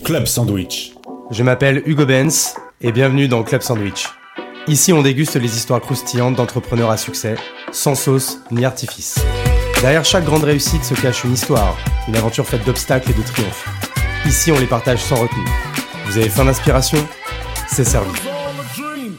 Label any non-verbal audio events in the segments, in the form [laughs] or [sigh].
Club Sandwich. Je m'appelle Hugo Benz et bienvenue dans Club Sandwich. Ici, on déguste les histoires croustillantes d'entrepreneurs à succès, sans sauce ni artifice. Derrière chaque grande réussite se cache une histoire, une aventure faite d'obstacles et de triomphes. Ici, on les partage sans retenue. Vous avez faim d'inspiration? C'est servi.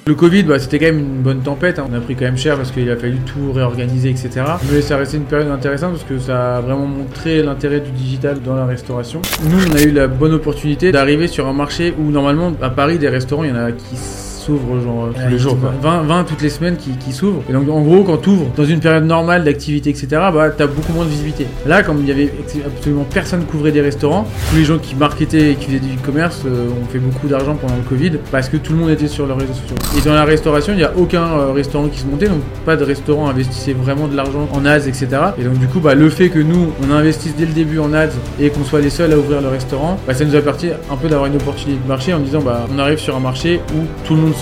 Le Covid, bah, c'était quand même une bonne tempête. hein. On a pris quand même cher parce qu'il a fallu tout réorganiser, etc. Mais ça restait une période intéressante parce que ça a vraiment montré l'intérêt du digital dans la restauration. Nous, on a eu la bonne opportunité d'arriver sur un marché où normalement, à Paris, des restaurants, il y en a qui s'ouvrent genre tous les jours. quoi. 20, 20 toutes les semaines qui, qui s'ouvrent. Et donc, en gros, quand tu ouvres dans une période normale d'activité, etc., bah, tu as beaucoup moins de visibilité. Là, comme il y avait absolument personne qui couvrait des restaurants, tous les gens qui marketaient et qui faisaient du e-commerce euh, ont fait beaucoup d'argent pendant le Covid parce que tout le monde était sur leurs réseaux sociaux. Et dans la restauration, il n'y a aucun euh, restaurant qui se montait, donc pas de restaurant investissait vraiment de l'argent en ads, etc. Et donc, du coup, bah, le fait que nous, on investisse dès le début en ads et qu'on soit les seuls à ouvrir le restaurant, bah, ça nous a permis un peu d'avoir une opportunité de marché en disant, bah, on arrive sur un marché où tout le monde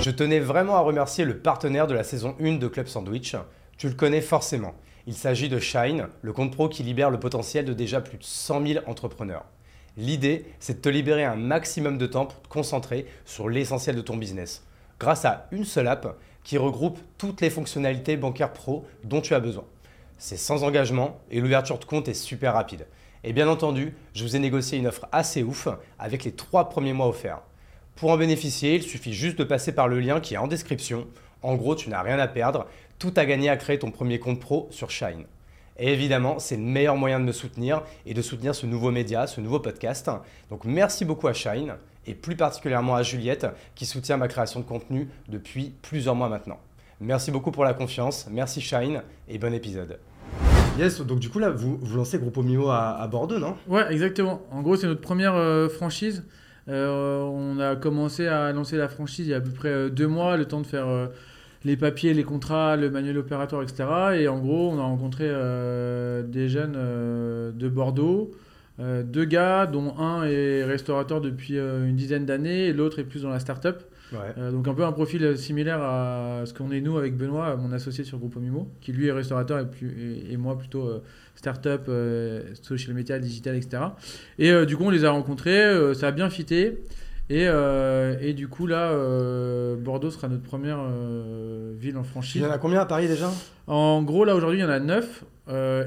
Je tenais vraiment à remercier le partenaire de la saison 1 de Club Sandwich. Tu le connais forcément. Il s'agit de Shine, le compte pro qui libère le potentiel de déjà plus de 100 000 entrepreneurs. L'idée, c'est de te libérer un maximum de temps pour te concentrer sur l'essentiel de ton business, grâce à une seule app qui regroupe toutes les fonctionnalités bancaires pro dont tu as besoin. C'est sans engagement et l'ouverture de compte est super rapide. Et bien entendu, je vous ai négocié une offre assez ouf avec les trois premiers mois offerts. Pour en bénéficier, il suffit juste de passer par le lien qui est en description. En gros, tu n'as rien à perdre, tout à gagner à créer ton premier compte pro sur Shine. Et évidemment, c'est le meilleur moyen de me soutenir et de soutenir ce nouveau média, ce nouveau podcast. Donc merci beaucoup à Shine et plus particulièrement à Juliette qui soutient ma création de contenu depuis plusieurs mois maintenant. Merci beaucoup pour la confiance, merci Shine et bon épisode. Yes, donc du coup là, vous, vous lancez Groupe Mimo à, Bordeaux, non? Ouais, exactement. En gros, c'est notre première euh, franchise. Euh, on a commencé à lancer la franchise il y a à peu près euh, deux mois, le temps de faire les papiers, les contrats, le manuel opératoire, etc. Et en gros, on a rencontré des jeunes de Bordeaux, deux gars, dont un est restaurateur depuis une dizaine d'années et l'autre est plus dans la start-up. Euh, donc un peu un profil euh, similaire à ce qu'on est nous avec Benoît, mon associé sur Groupe Mimo, qui lui est restaurateur et, moi plutôt euh, start-up, euh, social media, digital, etc. Et du coup on les a rencontrés, ça a bien fité. Et, euh, et du coup là, euh, Bordeaux sera notre première euh, ville en Il franchise. y en a combien à Paris déjà? En gros, là aujourd'hui, il y en a 9.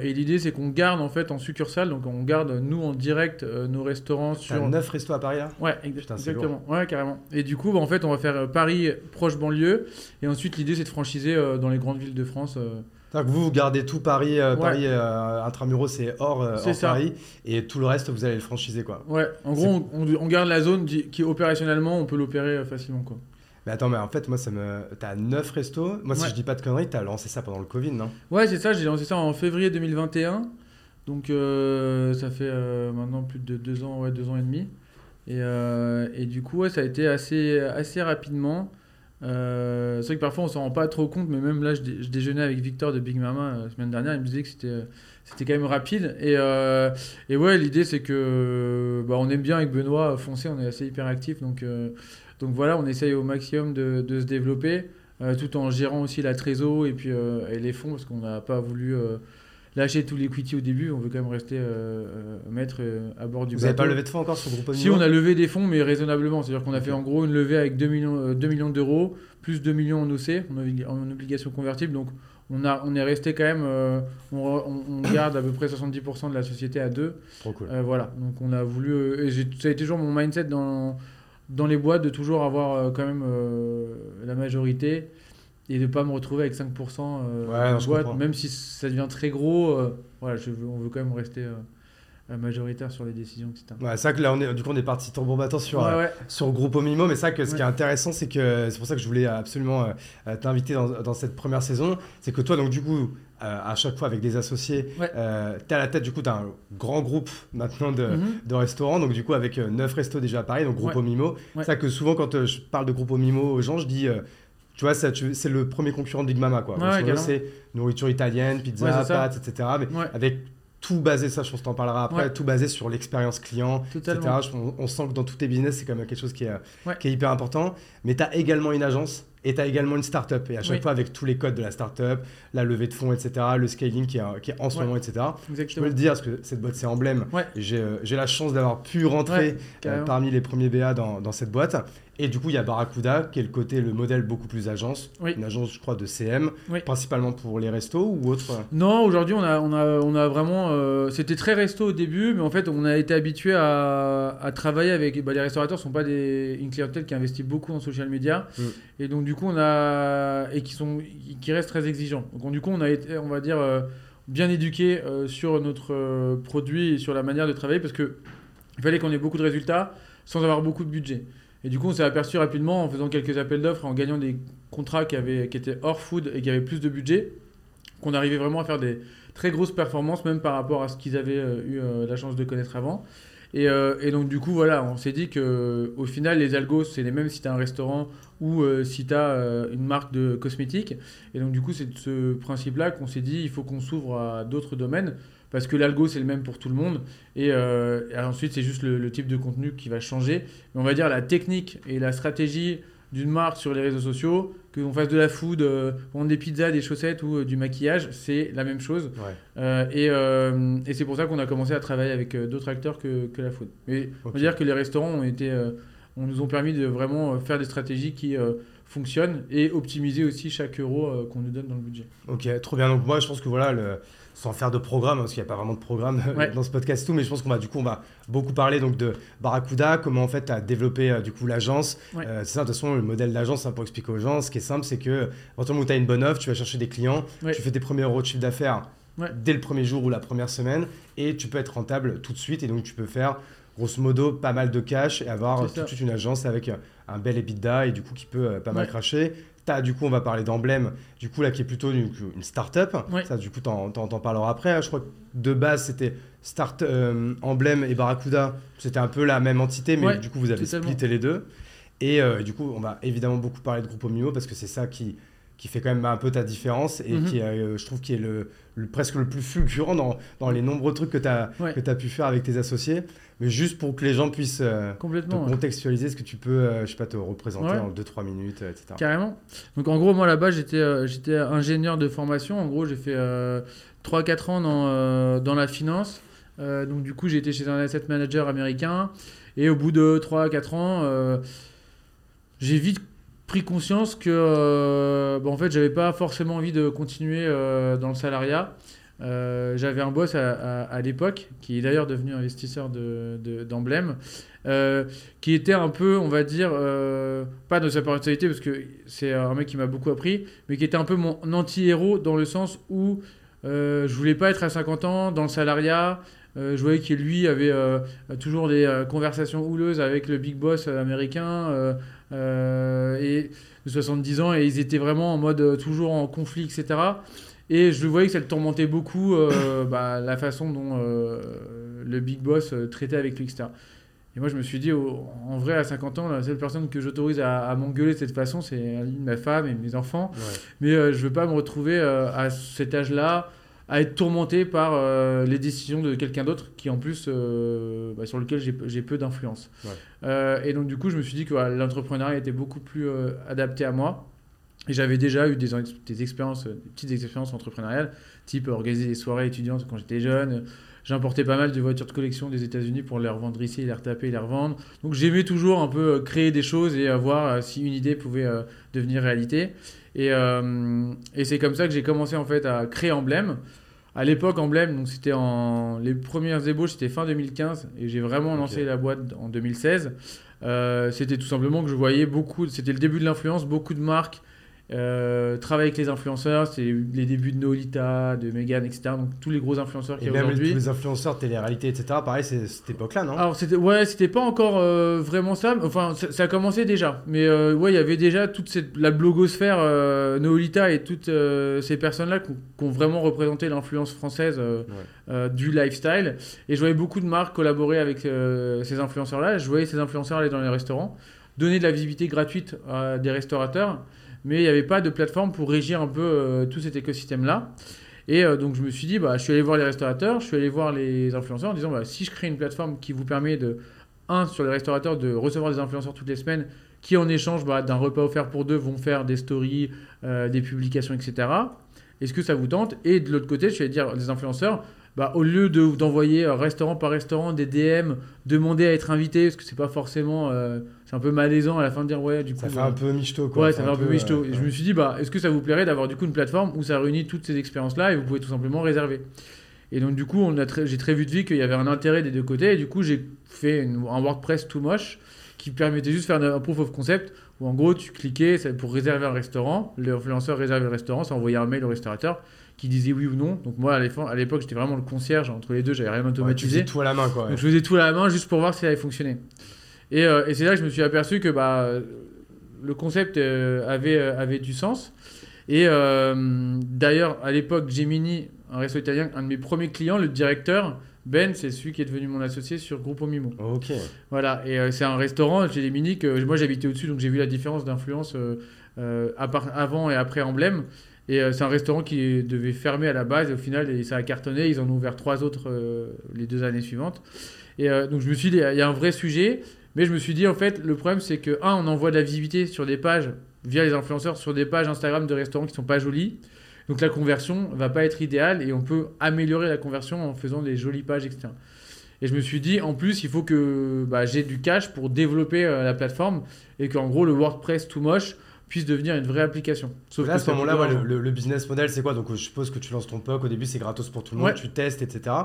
et l'idée, c'est qu'on garde en fait en succursale. Donc, on garde nous en direct nos restaurants sur. 9 restos à Paris là? Ouais, ex- Putain, c'est exactement. Ouais, carrément. Et du coup, bah, en fait, on va faire Paris proche banlieue. Et ensuite, l'idée, c'est de franchiser dans les grandes villes de France. Que vous, vous gardez tout Paris, euh, Ouais. Paris euh, intramuros, c'est hors, euh, C'est hors. Paris, et tout le reste, vous allez le franchiser quoi. Ouais, en gros, on, garde la zone qui opérationnellement, on peut l'opérer euh, facilement. Quoi. Mais attends, mais en fait, moi, ça me. T'as 9 restos. Moi, si je dis pas de conneries, t'as lancé ça pendant le Covid, non? Ouais, c'est ça. J'ai lancé ça en février 2021. Donc, ça fait maintenant plus de deux ans, ouais, deux ans et demi. Et, et du coup, ouais, ça a été assez, assez rapidement. Euh, c'est vrai que parfois on s'en rend pas trop compte, mais même là, je, dé- je déjeunais avec Victor de Big Mama euh, la semaine dernière, il me disait que c'était euh, c'était quand même rapide. Et, et ouais, l'idée c'est que bah, on aime bien avec Benoît foncer, on est assez hyper actif, donc, donc voilà, on essaye au maximum de, se développer, tout en gérant aussi la trésor et puis et les fonds, parce qu'on n'a pas voulu lâcher tout l'equity au début, on veut quand même rester euh, euh, maître euh, à bord du Vous avez pas levé de fonds encore sur Groupe Si on a levé des fonds, mais raisonnablement. C'est-à-dire qu'on a fait en gros une levée avec 2 millions, 2 millions d'euros, plus 2 millions en OC, en, obli- en obligation convertible. Donc on, a, on est resté quand même, euh, on, garde à peu près 70% de la société à deux. Trop cool. Euh, voilà, donc on a voulu, euh, et ça a été toujours mon mindset dans, dans les boîtes de toujours avoir quand même la majorité et de pas me retrouver avec 5% euh, Ouais, non, boîte, même si ça devient très gros. euh, voilà, je veux- on veut quand même rester euh, majoritaire sur les décisions, etc. Ouais, c'est vrai que là, on est, du coup, on est parti tambour battant sur, Ouais, euh, ouais. sur Groupe Mimo, mais c'est vrai que ce qui est intéressant, c'est que c'est pour ça que je voulais absolument t'inviter dans, dans cette première saison. C'est que toi, donc, du coup, à chaque fois avec des associés, euh, t'es à la tête du coup d'un grand groupe maintenant de, Mhm. de restaurants, donc du coup avec 9 restos déjà à Paris, donc Groupe Ouais. Mimo. C'est ça que souvent quand je parle de Groupe Mimo aux gens, je dis, tu vois, c'est le premier concurrent de Big Mama, quoi. Ouais, c'est nourriture italienne, pizza, Ouais, pâtes, etc. Mais Ouais. avec tout basé, ça je pense que t'en parleras après, tout basé sur l'expérience client, Totalement. etc. On, on sent que dans tous tes business, c'est quand même quelque chose qui est, Ouais. qui est hyper important. Mais tu as également une agence Et tu as également une startup. Et à chaque Oui. fois, avec tous les codes de la startup, la levée de fonds, etc., le scaling qui est, qui est en ce Ouais. moment, etc. Je peux Exactement. le dire parce que cette boîte, c'est emblème. Ouais. Et J'ai euh, j'ai la chance d'avoir pu rentrer Ouais, euh, parmi les premiers BA dans, dans cette boîte. Et du coup, il y a Barracuda, qui est le côté, le modèle beaucoup plus agence. Oui. Une agence, je crois, de CM, Oui. principalement pour les restos ou autres. Non, aujourd'hui, on a, on, a, on a vraiment. euh, C'était très resto au début, mais en fait, on a été habitué à, à travailler avec. bah, les restaurateurs sont pas des, une clientèle qui investit beaucoup en social media. Mm. Et donc, du coup, on a. Et qui, sont, qui restent très exigeants. Donc, on- du coup, on a été, on va dire, euh, bien éduqué euh, sur notre euh, produit et sur la manière de travailler parce que il fallait qu'on ait beaucoup de résultats sans avoir beaucoup de budget. Et du coup, on s'est aperçu rapidement en faisant quelques appels d'offres, en gagnant des contrats qui, avaient, qui étaient hors food et qui avaient plus de budget, qu'on arrivait vraiment à faire des très grosses performances, même par rapport à ce qu'ils avaient euh, eu euh, la chance de connaître avant. Et, euh, et donc, du coup, voilà, on s'est dit que au final, les algos, c'est les mêmes si tu as un restaurant ou si tu as une marque de cosmétiques. Et donc, du coup, c'est de ce principe-là qu'on s'est dit il faut qu'on s'ouvre à d'autres domaines parce que l'algo, c'est le même pour tout le monde. Et, euh, ensuite, c'est juste le, le type de contenu qui va changer. Mais on va dire la technique et la stratégie d'une marque sur les réseaux sociaux, que l'on fasse de la food, euh, vendre des pizzas, des chaussettes ou euh, du maquillage, c'est la même chose. Ouais. Euh, et et c'est pour ça qu'on a commencé à travailler avec d'autres acteurs que, que la food. Mais on va dire que les restaurants ont été, on nous ont permis de vraiment faire des stratégies qui fonctionnent et optimiser aussi chaque euro qu'on nous donne dans le budget. Ok, trop bien. Donc moi, je pense que voilà, le... sans faire de programme, parce qu'il n'y a pas vraiment de programme [laughs] Ouais. dans ce podcast tout, mais je pense qu'on va du coup, on va beaucoup parler donc de Barracuda, comment en fait tu as développé euh, du coup l'agence. Ouais. Euh, c'est ça, de toute façon, le modèle d'agence, hein, pour expliquer aux gens, ce qui est simple, c'est que où tu as une bonne offre, tu vas chercher des clients, Ouais. tu fais tes premiers euros de chiffre d'affaires dès le premier jour ou la première semaine, et tu peux être rentable tout de suite, et donc tu peux faire grosso modo pas mal de cash et avoir tout de suite une agence avec euh, un bel EBITDA et du coup qui peut euh, pas mal cracher. Du coup, on va parler d'emblème, du coup, là, qui est plutôt une, une start-up. Ça, du coup, t'en, t'en, t'en parleras après. Je crois que de base, c'était Start, euh, Emblème et Barracuda. C'était un peu la même entité, mais Ouais, du coup, vous avez totalement. splitté les deux. Et euh, du coup, on va évidemment beaucoup parler de Groupe parce que c'est ça qui, qui fait quand même un peu ta différence et Mhm. qui, euh, je trouve, qui est le, le- presque le plus fulgurant dans, dans les nombreux trucs que tu as, Ouais. que as pu faire avec tes associés. Mais juste pour que les gens puissent euh, te Complètement. ouais. contextualiser, est-ce que tu peux, euh, je sais pas, te représenter Ouais. en 2-3 minutes, etc. Carrément. Donc en gros, moi là-bas, j'étais ingénieur de formation. En gros, j'ai fait euh, 3-4 ans dans, dans la finance. Donc du coup, j'ai été chez un asset manager américain. Et au bout de 3-4 ans, j'ai vite pris conscience que euh, bah, en fait, j'avais pas forcément envie de continuer euh, dans le salariat. Euh, j'avais un boss à, l'époque, qui est d'ailleurs devenu investisseur de- de- d'emblème, qui était un peu, on va dire, pas de sa personnalité, parce que c'est un mec qui m'a beaucoup appris, mais qui était un peu mon anti-héros dans le sens où je voulais pas être à 50 ans dans le salariat. Je voyais que lui avait toujours des conversations houleuses avec le big boss américain et de 70 ans et ils étaient vraiment en mode euh, toujours en conflit, etc. Et je voyais que ça le tourmentait beaucoup euh, [coughs] bah, la façon dont euh, le big boss euh, traitait avec lui, etc. Et moi, je me suis dit, oh, en vrai, à 50 ans, la seule personne que j'autorise à, à m'engueuler de cette façon, c'est ma femme et mes enfants. Ouais. Mais euh, je veux pas me retrouver euh, à cet âge-là à être tourmenté par euh, les décisions de quelqu'un d'autre qui, en plus, euh, bah, sur lequel j'ai peu d'influence. Ouais. Euh, et donc, du coup, je me suis dit que voilà, l'entrepreneuriat était beaucoup plus adapté à moi. Et j'avais déjà eu des, ex- des expériences, des petites expériences entrepreneuriales, type organiser des soirées étudiantes quand j'étais jeune. J'importais pas mal de voitures de collection des États-Unis pour les revendre ici, les retaper et les revendre. Donc j'aimais toujours un peu créer des choses et voir si une idée pouvait devenir réalité. Et, euh, et c'est comme ça que j'ai commencé en fait à créer Emblème. À l'époque, Emblème, donc c'était en les premières ébauches, c'était fin 2015 et j'ai vraiment lancé la boîte en 2016. Euh, c'était tout simplement que je voyais beaucoup, c'était le début de l'influence, beaucoup de marques euh, travailler avec les influenceurs, c'est les débuts de Nolita, de Megan, etc. Donc tous les gros influenceurs qu'il Et y a même les- tous aujourd'hui. les influenceurs, télé-réalité, etc. Pareil, c'est cette époque-là, non? Alors c'était ouais, c'était pas encore euh, vraiment ça. Enfin, ça, ça a commencé déjà, mais euh, ouais, il y avait déjà toute cette la blogosphère euh, Nolita et toutes ces personnes-là qui ont- qui ont vraiment représenté l'influence française Ouais. du lifestyle. Et je voyais beaucoup de marques collaborer avec ces influenceurs-là. Je voyais ces influenceurs aller dans les restaurants, donner de la visibilité gratuite à des restaurateurs, mais il n'y avait pas de plateforme pour régir un peu euh, tout cet écosystème-là. Et euh, donc je me suis dit, bah, je suis allé voir les restaurateurs, je suis allé voir les influenceurs en disant, bah, si je crée une plateforme qui vous permet de, un, sur les restaurateurs, de recevoir des influenceurs toutes les semaines qui en échange bah, d'un repas offert pour deux vont faire des stories, euh, des publications, etc. Est-ce que ça vous tente? Et de l'autre côté, je vais dire des influenceurs, bah, au lieu de d'envoyer restaurant par restaurant des DM, demander à être invité, parce que c'est pas forcément, euh, c'est un peu malaisant à la fin de dire ouais du coup. Ça fait un peu michto quoi. Ouais, ça fait un, peu, michto. Et je me suis dit bah est-ce que ça vous plairait d'avoir du coup une plateforme où ça réunit toutes ces expériences là et vous pouvez tout simplement réserver? Et donc du coup on a j'ai très vite vu qu'il y avait un intérêt des deux côtés et du coup j'ai fait un WordPress tout moche qui permettait juste de faire un proof of concept où en gros tu cliquais pour réserver un restaurant, l'influenceur réservait le restaurant, ça envoyait un mail au restaurateur qui disait oui ou non. Donc moi à l'époque j'étais vraiment le concierge entre les deux, j'avais rien automatisé. Ouais, tu tout à la main quoi. Donc je faisais tout à la main juste pour voir si ça allait fonctionner. Et, euh, et c'est là que je me suis aperçu que bah, le concept euh, avait, euh, avait du sens. Et d'ailleurs à l'époque Gemini, un resto italien, un de mes premiers clients, le directeur, ben, c'est celui qui est devenu mon associé sur Grupo Mimo. Ok. Voilà, et euh, c'est un restaurant chez les Mini que moi j'habitais au-dessus, donc j'ai vu la différence d'influence euh, euh, avant et après Emblème. Et c'est un restaurant qui devait fermer à la base, et au final, ça a cartonné. Ils en ont ouvert trois autres les deux années suivantes. Et donc je me suis dit, il y a un vrai sujet, mais je me suis dit, en fait, le problème c'est que, un, on envoie de la visibilité sur des pages, via les influenceurs, sur des pages Instagram de restaurants qui sont pas jolies. Donc la conversion va pas être idéale et on peut améliorer la conversion en faisant des jolies pages, etc. Et je me suis dit, en plus, il faut que bah, j'ai du cash pour développer euh, la plateforme et qu'en gros, le WordPress tout moche puisse devenir une vraie application. Sauf là, à ce moment-là, le, business model, c'est quoi? Donc, je suppose que tu lances ton POC. Au début, c'est gratos pour tout le monde, tu testes, etc.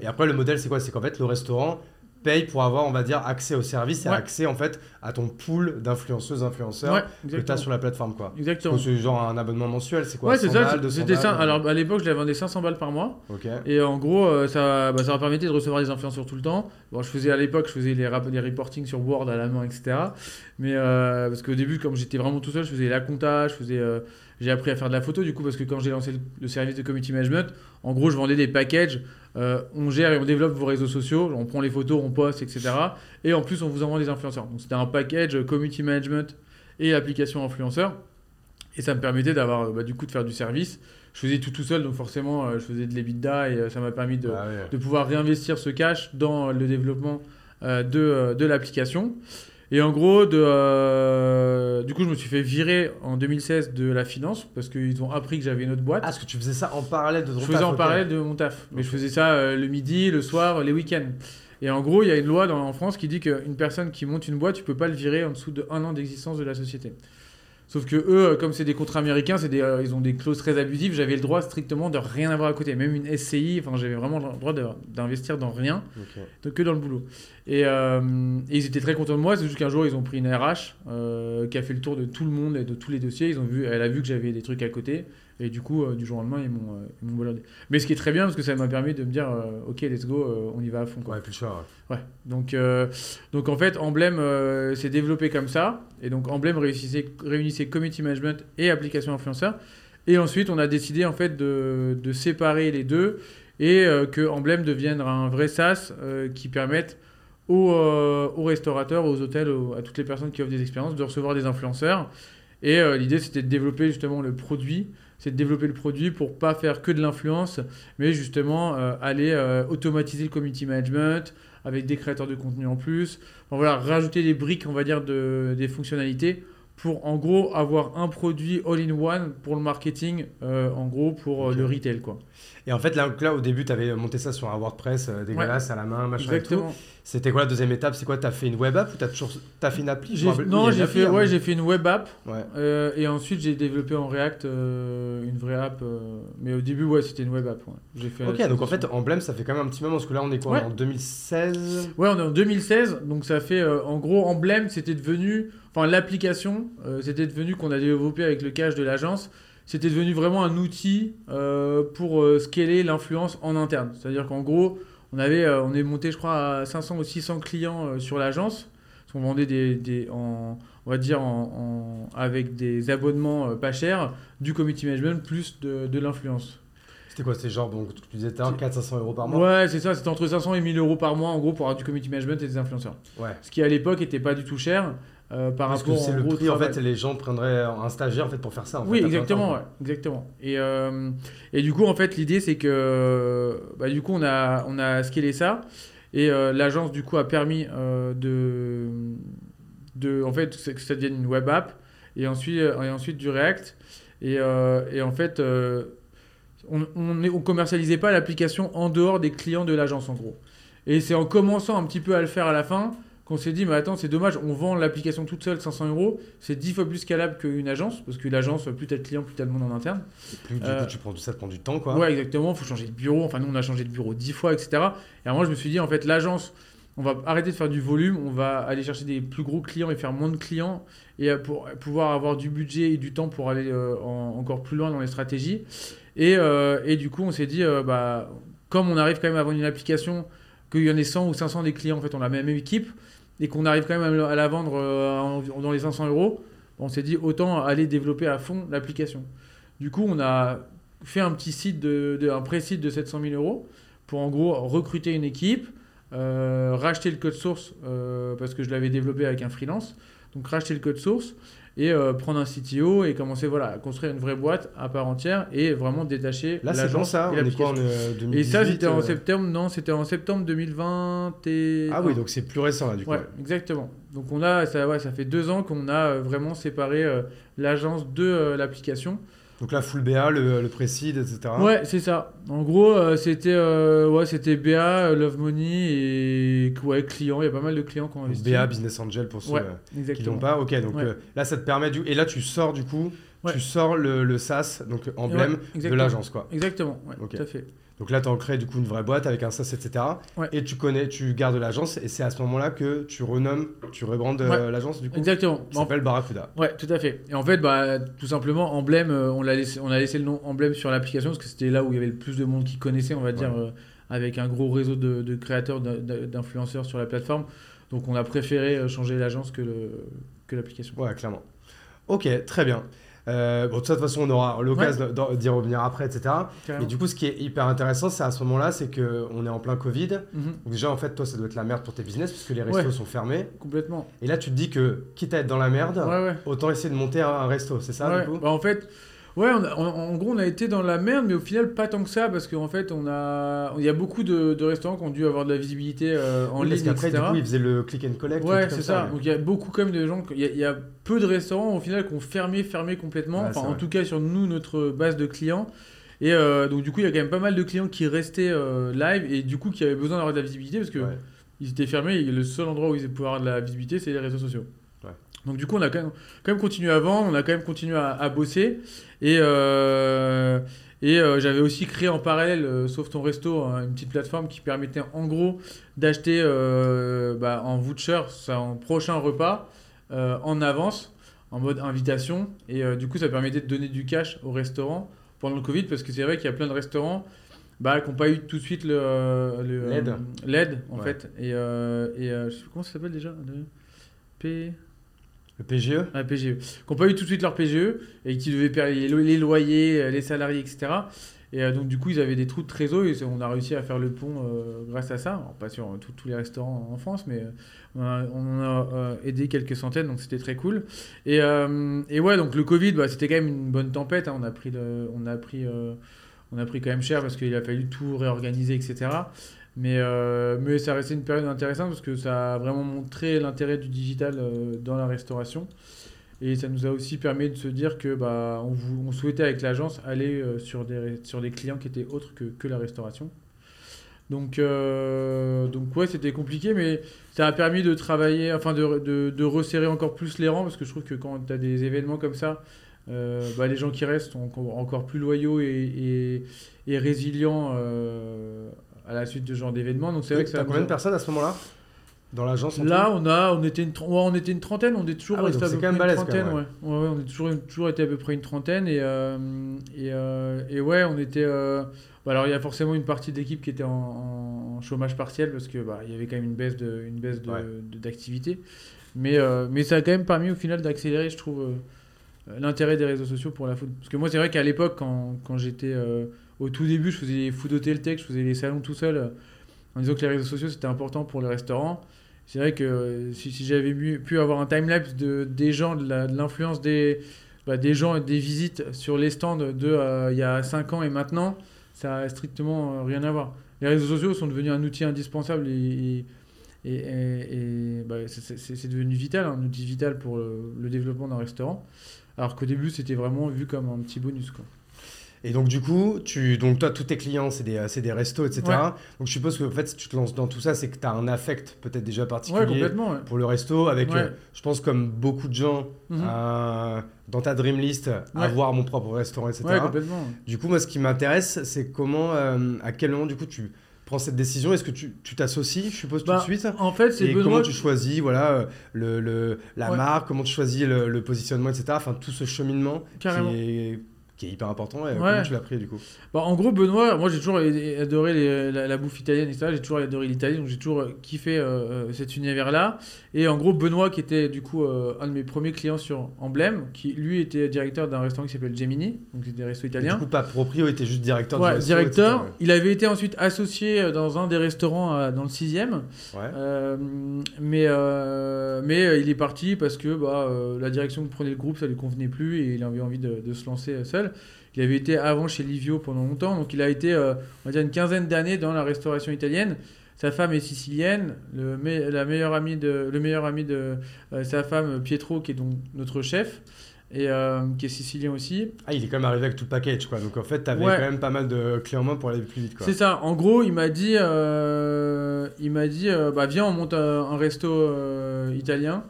Et après, le modèle, c'est quoi? C'est qu'en fait, le restaurant, paye pour avoir, on va dire, accès au service et accès en fait à ton pool d'influenceuses, influenceurs que tu as sur la plateforme. Quoi. Exactement. C'est genre un abonnement mensuel, c'est quoi? Ouais, c'est ça. C'était ça. Alors à l'époque, je l'avais vendu 500 balles par mois. Et en gros, euh, ça, bah, ça m'a permettait de recevoir des influenceurs tout le temps. Bon, je faisais à l'époque, je faisais les, les reporting sur Word à la main, etc. Mais euh, parce qu'au début, comme j'étais vraiment tout seul, je faisais la compta, je faisais. Euh, j'ai appris à faire de la photo du coup parce que quand j'ai lancé le, service de community management, en gros je vendais des packages, euh, on gère et on développe vos réseaux sociaux, on prend les photos, on poste, etc. Et en plus on vous envoie des influenceurs. Donc c'était un package euh, community management et application influenceur. Et ça me permettait d'avoir euh, bah, du coup de faire du service. Je faisais tout tout seul, donc forcément je faisais de l'EBITDA et ça m'a permis de, ah de, pouvoir réinvestir ce cash dans le développement de, de l'application. Et en gros, de, euh, du coup, je me suis fait virer en 2016 de la finance parce qu'ils ont appris que j'avais une autre boîte. Ah, parce que tu faisais ça en parallèle de ton Je faisais en parallèle de mon taf. Mais je faisais ça euh, le midi, le soir, les week-ends. Et en gros, il y a une loi dans, en France qui dit qu'une personne qui monte une boîte, tu peux pas le virer en dessous de un an d'existence de la société. Sauf que eux, euh, comme c'est des contrats américains, c'est des, euh, ils ont des clauses très abusives. J'avais le droit strictement de rien avoir à côté, même une SCI. Enfin, j'avais vraiment le droit d'investir dans rien, donc que dans le boulot. Euh, et, ils étaient très contents de moi. C'est juste qu'un jour, ils ont pris une RH qui a fait le tour de tout le monde et de tous les dossiers. Ils ont vu, elle a vu que j'avais des trucs à côté. Et du coup, du jour au lendemain, ils m'ont, euh, Mais ce qui est très bien, parce que ça m'a permis de me dire, ok, let's go, on y va à fond. Quoi. Ouais, plus choix. Ouais. Donc, donc en fait, Emblem s'est développé comme ça. Et donc Emblem réunissait, réunissait community management et application influenceur. Et ensuite, on a décidé en fait de, de séparer les deux et euh, que Emblem devienne un vrai SaaS euh, qui permette aux, euh, aux, restaurateurs, aux hôtels, à toutes les personnes qui offrent des expériences de recevoir des influenceurs. Et l'idée, c'était de développer justement le produit, c'est de développer le produit pour pas faire que de l'influence, mais justement aller automatiser le community management, avec des créateurs de contenu en plus. voilà, rajouter des briques, on va dire, de, des fonctionnalités pour en gros avoir un produit all-in-one pour le marketing, euh, en gros pour euh, le retail quoi. Et en fait là, là au début tu avais monté ça sur un WordPress euh, dégueulasse à la main, machin et tout. C'était quoi la deuxième étape? C'est quoi Tu as fait une web app ou tu as, toujours... as fait une appli? Non, j'ai fait, ouais, j'ai fait une web app. Euh, et ensuite, j'ai développé en React euh, une vraie app. Euh, mais au début, ouais, c'était une web app. Fait ok, donc en fait, Emblem, ça fait quand même un petit moment. Parce que là, on est quoi? En 2016 Ouais, on est en 2016. Donc ça fait. en gros, Emblem, c'était devenu. Enfin, l'application, c'était devenu qu'on a développé avec le cache de l'agence. C'était devenu vraiment un outil pour scaler l'influence en interne. C'est-à-dire qu'en gros on, avait, euh, on est monté, je crois, à 500 ou 600 clients euh, sur l'agence. On vendait des, des on va dire, en, avec des abonnements euh, pas chers, du community management plus de, de l'influence. C'était quoi C'était genre, donc, tu disais 400-500 euros par mois? Ouais, c'est ça, c'était entre 500 et 1000 euros par mois en gros pour avoir du community management et des influenceurs. Ouais. Ce qui à l'époque était pas du tout cher. Euh, par Parce que c'est le prix, en fait, les gens prendraient un stagiaire en fait, pour faire ça. oui, exactement, exactement. Et, euh, et du coup, en fait, l'idée, c'est que bah, du coup, on a, on a scalé ça. Et euh, l'agence, du coup, a permis de, de, en fait, que ça devienne une web app et ensuite, et ensuite du React. Et, et en fait, on, on, on commercialisait pas l'application en dehors des clients de l'agence en gros. Et c'est en commençant un petit peu à le faire à la fin qu'on s'est dit, mais attends, c'est dommage, on vend l'application toute seule 500 euros, c'est 10 fois plus scalable qu'une agence, parce qu'une agence, plus t'as de clients, plus t'as de monde en interne. Et plus du coup, tu prends, ça te prend du temps, quoi. Ouais, exactement, il faut changer de bureau, enfin nous on a changé de bureau 10 fois, etc. Et alors moi je me suis dit, en fait, l'agence, on va arrêter de faire du volume, on va aller chercher des plus gros clients et faire moins de clients, et pour pouvoir avoir du budget et du temps pour aller euh, en, encore plus loin dans les stratégies. Et, euh, et du coup, on s'est dit, euh, bah, comme on arrive quand même à vendre une application, qu'il y en ait 100 ou 500 des clients, en fait, on a la même équipe, et qu'on arrive quand même à la vendre euh, dans les 500 euros, on s'est dit autant aller développer à fond l'application. Du coup, on a fait un petit site, de, un pré-site de 700 000 euros pour en gros recruter une équipe, euh, racheter le code source euh, parce que je l'avais développé avec un freelance. Donc racheter le code source, et euh, prendre un CTO et commencer voilà, à construire une vraie boîte à part entière et vraiment détacher Là, c'est bon ça, et on est quoi en euh, 2018, Et ça, c'était en euh, septembre, non, c'était en septembre 2020. Et... Ah oui, donc c'est plus récent là, du coup. Ouais, exactement. Donc on a, ça, ouais, ça fait deux ans qu'on a vraiment séparé l'agence de l'application. Donc là, full BA, le, le précide, etc. Ouais, c'est ça. En gros, euh, c'était euh, ouais, c'était BA, euh, Love Money et ouais, clients. Il y a pas mal de clients qui ont investi. BA, Business Angel pour ceux Ouais, euh, qui l'ont pas. Ok, donc là, ça te permet du. Et là, tu sors du coup, tu sors le, le SaaS, donc emblème de l'agence, quoi. Exactement, ouais, tout à fait. Donc là, tu en crées du coup une vraie boîte avec un SaaS, etc. Ouais. Et tu connais, tu gardes l'agence, et c'est à ce moment-là que tu renommes, tu rebrandes euh, Ouais. l'agence du coup. Exactement. Ça s'appelle Barracuda. Ouais, tout à fait. Et en fait, bah, tout simplement, Emblème, euh, on, l'a laissé, on a laissé le nom Emblème sur l'application parce que c'était là où il y avait le plus de monde qui connaissait, on va dire, euh, avec un gros réseau de, de créateurs, d'in- d'influenceurs sur la plateforme. Donc on a préféré changer l'agence que, le, que l'application. Ouais, clairement. Ok, très bien. Euh, bon, de toute façon, on aura l'occasion d'y revenir après, etc. Carrément. Et du coup, ce qui est hyper intéressant, c'est à ce moment-là, c'est qu'on est en plein Covid. Mhm, Donc déjà, en fait, toi, ça doit être la merde pour tes business, puisque les restos Ouais. sont fermés. complètement. Et là, tu te dis que, quitte à être dans la merde, Ouais, autant essayer de monter un, un resto, c'est ça, du coup? Bah, en fait, ouais, on a- on- en gros, on a été dans la merde, mais au final, pas tant que ça, parce qu'en fait, on a, il y a beaucoup de, de restaurants qui ont dû avoir de la visibilité euh, en Oui, parce ligne, qu'après, etc. du coup, ils faisaient le click and collect. Ouais, comme c'est ça. Donc il y a beaucoup quand même de gens, il y, a- il y a peu de restaurants au final qui ont fermé, fermé complètement. Ouais, enfin, en vrai. tout cas sur nous, notre base de clients. Et euh, donc du coup, il y a quand même pas mal de clients qui restaient euh, live et du coup qui avaient besoin d'avoir de la visibilité parce que Ouais. ils étaient fermés et le seul endroit où ils pouvaient avoir de la visibilité, c'est les réseaux sociaux. Ouais. Donc du coup, on a quand même, quand même continué à vendre, on a quand même continué à, à bosser et euh, et euh, j'avais aussi créé en parallèle, euh, sauf ton resto, hein, une petite plateforme qui permettait en gros d'acheter euh, bah, en voucher son prochain repas euh, en avance, en mode invitation. Et euh, du coup, ça permettait de donner du cash au restaurant pendant le Covid, parce que c'est vrai qu'il y a plein de restaurants bah, qui n'ont pas eu tout de suite le, le- L'aide. euh, l'aide, en Ouais. fait. Et, euh, et euh, je sais plus comment ça s'appelle déjà le P... Le PGE Ah, PGE. Qui n'ont pas eu tout de suite leur PGE et qui devaient payer les lo- les loyers, euh, les salariés, etc. Et euh, donc, du coup, ils avaient des trous de trésor et on a réussi à faire le pont euh, grâce à ça. Pas sur tous les restaurants en France, mais on a, a, aidé quelques centaines, donc c'était très cool. Et, et ouais, donc le Covid, bah, c'était quand même une bonne tempête. hein. On, a pris on, a pris, on a pris quand même cher parce qu'il a fallu tout réorganiser, etc. Mais, euh, mais ça restait une période intéressante parce que ça a vraiment montré l'intérêt du digital euh, dans la restauration. Et ça nous a aussi permis de se dire que bah, on, souhaitait avec l'agence aller euh, sur, des, sur des clients qui étaient autres que, que la restauration. Donc, donc ouais, c'était compliqué, mais ça a permis de travailler, enfin de, de, resserrer encore plus les rangs, parce que je trouve que quand tu as des événements comme ça, bah, les gens qui restent sont encore, plus loyaux et, et, résilients à la suite de ce genre d'événements. Donc c'est vrai que ça combien de personnes à ce moment-là Dans l'agence en Là, on a, on était une, on était une trentaine, on est toujours Ah ouais, resté à c'est peu quand même près une balèze, trentaine, même, ouais. Ouais, ouais, on est toujours, toujours été à peu près une trentaine et euh, et, euh, et ouais, on était. euh, bah alors il y a forcément une partie d'équipe qui était en, en chômage partiel parce que bah il y avait quand même une baisse de, une baisse de- Ouais. de- d'activité, mais euh, mais ça a quand même permis au final d'accélérer, je trouve. L'intérêt des réseaux sociaux pour la food. Parce que moi, c'est vrai qu'à l'époque, quand, quand j'étais au tout début, je faisais les food hotel tech, je faisais les salons tout seul, euh, en disant que les réseaux sociaux c'était important pour les restaurants. C'est vrai que euh, si, j'avais pu avoir un timelapse de, des gens, de l'influence des, bah, des gens et des visites sur les stands de euh, il y a 5 ans et maintenant, ça a strictement rien à voir. Les réseaux sociaux sont devenus un outil indispensable et, bah, c'est- devenu vital, un outil vital pour le, développement d'un restaurant. Alors qu'au début, c'était vraiment vu comme un petit bonus. Et donc, du coup, tu, donc toi, tous tes clients, c'est des, c'est des restos, etc. Ouais. Donc, je suppose que en fait, si tu te lances dans tout ça, c'est que tu as un affect peut-être déjà Ouais, particulier complètement. ouais. pour le resto, avec, euh, je pense, comme beaucoup de gens Mhm. euh, dans ta dream list, avoir mon propre restaurant, etc. Ouais, complètement. Du coup, moi, ce qui m'intéresse, c'est comment, euh, à quel moment, du coup, tu prends cette décision Est-ce que tu tu t'associes, je suppose, Bah, tout de suite? En fait, c'est Benoît. comment tu choisis voilà, euh, le, le- la marque, comment tu choisis le, le positionnement, etc. Enfin, tout ce cheminement Carrément. qui est, qui est hyper important. Et Ouais. comment tu l'as pris, du coup? Bah, en gros, Benoît, moi j'ai toujours adoré les- la, la bouffe italienne, etc. J'ai toujours adoré l'Italie, donc j'ai toujours euh, kiffé euh, euh, cet univers-là. Et en gros, Benoît, qui était du coup euh, un de mes premiers clients sur Emblème, qui lui était directeur d'un restaurant qui s'appelle Gemini, donc c'est des restos Du italiens. coup, pas proprio, était juste directeur du Ouais, resto, directeur. etc. Il avait été ensuite associé dans un des restaurants euh, dans le 6ème. Ouais. Euh, mais, mais il est parti parce que bah, la direction que prenait le groupe, ça lui convenait plus et il avait envie de, de se lancer euh, Il avait été avant chez Livio pendant longtemps, donc il a été, euh, on va dire, une quinzaine d'années dans la restauration italienne. Sa femme est sicilienne, le, me- la meilleure amie de, le meilleur ami de euh, sa femme, Pietro, qui est donc notre chef, et euh, qui est sicilien aussi. Ah, il est quand même arrivé avec tout le package, quoi. Donc, en fait, t'avais Ouais. quand même pas mal de clés en main pour aller plus vite, quoi. C'est ça. En gros, il m'a dit, il m'a dit, bah viens, on monte un, un resto italien.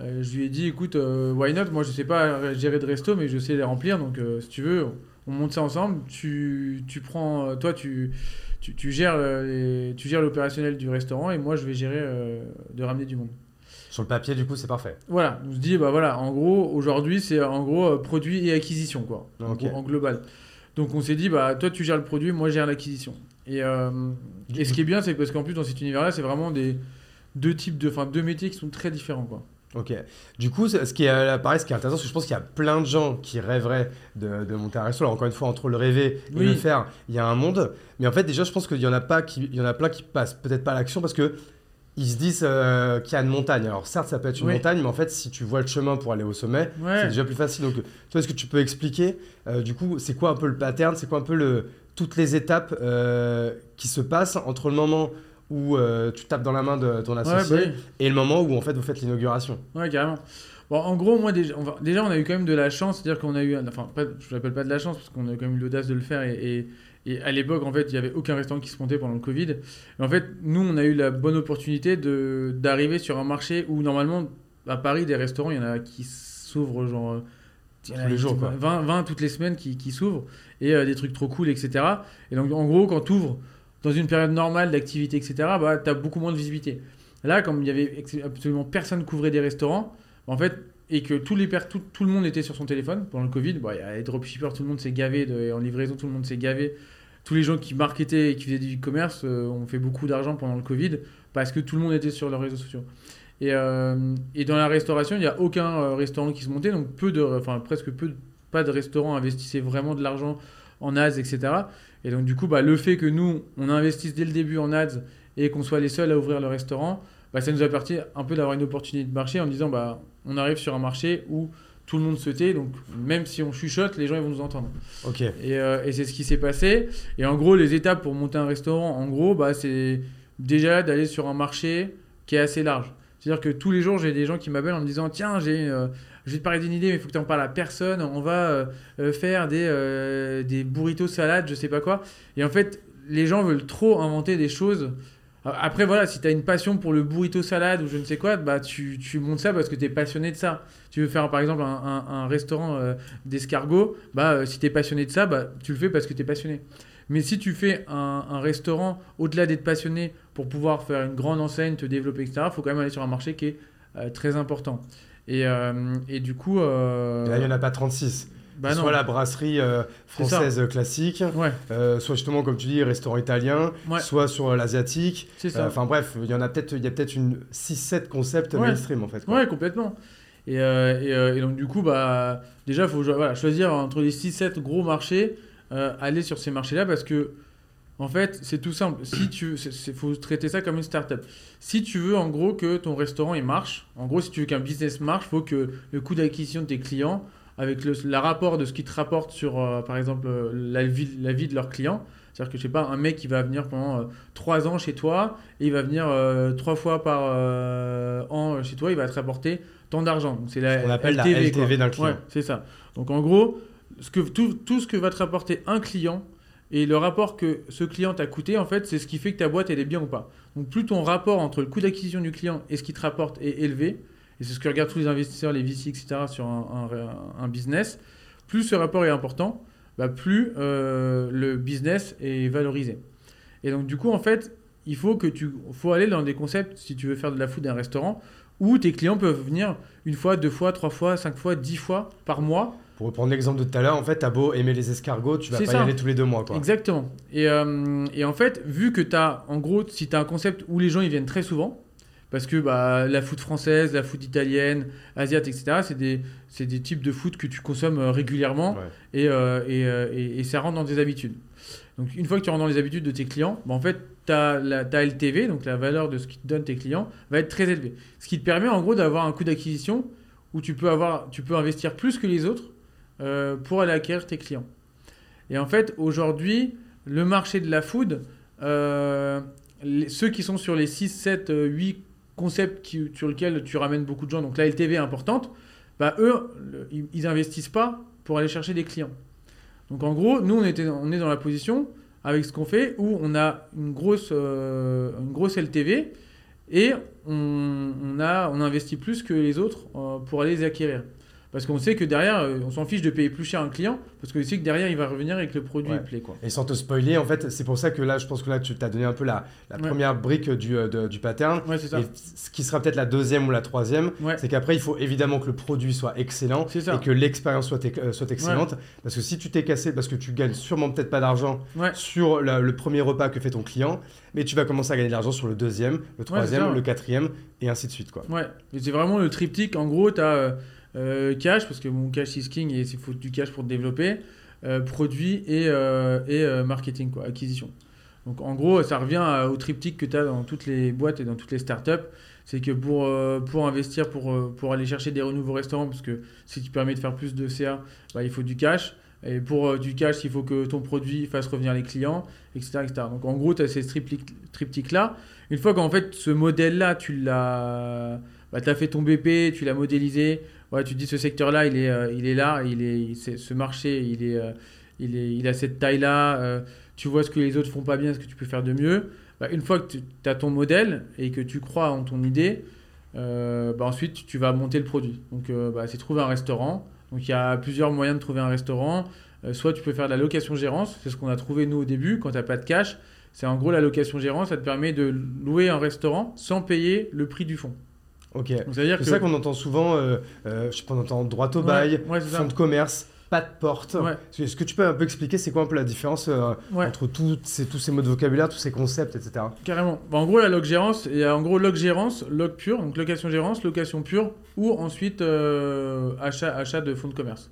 Euh, je lui ai dit, écoute, euh, why not? Moi, je sais pas gérer de resto, mais je sais les remplir. Donc, euh, si tu veux, on monte ça ensemble. Tu, tu prends, euh, toi, tu, tu, tu gères, les- tu gères l'opérationnel du restaurant, et moi, je vais gérer de ramener du monde. Sur le papier, du coup, c'est parfait. Voilà, on se dit, bah voilà, en gros, aujourd'hui, c'est en gros produit et acquisition, quoi, en, en global. Donc on s'est dit, bah toi, tu gères le produit, moi, je gère l'acquisition. Et, et ce qui est bien, c'est parce qu'en plus, dans cet univers-là, c'est vraiment des deux types de, enfin, deux métiers qui sont très différents, quoi. Ok. Du coup, ce qui est, euh, pareil, ce qui est intéressant, c'est que je pense qu'il y a plein de gens qui rêveraient de, de monter un resto. Alors, encore une fois, entre le rêver et Oui. le faire, il y a un monde. Mais en fait, déjà, je pense qu'il y en a pas qui, il y en a plein qui passent peut-être pas à l'action parce que ils se disent euh, qu'il y a une montagne. Alors, certes, ça peut être une Oui. montagne, mais en fait, si tu vois le chemin pour aller au sommet, Ouais. c'est déjà plus facile. Donc, toi, est-ce que tu peux expliquer, euh, du coup, c'est quoi un peu le pattern C'est quoi un peu le, toutes les étapes euh, qui se passent entre le moment où euh, tu tapes dans la main de ton Ouais, associé bah oui. et le moment où, en fait, vous faites l'inauguration Ouais, carrément. Bon, en gros, moi, déjà, on, va- déjà, on a eu quand même de la chance, c'est-à-dire qu'on a eu, enfin, pas, je l'appelle pas de la chance, parce qu'on a quand même eu l'audace de le faire, et, et, et à l'époque, en fait, il y avait aucun restaurant qui se montait pendant le Covid. Et en fait, nous, on a eu la bonne opportunité d'arriver sur un marché où, normalement, à Paris, des restaurants, il y en a qui s'ouvrent, genre... Tous les jours, quoi. 20, 20 toutes les semaines qui, qui s'ouvrent, et euh, des trucs trop cool, etc. Et donc, en gros, quand tu ouvres dans une période normale d'activité, etc., bah, tu as beaucoup moins de visibilité. Là, comme il y avait absolument personne qui couvrait des restaurants, en fait, et que tout, le monde était sur son téléphone pendant le Covid, bon, il y a les dropshippers, tout le monde s'est gavé, de, en livraison, tout le monde s'est gavé. Tous les gens qui marketaient et qui faisaient du e-commerce euh, ont fait beaucoup d'argent pendant le Covid parce que tout le monde était sur leurs réseaux sociaux. Et, euh, dans la restauration, il n'y a aucun euh, restaurant qui se montait, donc peu de, enfin presque peu, pas de restaurants investissaient vraiment de l'argent en ads, etc. Et donc du coup, bah, le fait que nous, on investisse dès le début en ads et qu'on soit les seuls à ouvrir le restaurant, bah, ça nous a permis un peu d'avoir une opportunité de marché en disant, bah, on arrive sur un marché où tout le monde se tait, donc même si on chuchote, les gens ils vont nous entendre. Ok. Et, euh, et c'est ce qui s'est passé. Et en gros, les étapes pour monter un restaurant, en gros, bah, c'est déjà d'aller sur un marché qui est assez large. C'est-à-dire que tous les jours, j'ai des gens qui m'appellent en me disant Tiens, j'ai, euh, je vais te parler d'une idée, mais il faut que tu en parles à personne. On va euh, euh, faire des, euh, des burritos salades, je sais pas quoi. Et en fait, les gens veulent trop inventer des choses. Après, voilà, si tu as une passion pour le burrito salade ou je ne sais quoi, bah, tu, tu montes ça parce que tu es passionné de ça. Tu veux faire par exemple un, un- restaurant euh, d'escargot, bah, si tu es passionné de ça, bah, tu le fais parce que tu es passionné. Mais si tu fais un, un restaurant, au-delà d'être passionné, pour pouvoir faire une grande enseigne, te développer, etc., il faut quand même aller sur un marché qui est très important. Et, euh, et du coup. euh, Et là, il n'y en a pas 36. bah non. soit la brasserie euh, française classique, Ouais, euh, soit justement, comme tu dis, restaurant italien, Ouais. soit sur l'asiatique. Euh. Enfin bref, il y en a peut-être il y a peut-être une 6-7 concepts Ouais. mainstream en fait. quoi. Ouais, complètement. Et, et, et donc, du coup, bah, déjà, il faut voilà, choisir entre les 6-7 gros marchés, aller sur ces marchés-là parce que, en fait, c'est tout simple. Si tu il faut traiter ça comme une start-up. Si tu veux, en gros, que ton restaurant il marche, en gros, si tu veux qu'un business marche, il faut que le coût d'acquisition de tes clients avec le la rapport de ce qu'ils te rapportent sur, euh, par exemple, euh, la vie, la vie de leurs clients. C'est-à-dire que, je sais pas, un mec qui va venir pendant 3 ans chez toi, et il va venir 3 fois par euh, an chez toi, il va te rapporter tant d'argent. Donc, c'est la On appelle la LTV, LTV quoi. d'un client. Ouais, c'est ça. Donc en gros, ce que, tout, tout ce que va te rapporter un client et le rapport que ce client t'a coûté, en fait, c'est ce qui fait que ta boîte, elle est bien ou pas. Donc plus ton rapport entre le coût d'acquisition du client et ce qu'il te rapporte est élevé, et c'est ce que regardent tous les investisseurs, les VC, etc., sur un, business, plus ce rapport est important, bah, plus euh, le business est valorisé. Et donc du coup, en fait, il faut que tu faut aller dans des concepts, si tu veux faire de la food d'un restaurant, où tes clients peuvent venir une fois, deux fois, trois fois, cinq fois, dix fois par mois. Pour reprendre l'exemple de tout à l'heure, en fait, t'as beau aimer les escargots, tu vas pas ça. y aller tous les deux mois, quoi. Exactement. Et, euh, et en fait, vu que tu as, en gros, si tu as un concept où les gens ils viennent très souvent, parce que bah, la food française, la food italienne, asiate, etc., c'est des, c'est des types de food que tu consommes euh, régulièrement Ouais. et, euh, et, euh, et- et ça rentre dans tes habitudes. Donc une fois que tu rentres dans les habitudes de tes clients, bah, en fait, ta, la, ta LTV, donc la valeur de ce qu'ils te donnent tes clients, va être très élevée. Ce qui te permet en gros d'avoir un coût d'acquisition où tu peux, avoir, tu peux investir plus que les autres euh, pour aller acquérir tes clients. Et en fait, aujourd'hui, le marché de la food, euh, ceux qui sont sur les 6, 7, euh, 8 concepts sur lesquels tu ramènes beaucoup de gens, donc la LTV est importante, bah, eux, ils- ils investissent pas pour aller chercher des clients. Donc en gros, nous, on, est dans la position, avec ce qu'on fait, où on a une grosse, euh, une grosse LTV et on, a, on investit plus que les autres pour aller les acquérir. Parce qu'on sait que derrière, euh, on s'en fiche de payer plus cher un client, parce qu'on sait que derrière, il va revenir avec le produit Ouais. plaît. Quoi. Et sans te spoiler, en fait, c'est pour ça que là, je pense que là, tu t'as donné un peu la, la Ouais. première brique du, euh, de- du pattern. Ouais, c'est ça. Et ce qui sera peut-être la deuxième ou la troisième, c'est qu'après, il faut évidemment que le produit soit excellent et que l'expérience soit, euh, soit excellente. Parce que si tu t'es cassé, parce que tu gagnes sûrement peut-être pas d'argent sur la- le premier repas que fait ton client, mais tu vas commencer à gagner de l'argent sur le deuxième, le troisième, le quatrième, et ainsi de suite. Quoi. Ouais, c'est vraiment le triptyque. En gros, tu as cash, parce que mon cash is king et il faut du cash pour te développer, euh, produit et, euh, et euh, marketing, quoi, acquisition. Donc en gros, ça revient au triptyque que tu as dans toutes les boîtes et dans toutes les startups. C'est que pour, euh, pour investir, pour, euh, pour aller chercher des nouveaux restaurants, parce que ce qui permet de faire plus de CA, bah, il faut du cash. Et pour euh, du cash, il faut que ton produit fasse revenir les clients, etc. etc. Donc en gros, tu as ces triptyques- triptyques-là. Une fois qu'en fait, ce modèle-là, tu l'as bah, fait ton BP, tu l'as modélisé, ouais, tu dis ce secteur-là, il est, euh, il est là, il est, ce marché, il, est, euh, il, est, il a cette taille-là, euh, tu vois ce que les autres font pas bien, ce que tu peux faire de mieux. Bah, une fois que tu as ton modèle et que tu crois en ton idée, bah, ensuite tu vas monter le produit. Donc bah, c'est trouver un restaurant. Donc il y a plusieurs moyens de trouver un restaurant. Soit tu peux faire de la location-gérance, c'est ce qu'on a trouvé nous au début quand tu n'as pas de cash. C'est en gros la location-gérance, ça te permet de louer un restaurant sans payer le prix du fonds. Ok. C'est que ça qu'on entend souvent, euh, euh, je sais pas, on entend droit au bail, ouais, fonds de commerce, pas de porte. Ouais. Est-ce que tu peux un peu expliquer c'est quoi un peu la différence euh, entre toutes ces, tous ces mots de vocabulaire, tous ces concepts, etc. Carrément. Bah, en gros, la il y a en gros log gérance, log pure, donc location gérance, location pure, ou ensuite euh, achat, achat de fonds de commerce.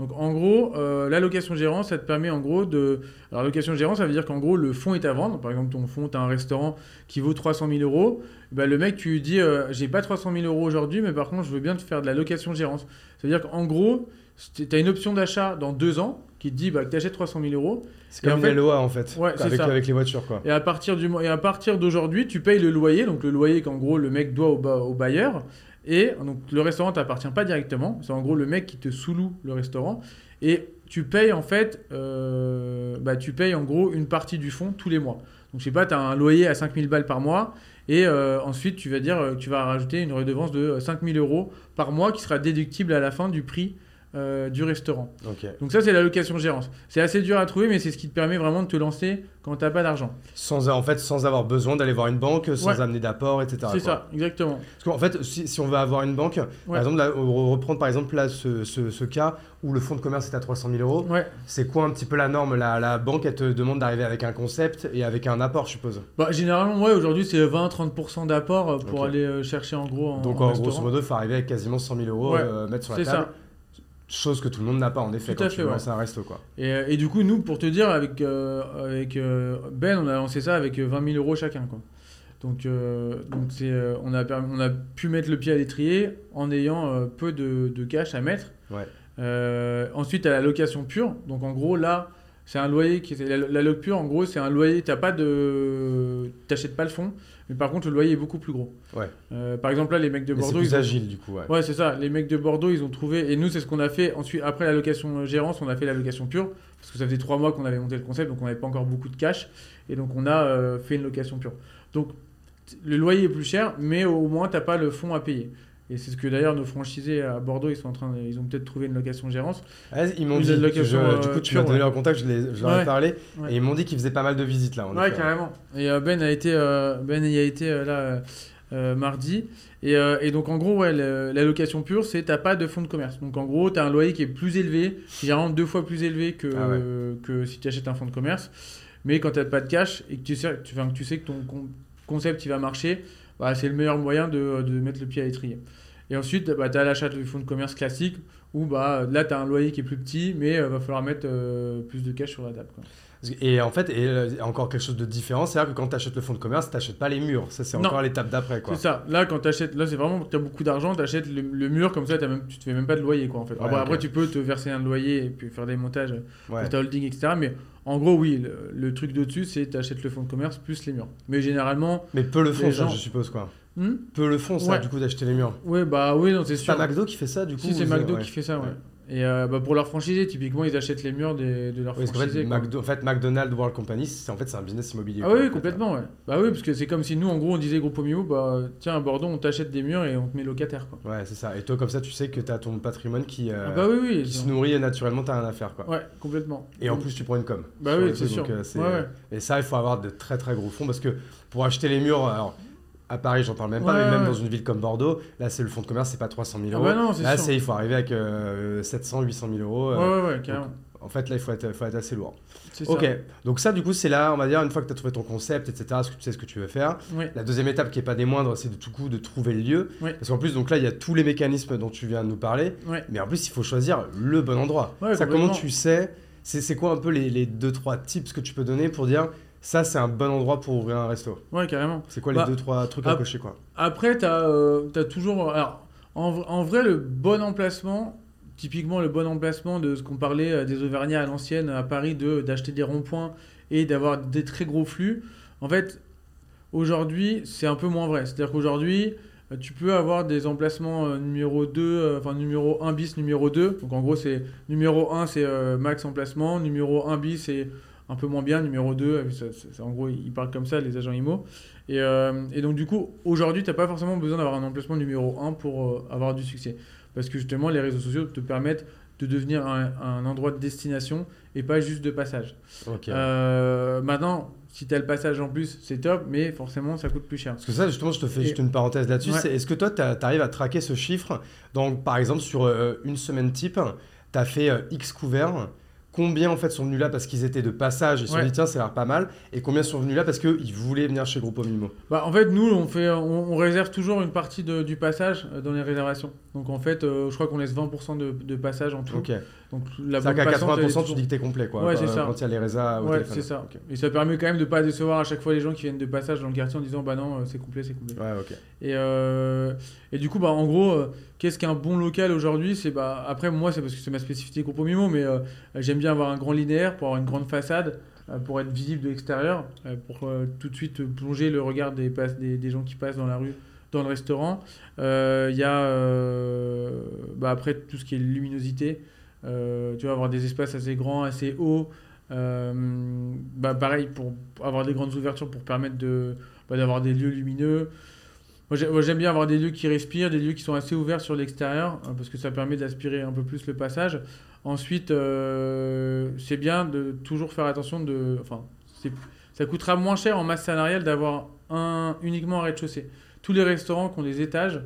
Donc en gros, euh, la location gérance, ça te permet en gros de... Alors location gérance, ça veut dire qu'en gros, le fonds est à vendre. Par exemple, ton fonds, tu as un restaurant qui vaut 300 000 euros. Bah, le mec, tu lui dis, euh, j'ai pas 300 000 euros aujourd'hui, mais par contre, je veux bien te faire de la location gérance. Ça veut dire qu'en gros, tu as une option d'achat dans deux ans qui te dit bah, que tu achètes 300 000 euros. C'est comme en fait- LOA en fait, Ouais, c'est avec, ça. avec les voitures quoi. Et à partir du et à partir d'aujourd'hui, tu payes le loyer, donc le loyer qu'en gros le mec doit au bailleur. Et donc le restaurant t'appartient pas directement, c'est en gros le mec qui te sous-loue le restaurant. Et tu payes en fait, euh, bah, tu payes en gros une partie du fonds tous les mois. Donc je sais pas, tu as un loyer à 5000 balles par mois. Et euh, ensuite, tu vas dire, euh, tu vas rajouter une redevance de 5000 euros par mois qui sera déductible à la fin du prix euh, du restaurant. Donc ça, c'est la location gérance. C'est assez dur à trouver, mais c'est ce qui te permet vraiment de te lancer quand tu n'as pas d'argent. Sans, en fait, sans avoir besoin d'aller voir une banque, sans Ouais. amener d'apport, etc. C'est ça, exactement. Parce qu'en fait, si, si on veut avoir une banque, Ouais. par exemple, là, on reprendre par exemple là, ce, ce- ce cas où le fonds de commerce est à 300 000 euros, Ouais. c'est quoi un petit peu la norme? La, la banque, elle te demande d'arriver avec un concept et avec un apport, je suppose. Bah, généralement, ouais, aujourd'hui, c'est 20-30% d'apport pour aller euh, chercher en gros en, Donc en en restaurant. grosso modo, il faut arriver avec quasiment 100 000 euros, euh, mettre sur la C'est table. ça. Chose que tout le monde n'a pas en effet Tout quand à tu fait, veux ouais. lancer un resto quoi. Et, euh, et du coup, nous, pour te dire, avec, euh, avec euh, Ben, on a lancé ça avec euh, 20 000 euros chacun. Quoi. Donc, euh, donc c'est, on, a, permis- on a pu mettre le pied à l'étrier en ayant peu de, de cash à mettre. Ouais. Ensuite, tu as la location pure. Donc, en gros, là, c'est un loyer qui la, la loc pure. En gros, c'est un loyer. T'as pas de, t'achètes pas le fonds, mais par contre, le loyer est beaucoup plus gros. Ouais. Euh, par exemple, là, les mecs de Mais c'est Bordeaux, plus ils ont- agile du coup. Ouais. Ouais, c'est ça. Les mecs de Bordeaux, ils ont trouvé. Et nous, c'est ce qu'on a fait. Ensuite, après la location gérance, on a fait la location pure. Parce que ça faisait trois mois qu'on avait monté le concept, donc on n'avait pas encore beaucoup de cash. Et donc, on a euh, fait une location pure. Donc, le loyer est plus cher, mais au moins, tu n'as pas le fonds à payer. Et c'est ce que d'ailleurs nos franchisés à Bordeaux, ils sont en train, de- ils ont peut-être trouvé une location gérance. Ils m'ont dit. que location, je- du euh, coup, tu m'as donné ouais. leur contact, je, les- je leur ai parlé. Ouais. Et ils m'ont dit qu'ils faisaient pas mal de visites là. en Ouais, effet. carrément. Et euh, Ben a été, euh, Ben y a été là mardi. Et, et donc en gros, ouais, le- la location pure, c'est t'as pas de fonds de commerce. Donc en gros, tu as un loyer qui est plus élevé, généralement deux fois plus élevé que, Ah que si tu achètes un fonds de commerce. Mais quand tu pas de cash et que tu sais, tu, enfin, que tu sais que ton con- concept il va marcher, bah, c'est le meilleur moyen de, mettre le pied à l'étrier. Et ensuite, bah, tu as l'achat du fonds de commerce classique où bah, là, tu as un loyer qui est plus petit, mais il va falloir mettre euh, plus de cash sur la table. Et en fait, et euh, encore quelque chose de différent, c'est-à-dire que quand tu achètes le fonds de commerce, tu n'achètes pas les murs. Ça, c'est encore l'étape d'après. C'est ça. Là, quand tu achètes, là, c'est vraiment, tu as beaucoup d'argent, tu achètes le, le mur, comme ça, as même, tu te fais même pas de loyer, quoi, en fait. Ouais, après, après, tu peux te verser un loyer et puis faire des montages Ouais. ta holding, etc. Mais en gros, oui, le, le truc de-dessus, c'est tu achètes le fonds de commerce plus les murs. Mais généralement, Mais peu le ça, gens- je suppose. quoi. hmm? Peu le font, ça, Ouais. du coup, d'acheter les murs. ouais, bah oui, non, c'est C'est sûr. pas McDo qui fait ça, du coup Si, c'est McDo qui fait ça, ouais. Et euh, bah, pour leurs franchisés, typiquement, ils achètent les murs des- de leurs Oui, qu'en fait. McDo- en fait, McDonald's World Company, c'est en fait c'est un business immobilier. Ah quoi, en oui, fait. complètement, ouais. Bah oui, parce que c'est comme si nous, en gros, on disait Groupe Mimo, bah tiens, à Bordeaux, on t'achète des murs et on te met locataire, quoi. Ouais, c'est ça. Et toi, comme ça, tu sais que tu as ton patrimoine qui, euh, Ah bah oui, oui. qui se nourrit et naturellement, tu rien à faire. Quoi. Ouais, complètement. Et en plus, tu prends une com. Bah oui, c'est sûr. donc, euh, c'est- Ouais, ouais. Et ça, il faut avoir de très très gros fonds parce que pour acheter les murs, alors à Paris, j'en parle même pas, Ouais, mais même ouais. dans une ville comme Bordeaux, là, c'est le fonds de commerce, c'est pas 300 000 Ah euros. bah non, là, c'est il faut arriver avec euh, 700, 800 000 euros. Ouais, euh, ouais, ouais, carrément. En fait, là, il faut être, faut être assez lourd. Ça. Ok, donc ça, du coup, c'est là, on va dire, une fois que tu as trouvé ton concept, etc., ce que tu sais ce que tu veux faire. Ouais. La deuxième étape, qui est pas des moindres, c'est de tout coup de trouver le lieu. Ouais. Parce qu'en plus, donc là, il y a tous les mécanismes dont tu viens de nous parler. Ouais. Mais en plus, il faut choisir le bon endroit. Ça, comment tu sais C'est c'est quoi un peu les, les deux, trois tips que tu peux donner pour dire ça, c'est un bon endroit pour ouvrir un resto Ouais, carrément. C'est quoi Bah, les deux, trois trucs à cocher, quoi Après, tu as, toujours. Alors, en, vrai, le bon emplacement, typiquement le bon emplacement de ce qu'on parlait euh, des Auvergnats à l'ancienne à Paris, de d'acheter des ronds-points et d'avoir des très gros flux, en fait, aujourd'hui, c'est un peu moins vrai. C'est-à-dire qu'aujourd'hui, euh, tu peux avoir des emplacements euh, numéro 2, euh, enfin numéro 1 bis, numéro 2. Donc en gros, c'est numéro 1, c'est euh, max emplacement, numéro 1 bis, c'est un peu moins bien, numéro 2, euh, ça- ça- ça- en gros, ils parlent comme ça, les agents IMO. Et, euh, et donc, du coup, aujourd'hui, tu n'as pas forcément besoin d'avoir un emplacement numéro 1 pour euh, avoir du succès. Parce que justement, les réseaux sociaux te permettent de devenir un, un endroit de destination et pas juste de passage. Euh, maintenant, si tu as le passage en plus, c'est top, mais forcément, ça coûte plus cher. Parce que ça, justement, je te fais Et- juste une parenthèse là-dessus. Ouais. Est-ce que toi, tu arrives à traquer ce chiffre? Donc, par exemple, sur une semaine type, tu as fait X couverts. Combien en fait sont venus là parce qu'ils étaient de passage et se sont Ouais. dit tiens ça a l'air pas mal et combien sont venus là parce qu'ils voulaient venir chez Groupe Mimo Bah, en fait, nous, on, fait, on, on réserve toujours une partie de- du passage euh, dans les réservations. Donc, en fait, euh, je crois qu'on laisse 20% de, de passage en tout. Ok. Donc, la C'est-à-dire qu'à bonne passante, elle est 80% tu dis que t'es complet quoi. Ouais, quand, c'est ça. Quand il y a les résas Ouais, c'est ça. Et ça permet quand même de pas décevoir à chaque fois les gens qui viennent de passage dans le quartier en disant bah non, euh, c'est complet, c'est complet. Ouais, ok. Et, euh, et du coup, bah, en gros, euh, qu'est-ce qu'un bon local aujourd'hui? C'est bah, Après, moi, c'est parce que c'est ma spécificité groupe Mimo, mais euh, j'aime bien avoir un grand linéaire pour avoir une grande façade, pour être visible de l'extérieur, pour tout de suite plonger le regard des, des, des gens qui passent dans la rue, dans le restaurant. Il y a bah, après tout ce qui est luminosité. Euh, tu vas avoir des espaces assez grands, assez hauts. Euh, bah, pareil, pour avoir des grandes ouvertures pour permettre de, bah, d'avoir des lieux lumineux. Moi, j'ai- moi, j'aime bien avoir des lieux qui respirent, des lieux qui sont assez ouverts sur l'extérieur, hein, parce que ça permet d'aspirer un peu plus le passage. Ensuite, euh, c'est bien de toujours faire attention de. Enfin, ça coûtera moins cher en masse salariale d'avoir un, uniquement un rez-de-chaussée. Tous les restaurants qui ont des étages,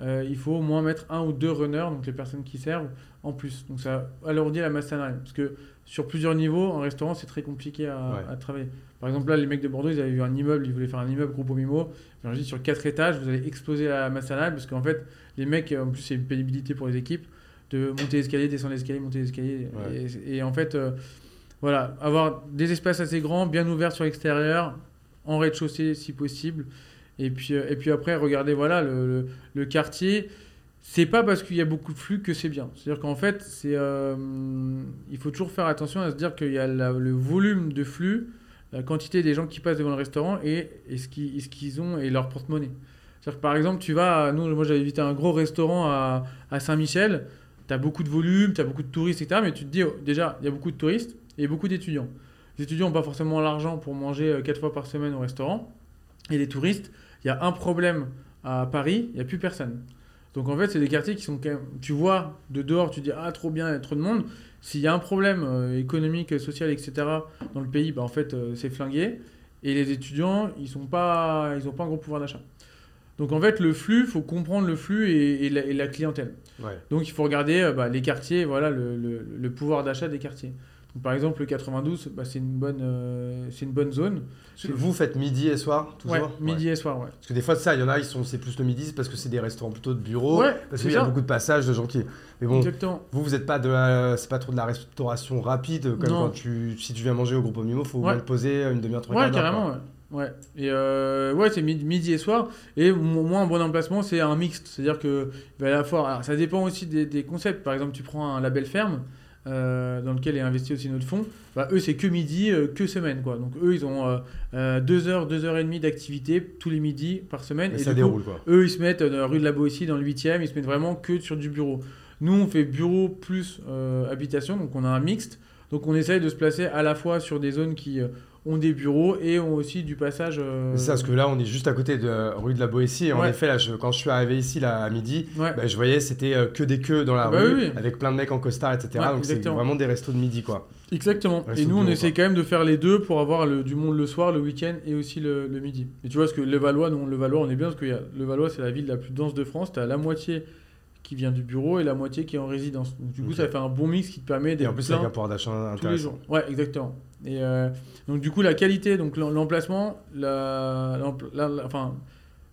euh, il faut au moins mettre un ou deux runners, donc les personnes qui servent, en plus. Donc ça alourdit la masse salariale. Parce que sur plusieurs niveaux, un restaurant, c'est très compliqué à, Ouais. à travailler. Par exemple, là, les mecs de Bordeaux, ils avaient vu un immeuble, ils voulaient faire un immeuble groupe Mimo. Je leur ai dit, sur quatre étages, vous allez exploser la masse salariale, parce qu'en fait, les mecs, en plus, c'est une pénibilité pour les équipes, de monter l'escalier, descendre l'escalier, monter l'escalier. Ouais. Et, et en fait, euh, voilà, avoir des espaces assez grands, bien ouverts sur l'extérieur, en rez-de-chaussée si possible. Et puis, euh, et puis après, regardez, voilà, le, le- le quartier, c'est pas parce qu'il y a beaucoup de flux que c'est bien. C'est-à-dire qu'en fait, c'est, euh, il faut toujours faire attention à se dire qu'il y a le volume de flux, la quantité des gens qui passent devant le restaurant et, ce, qu'ils, ont et leur porte-monnaie. C'est-à-dire que par exemple, tu vas, nous, moi j'avais visité un gros restaurant à, à Saint-Michel, tu as beaucoup de volume, tu as beaucoup de touristes, etc. Mais tu te dis, oh, déjà, il y a beaucoup de touristes et beaucoup d'étudiants. Les étudiants n'ont pas forcément l'argent pour manger 4 euh, fois par semaine au restaurant. Et les touristes, il y a un problème à Paris, il n'y a plus personne. Donc en fait, c'est des quartiers qui sont quand même. Tu vois de dehors, tu dis ah trop bien, il y a trop de monde. S'il y a un problème euh, économique, social, etc. dans le pays, bah, en fait, euh, c'est flingué. Et les étudiants, ils n'ont pas, ils pas un gros pouvoir d'achat. Donc en fait, le flux, il faut comprendre le flux et, la, clientèle. Donc il faut regarder euh, bah, les quartiers, voilà, le pouvoir d'achat des quartiers par exemple, le 92, bah, c'est une, bonne, euh, c'est une bonne zone. Vous faites midi et soir toujours ouais, midi et soir, ouais. Parce que des fois, ça, il y en a, ils sont, c'est plus le midi, parce que c'est des restaurants plutôt de bureau. parce qu'il y a beaucoup de passages de gens qui. Mais bon, vous, vous n'êtes pas de c'est pas trop de la restauration rapide. Comme quand tu, si tu viens manger au groupe Mimo, il faut ouais. poser une demi-heure, trois Ouais, carrément, ouais. Ouais, et euh, ouais, c'est midi et soir. Et moi, un bon emplacement, c'est un mixte. C'est-à-dire que va la fois, ça dépend aussi des, des, concepts. Par exemple, tu prends un label ferme. Euh, dans lequel est investi aussi notre fonds, bah, eux, c'est que midi, euh, que semaine. Quoi. Donc, eux, ils ont euh, deux heures, deux heures et demie d'activité tous les midis par semaine. Et, ça déroule, quoi. Eux, ils se mettent dans la rue de la Boétie, dans le 8e, ils se mettent vraiment que sur du bureau. Nous, on fait bureau plus habitation, donc on a un mixte. Donc, on essaye de se placer à la fois sur des zones qui ont des bureaux et ont aussi du passage. Euh, c'est ça, parce que là, on est juste à côté de rue de la Boétie. Et en effet, là, quand je suis arrivé ici là, à midi, bah, je voyais c'était euh, que des queues dans la bah rue, avec plein de mecs en costard, etc. Donc c'est vraiment des restos de midi, quoi. Exactement. et nous, on essaie quand même de faire les deux pour avoir le, du monde le soir, le week-end et aussi le, midi. Et tu vois, parce que le Valois, non, le Valois, on est bien parce que le Valois, c'est la ville la plus dense de France. Tu as la moitié qui vient du bureau et la moitié qui est en résidence. Donc, du coup, ça fait un bon mix qui te permet d'être. Et en plus, avec un pouvoir d'achat tous les jours. Ouais, exactement. Et euh, donc, du coup, la qualité, donc l'emplacement, la, enfin,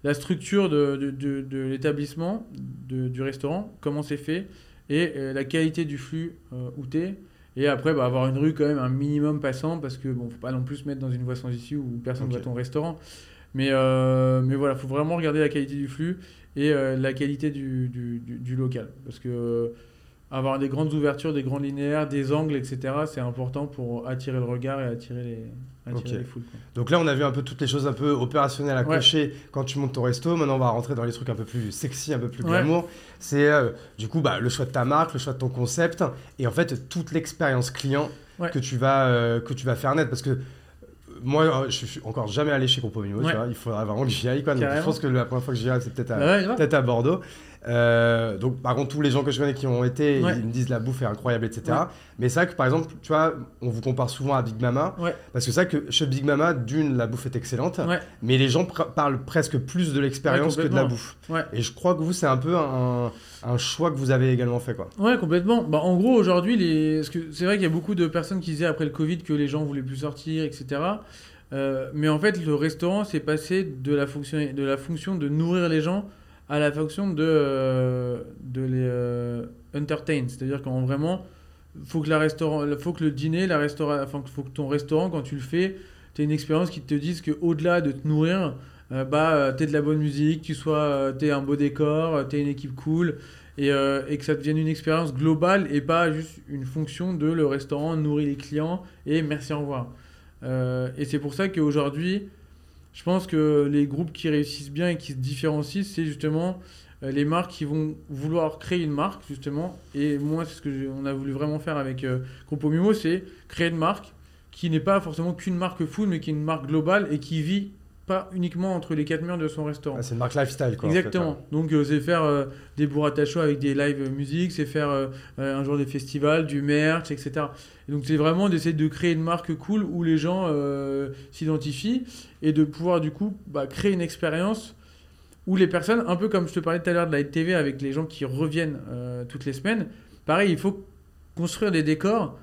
la structure de, de, de, l'établissement, du restaurant, comment c'est fait, et euh, la qualité du flux euh, où es. Et après, bah, avoir une rue quand même un minimum passant parce que bon, faut pas non plus se mettre dans une voie sans issue où personne ne va ton restaurant. Mais, mais voilà, faut vraiment regarder la qualité du flux et euh, la qualité du, du, du, local. Parce que euh, avoir des grandes ouvertures, des grands linéaires, des angles, etc., c'est important pour attirer le regard et attirer les, attirer les foules. Donc là, on a vu un peu toutes les choses un peu opérationnelles à cocher quand tu montes ton resto. Maintenant, on va rentrer dans les trucs un peu plus sexy, un peu plus glamour. C'est euh, du coup bah, le choix de ta marque, le choix de ton concept et en fait toute l'expérience client que, tu vas, que tu vas faire naître. Parce que moi, euh, je suis encore jamais allé chez Compomimo, tu vois. Il faudrait vraiment que j'y aille, quoi. Donc, je pense que la première fois que j'y aille, c'est peut-être à, peut à Bordeaux. Euh, donc, par contre, tous les gens que je connais qui ont été, ils me disent la bouffe est incroyable, etc. Mais c'est vrai que, par exemple, tu vois, on vous compare souvent à Big Mama. Parce que c'est vrai que chez Big Mama, d'une, la bouffe est excellente. Mais les gens parlent presque plus de l'expérience que de la bouffe. Et je crois que vous, c'est un peu un, un, choix que vous avez également fait, quoi. Ouais, complètement. Bah, en gros, aujourd'hui, les... c'est vrai qu'il y a beaucoup de personnes qui disaient après le Covid que les gens voulaient plus sortir, etc. Euh, mais en fait, le restaurant s'est passé de la, fonction, de la fonction de nourrir les gens à la fonction de, euh, de les euh, entertain. C'est-à-dire qu'en vraiment, faut faut que le dîner, la restaurant, enfin, faut que ton restaurant, quand tu le fais, tu aies une expérience qui te dise qu'au-delà de te nourrir, euh, bah, tu de la bonne musique, tu sois, un beau décor, tu une équipe cool. Et, et, que ça devienne une expérience globale et pas juste une fonction de le restaurant nourrit les clients et merci, au revoir. et c'est pour ça qu'aujourd'hui, je pense que les groupes qui réussissent bien et qui se différencient, c'est justement euh, les marques qui vont vouloir créer une marque, justement. Et moi, c'est ce qu'on a voulu vraiment faire avec euh, Mimo, c'est créer une marque qui n'est pas forcément qu'une marque full, mais qui est une marque globale et qui vit pas uniquement entre les quatre murs de son restaurant. Ah, c'est une marque lifestyle, quoi. Exactement. Donc, euh, c'est faire euh, des burrata show avec des live musique, c'est faire euh, un jour des festivals, du merch, etc. Et donc, c'est vraiment d'essayer de créer une marque cool où les gens s'identifient et de pouvoir, du coup, bah, créer une expérience où les personnes, un peu comme je te parlais tout à l'heure de la TV avec les gens qui reviennent toutes les semaines, pareil, il faut construire des décors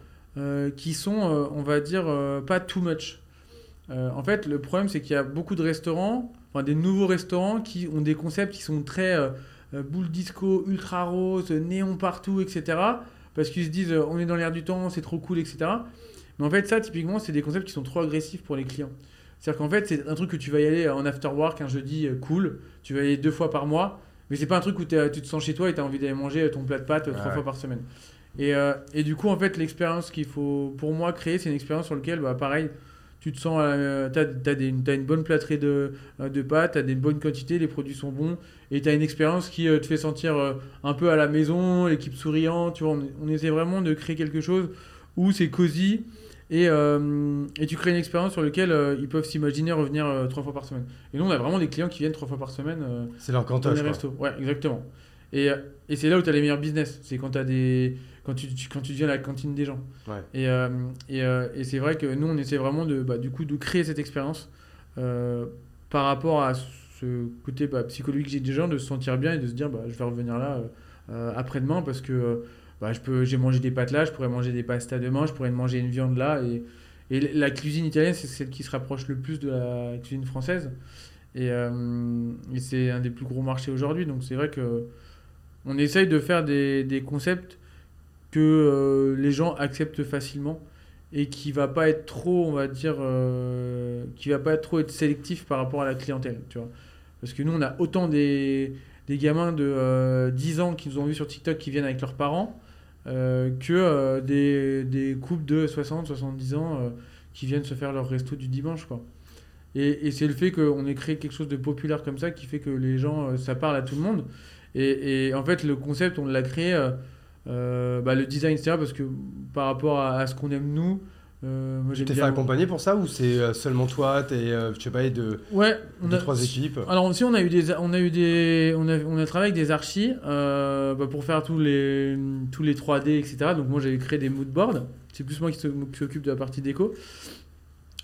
qui sont, on va dire, pas too much. Euh, en fait, le problème, c'est qu'il y a beaucoup de restaurants, enfin des nouveaux restaurants qui ont des concepts qui sont très euh, euh, boule disco, ultra rose, néon partout, etc. Parce qu'ils se disent, on est dans l'air du temps, c'est trop cool, etc. Mais en fait, ça, typiquement, c'est des concepts qui sont trop agressifs pour les clients. C'est-à-dire qu'en fait, c'est un truc que tu vas y aller en after work un jeudi cool, tu vas y aller deux fois par mois, Mais c'est pas un truc où tu te sens chez toi et tu as envie d'aller manger ton plat de pâtes trois fois par semaine. Et, euh, et, du coup, en fait, l'expérience qu'il faut pour moi créer, c'est une expérience sur laquelle, bah, pareil, tu te sens, euh, tu as, une bonne plâtrée de, euh, de pâtes, tu as des bonnes quantités, les produits sont bons, et tu as une expérience qui euh, te fait sentir un peu à la maison, l'équipe souriante, tu vois, on, essaie vraiment de créer quelque chose où c'est cosy, et, et, tu crées une expérience sur laquelle ils peuvent s'imaginer revenir trois fois par semaine. Et nous, on a vraiment des clients qui viennent trois fois par semaine. c'est leur cantoche. Dans les restos. Ouais, exactement. Et, et c'est là où tu as les meilleurs business. C'est quand tu as des quand tu, quand tu viens à la cantine des gens. Et, euh, et, euh, et c'est vrai que nous, on essaie vraiment de, bah, du coup, de créer cette expérience euh, par rapport à ce côté bah, psychologique des gens, de se sentir bien et de se dire bah, je vais revenir là après-demain parce que bah, je peux, j'ai mangé des pâtes là, je pourrais manger des pastas demain, je pourrais manger une viande là. Et, et la cuisine italienne, c'est celle qui se rapproche le plus de la cuisine française. Et, et c'est un des plus gros marchés aujourd'hui. Donc c'est vrai que on essaye de faire des, des concepts que euh, les gens acceptent facilement et qui va pas être trop, on va dire, euh, qui va pas être trop être sélectif par rapport à la clientèle, tu vois. Parce que nous, on a autant des, des gamins de 10 euh, ans qui nous ont vu sur TikTok qui viennent avec leurs parents que des, des, couples de 60, 70 ans qui viennent se faire leur resto du dimanche, quoi. Et, et c'est le fait qu'on ait créé quelque chose de populaire comme ça qui fait que les gens, ça parle à tout le monde. Et, et en fait, le concept, on l'a créé euh, bah, le design, etc. Parce que par rapport à, ce qu'on aime nous, euh, moi, tu t'es fait accompagner pour ça ou c'est euh, seulement toi T'es, euh, je sais pas, de ouais, on deux, trois équipes? Alors aussi, on a eu des, on a eu des, on a, on a travaillé avec des archis bah, pour faire tous les, tous les 3D, etc. Donc moi, j'avais créé des moodboards. C'est plus moi qui s'occupe de la partie déco.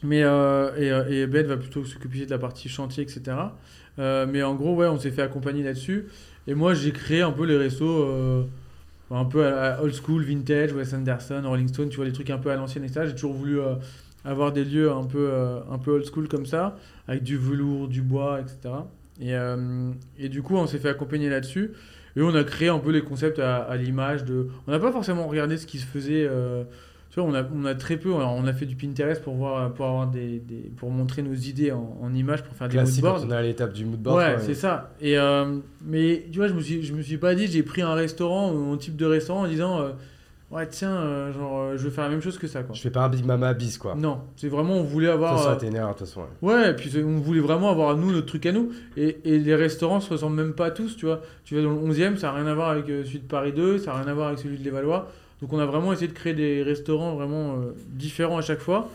Mais et, et Ben va plutôt s'occuper de la partie chantier, etc. mais en gros, ouais, on s'est fait accompagner là-dessus. Et moi, j'ai créé un peu les restos un peu old school, vintage, Wes Anderson, Rolling Stone, tu vois, les trucs un peu à l'ancienne, etc. J'ai toujours voulu euh, avoir des lieux un peu, euh, un peu old school comme ça, avec du velours, du bois, etc. Et, euh, et du coup, on s'est fait accompagner là-dessus. Et on a créé un peu les concepts à l'image de. On n'a pas forcément regardé ce qui se faisait on a, on a très peu. on a fait du Pinterest pour voir, pour avoir des, des pour montrer nos idées en, en images, pour faire des moodboards. on est à l'étape du moodboard. Ouais, c'est ça. Et euh, mais tu vois, je me suis, je me suis pas dit, j'ai pris un restaurant, un type de restaurant, en disant. Euh, ouais, tiens, euh, genre, je veux faire la même chose que ça, quoi. Je fais pas un Big Mama bis, quoi. Non, c'est vraiment, on voulait avoir. Ça, ça t'énerve, de toute façon. Ouais. et puis on voulait vraiment avoir, nous, notre truc à nous. Et, et, les restaurants se ressemblent même pas tous, tu vois. Tu vas dans le 11e, ça n'a rien à voir avec celui de Paris 2, ça n'a rien à voir avec celui de Levallois. Donc on a vraiment essayé de créer des restaurants vraiment euh, différents à chaque fois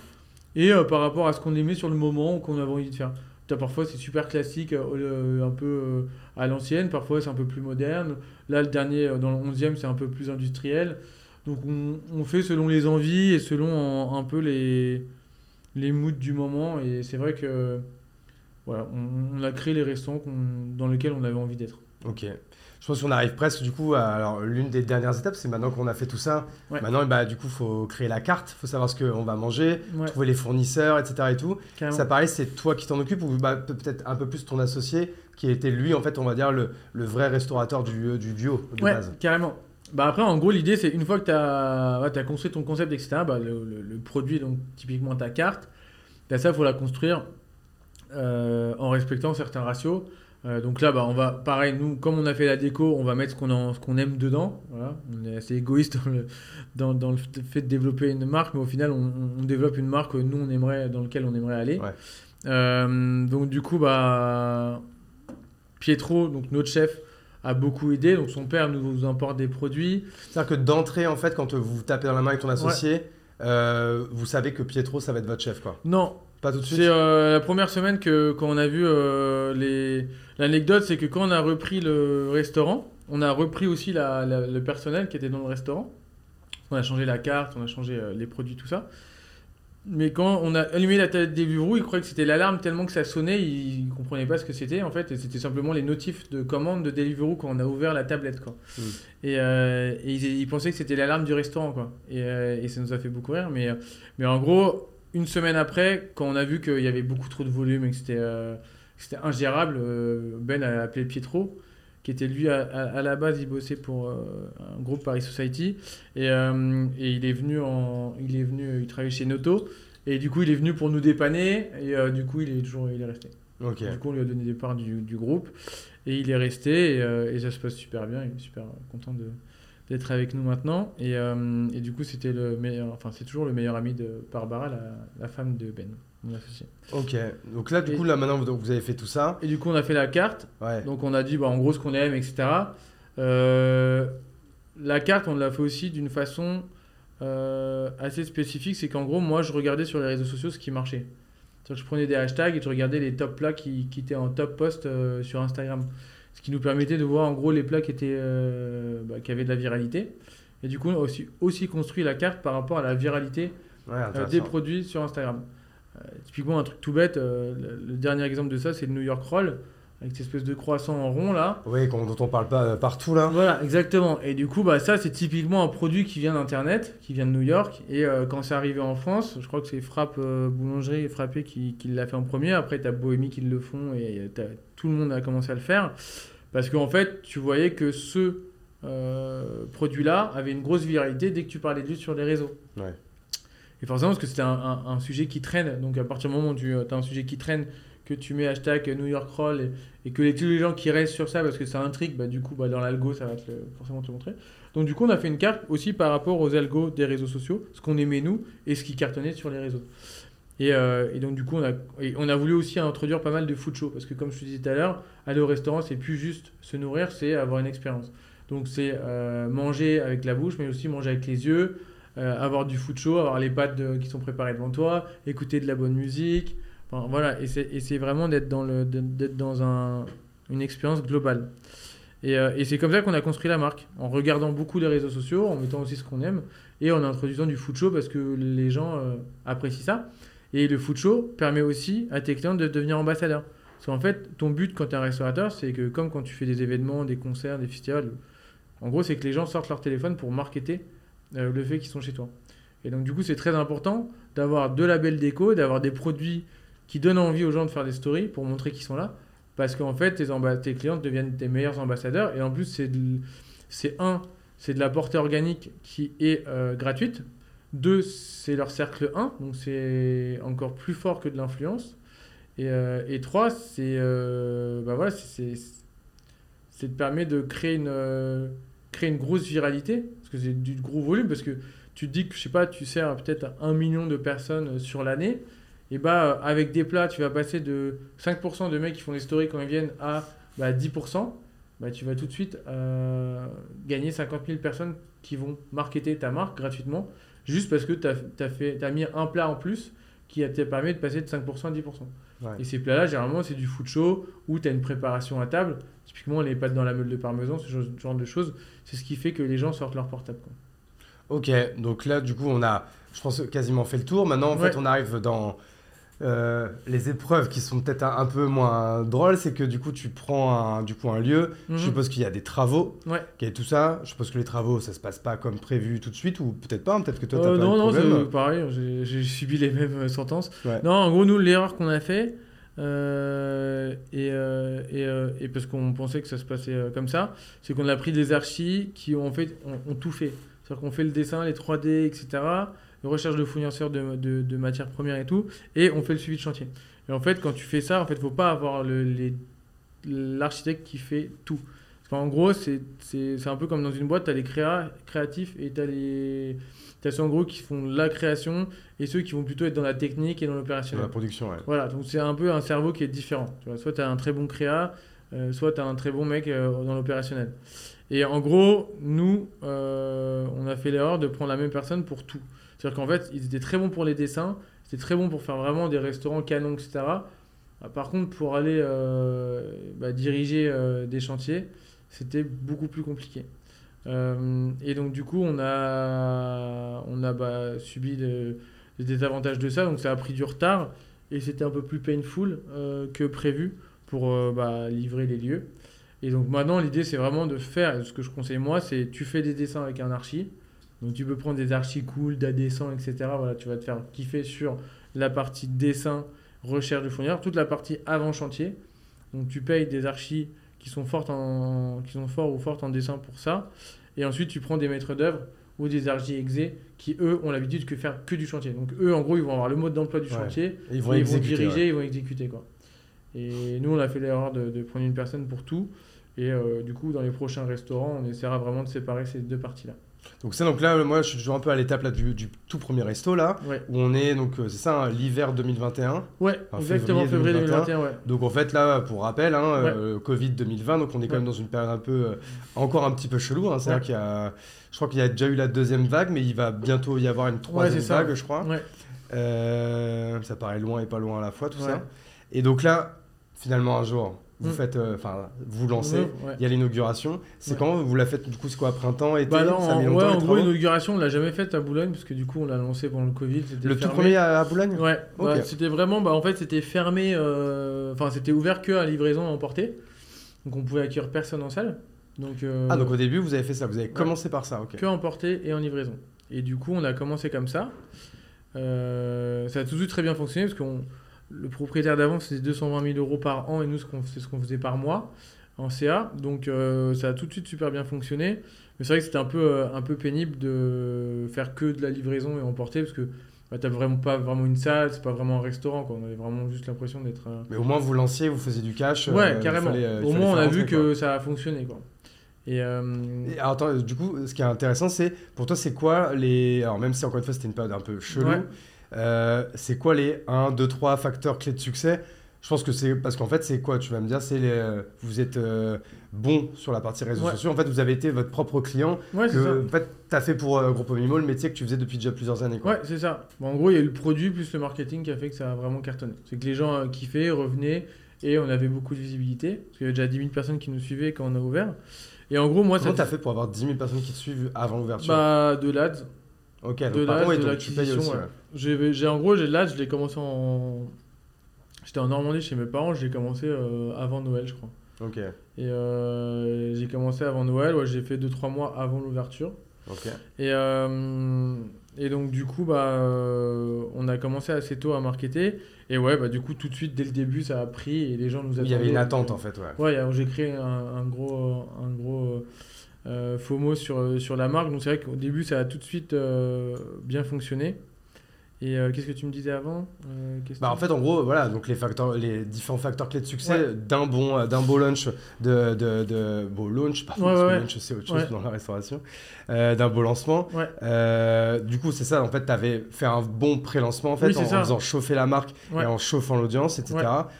et euh, par rapport à ce qu'on aimait sur le moment ou qu'on avait envie de faire. Parfois c'est super classique, euh, un peu à l'ancienne, parfois c'est un peu plus moderne. Là le dernier dans le 11e c'est un peu plus industriel. Donc on, fait selon les envies et selon un peu les, moods du moment et c'est vrai que voilà, on, a créé les restaurants dans lesquels on avait envie d'être. Ok je pense qu'on arrive presque du coup à alors l'une des dernières étapes, c'est maintenant qu'on a fait tout ça. Maintenant, bah, du coup, faut créer la carte, faut savoir ce qu'on va manger, trouver les fournisseurs, etc. Et tout. Ça paraît, c'est toi qui t'en occupes ou bah, peut-être un peu plus ton associé qui était lui, en fait, on va dire le, le vrai restaurateur du, du duo de ouais, base. Carrément. Bah après, en gros, l'idée, c'est une fois que tu as, as, construit ton concept, etc., bah, le, le, produit, donc typiquement ta carte, bah, ça, il faut la construire euh, en respectant certains ratios. Euh, donc là, bah, on va, pareil, nous, comme on a fait la déco, on va mettre ce qu'on, qu'on aime dedans. Voilà. On est assez égoïste dans le, dans, dans le, fait de développer une marque, mais au final, on, on, développe une marque nous, on aimerait, dans laquelle on aimerait aller. Euh, donc du coup, bah, Pietro, donc notre chef, a beaucoup aidé. Donc son père nous, importe des produits. C'est-à-dire que d'entrée, en fait, quand vous tapez dans la main avec ton associé, euh, vous savez que Pietro, ça va être votre chef, quoi. Non, pas tout de suite. C'est la première semaine que quand on a vu les L'anecdote, c'est que quand on a repris le restaurant, on a repris aussi le personnel qui était dans le restaurant. On a changé la carte, on a changé euh, les produits, tout ça. Mais quand on a allumé la tête des bureaux, ils croyaient que c'était l'alarme tellement que ça sonnait, ils ne comprenaient pas ce que c'était en fait. Et c'était simplement les notifs de commande de Deliveroo quand on a ouvert la tablette. Quoi. Hmm. Et, euh, ils, pensaient que c'était l'alarme du restaurant. Quoi. Et, euh, et, ça nous a fait beaucoup rire. Mais, mais en gros, une semaine après, quand on a vu qu'il y avait beaucoup trop de volume et que c'était c'était ingérable. Euh, ben a appelé Pietro, qui était lui à, la base, il bossait pour euh, un groupe Paris Society, et, euh, et, il est venu en, il est venu, il travaillait chez Noto, et du coup il est venu pour nous dépanner, et du coup il est toujours, il est resté. Du coup, on lui a donné des parts du, du groupe et il est resté et, euh, et ça se passe super bien. Il est super content de d'être avec nous maintenant. Et, euh, et du coup c'était le meilleur enfin c'est toujours le meilleur ami de Barbara la, la femme de Ben mon associé. Ok. Donc là, du Et- coup, là, maintenant, vous, vous avez fait tout ça. et du coup on a fait la carte. Ouais. donc on a dit bah, en gros ce qu'on aime etc Euh, la carte on l'a fait aussi d'une façon euh, assez spécifique. C'est qu'en gros moi je regardais sur les réseaux sociaux ce qui marchait. Que je prenais des hashtags et je regardais les top plats qui, qui étaient en top post euh, sur Instagram ce qui nous permettait de voir en gros les plats qui, étaient, euh, bah, qui avaient de la viralité. Et du coup on a aussi, aussi construit la carte par rapport à la viralité Ouais, euh, des produits sur Instagram. Euh, typiquement, un truc tout bête, le, le dernier exemple de ça, c'est le New York Roll, avec cette espèce de croissant en rond là. Oui, dont on parle pas euh, partout là. Voilà, exactement. Et du coup, bah, ça, c'est typiquement un produit qui vient d'Internet, qui vient de New York. Et euh, quand c'est arrivé en France, je crois que c'est Frappe euh, Boulangerie et Frappé qui, qui l'a fait en premier. Après, tu as Bohémie qui le font et t'as- tout le monde a commencé à le faire. Parce qu'en fait, tu voyais que ce euh, produit-là avait une grosse viralité dès que tu parlais de lui sur les réseaux. Ouais. Et forcément, parce que c'était un, un- un sujet qui traîne. Donc, à partir du moment où tu as un sujet qui traîne, que tu mets hashtag New York Roll et, que les, tous les gens qui restent sur ça parce que ça intrigue, bah, du coup, bah, dans l'algo, ça va forcément te montrer. Donc, du coup, on a fait une carte aussi par rapport aux algos des réseaux sociaux, ce qu'on aimait nous et ce qui cartonnait sur les réseaux. Et, euh, donc, du coup, on a, on a voulu aussi introduire pas mal de food show parce que, comme je te disais tout à l'heure, aller au restaurant, c'est plus juste se nourrir, c'est avoir une expérience. Donc, c'est euh, manger avec la bouche, mais aussi manger avec les yeux, euh, avoir du food show, avoir les pâtes qui sont préparées devant toi, écouter de la bonne musique. Voilà, et c'est vraiment d'être dans, le, dans un, une expérience globale. Et, euh, et c'est comme ça qu'on a construit la marque, en regardant beaucoup les réseaux sociaux, en mettant aussi ce qu'on aime, et en introduisant du food show parce que les gens euh, apprécient ça. Et le food show permet aussi à tes clients de devenir ambassadeurs. Parce qu'en fait, ton but quand tu es un restaurateur, c'est que comme quand tu fais des événements, des concerts, des festivals, en gros, c'est que les gens sortent leur téléphone pour marketer euh, le fait qu'ils sont chez toi. Et donc, du coup, c'est très important d'avoir de la belle déco, d'avoir des produits qui donnent envie aux gens de faire des stories pour montrer qu'ils sont là. Parce qu'en fait, tes, tes clients deviennent tes meilleurs ambassadeurs. Et en plus, c'est un, c'est de la portée organique qui est euh, gratuite. Deux, c'est leur cercle 1, donc c'est encore plus fort que de l'influence. Et, euh, et trois, c'est euh, bah voilà, c'est c'est- te permet de créer une, euh, créer une grosse viralité, parce que c'est du gros volume, parce que tu te dis que, je sais pas, tu sers peut-être un million de personnes sur l'année, et bah euh, avec des plats, tu vas passer de 5% de mecs qui font des stories quand ils viennent à bah, 10%, bah, tu vas tout de suite euh, gagner 50 000 personnes qui vont marketer ta marque gratuitement, juste parce que tu as, as mis un plat en plus qui te permis de passer de 5% à 10%. Ouais. Et ces plats-là, généralement, c'est du food show où tu as une préparation à table. Typiquement, les pâtes dans la meule de parmesan, ce genre, de choses. C'est ce qui fait que les gens sortent leur portable. quoi. Ok, donc là, du coup, on a, je pense, quasiment fait le tour. Maintenant, en Ouais. fait, on arrive dans euh, les épreuves qui sont peut-être un, un peu moins drôles. C'est que du coup, tu prends un, du coup, un lieu. Mhm. Je suppose qu'il y a des travaux. Ouais. qu'il y a tout ça. Je suppose que les travaux, ça se passe pas comme prévu tout de suite, ou peut-être pas. hein, Peut-être que toi, t'as Euh, pas non, non, c'est pareil. j'ai- [laughs] subi les mêmes euh, sentences. Ouais. Non, en gros, nous, l'erreur qu'on a fait, euh, et, et, et parce qu'on pensait que ça se passait comme ça, c'est qu'on a pris des archis qui ont fait ont, ont tout fait. C'est-à-dire qu'on fait le dessin, les 3D, etc., les recherches de fournisseurs de, de, de matières premières et tout, et on fait le suivi de chantier. Et en fait, quand tu fais ça, en fait, faut pas avoir l'architecte qui fait tout. Qu'en gros, c'est un peu comme dans une boîte, tu as les créa, créatifs et tu as les... T'as ceux en gros qui font la création et ceux qui vont plutôt être dans la technique et dans Dans l'opérationnel. la production, ouais. Voilà, donc c'est un peu un cerveau qui est différent. Tu vois, soit tu as un très bon créa, euh, soit tu as un très bon mec euh, dans l'opérationnel. Et en gros, nous, euh, on a fait l'erreur de prendre la même personne pour tout. C'est-à-dire qu'en fait, ils étaient très bons pour les dessins, c'était très bon pour faire vraiment des restaurants canons, etc. Ah, Par contre, pour aller euh, bah, diriger euh, des chantiers, c'était beaucoup plus compliqué. Euh, et donc, du coup, on a, on a bah, subi les désavantages de ça, donc ça a pris du retard et c'était un peu plus painful que prévu pour bah, livrer les lieux. Et donc maintenant, l'idée, c'est vraiment de faire, ce que je conseille moi, c'est tu fais des dessins avec un archi. Donc tu peux prendre des archis cool, d'adessin, etc. Voilà, tu vas te faire kiffer sur la partie dessin, recherche de fournisseurs, toute la partie avant chantier. Donc tu payes des archis qui sont fortes en, qui sont forts ou fortes en dessin pour ça. Et ensuite tu prends des maîtres d'œuvre ou des archis exés qui eux ont l'habitude de faire que du chantier. Donc eux en gros ils vont avoir le mode d'emploi du Ouais. chantier Et ils vont exécuter. diriger, ouais. ils vont exécuter quoi. Et nous, on a fait l'erreur de, de prendre une personne pour tout. Et euh, du coup, dans les prochains restaurants, on essaiera vraiment de séparer ces deux parties-là. Donc ça, donc là, moi, je suis toujours un peu à l'étape là du, du tout premier resto là, Ouais, où on est donc euh, c'est ça, hein, l'hiver 2021. ouais En exactement, février février 2021, 2021, ouais. Donc en fait là, pour rappel, hein, euh, Covid 2020, donc on est quand même dans une période un peu euh, encore un petit peu chelou. Hein, C'est-à-dire qu'il y a, je crois qu'il y a déjà eu la deuxième vague, mais il va bientôt y avoir une troisième ça. vague, je crois. Ça paraît loin et pas loin à la fois tout ça. Et donc là, finalement un jour, vous Mm. faites, euh, enfin, vous lancez. Ouais. Il y a l'inauguration. C'est Ouais. quand vous la faites Du coup, c'est quoi Printemps, été Bah non, Ça en, met longtemps en gros, l'inauguration, on l'a jamais faite à Boulogne, parce que du coup, on l'a lancé pendant le Covid. Le tout premier à, à Boulogne Ouais, Ok. bah, c'était vraiment, bah, en fait, c'était fermé, euh, enfin, c'était ouvert que à livraison à emporter. Donc, on pouvait accueillir personne en salle. Donc, euh, Ah, donc au début, vous avez fait ça. Vous avez commencé par ça, ok. que emporter et en livraison. Et du coup, on a commencé comme ça. Ça a tout de suite très bien fonctionné parce que le propriétaire d'avant c'était 220 000 euros par an et nous c'est ce qu'on faisait par mois en CA. Donc euh, ça a tout de suite super bien fonctionné. Mais c'est vrai que c'était un peu, euh, un peu pénible de faire que de la livraison et emporter parce que bah, t'as vraiment pas vraiment une salle, c'est pas vraiment un restaurant. Quoi. On avait vraiment juste l'impression d'être. euh, Mais au moins, vous lanciez, vous faisiez du cash. Ouais, carrément. fallait, Au moins on a vu que ça a fonctionné. Quoi. Et, euh, alors, attends, du coup, ce qui est intéressant, c'est pour toi, c'est quoi les. Alors, même si encore une fois, c'était une période un peu chelou, Ouais. Euh, c'est quoi les 1, 2, 3 facteurs clés de succès? Je pense que c'est. Parce qu'en fait, c'est quoi? Tu vas me dire, c'est les. Vous êtes euh, bon sur la partie réseaux Ouais. sociaux. En fait, vous avez été votre propre client. ouais, c'est ça. que, en fait, tu as fait pour euh, Groupe Mimo le métier que tu faisais depuis déjà plusieurs années. Quoi. Ouais, c'est ça. Bon, en gros, il y a eu le produit plus le marketing qui a fait que ça a vraiment cartonné. C'est que les gens euh, kiffaient, revenaient et on avait beaucoup de visibilité. Parce qu'il y avait déjà 10 000 personnes qui nous suivaient quand on a ouvert. Et en gros, moi, Comment ça t'as fait pour avoir 10 000 personnes qui te suivent avant l'ouverture? Bah, de l'ads. Ok, donc de payes l'acquisition, ouais. J'ai, j'ai- en gros, j'ai l'ads, je l'ai commencé en. J'étais en Normandie chez mes parents, je l'ai commencé euh, avant Noël, je crois. Ok, Et euh, j'ai commencé avant Noël, ouais, j'ai fait 2-3 mois avant l'ouverture. ok. Et, euh, et donc, du coup, bah, on a commencé assez tôt à marketer. Et ouais, bah, du coup, tout de suite, dès le début, ça a pris et les gens nous attendaient. Il y avait une attente en fait, ouais. Ouais, j'ai créé un, un gros, un gros FOMO sur, sur la marque. Donc, c'est vrai qu'au début, ça a tout de suite euh, bien fonctionné. Et euh, qu'est-ce que tu me disais avant Euh, Bah, en fait, en gros, voilà, donc les, facteurs, les différents facteurs clés de succès Ouais. d'un bon, euh, d'un beau lunch, de, de, de beau launch, pardon, Ouais, parce que ouais, lunch c'est autre chose dans la restauration, euh, d'un beau lancement. Euh, du coup, c'est ça, en fait, tu avais fait un bon pré-lancement en fait, Oui, en, en faisant chauffer la marque et en chauffant l'audience, etc.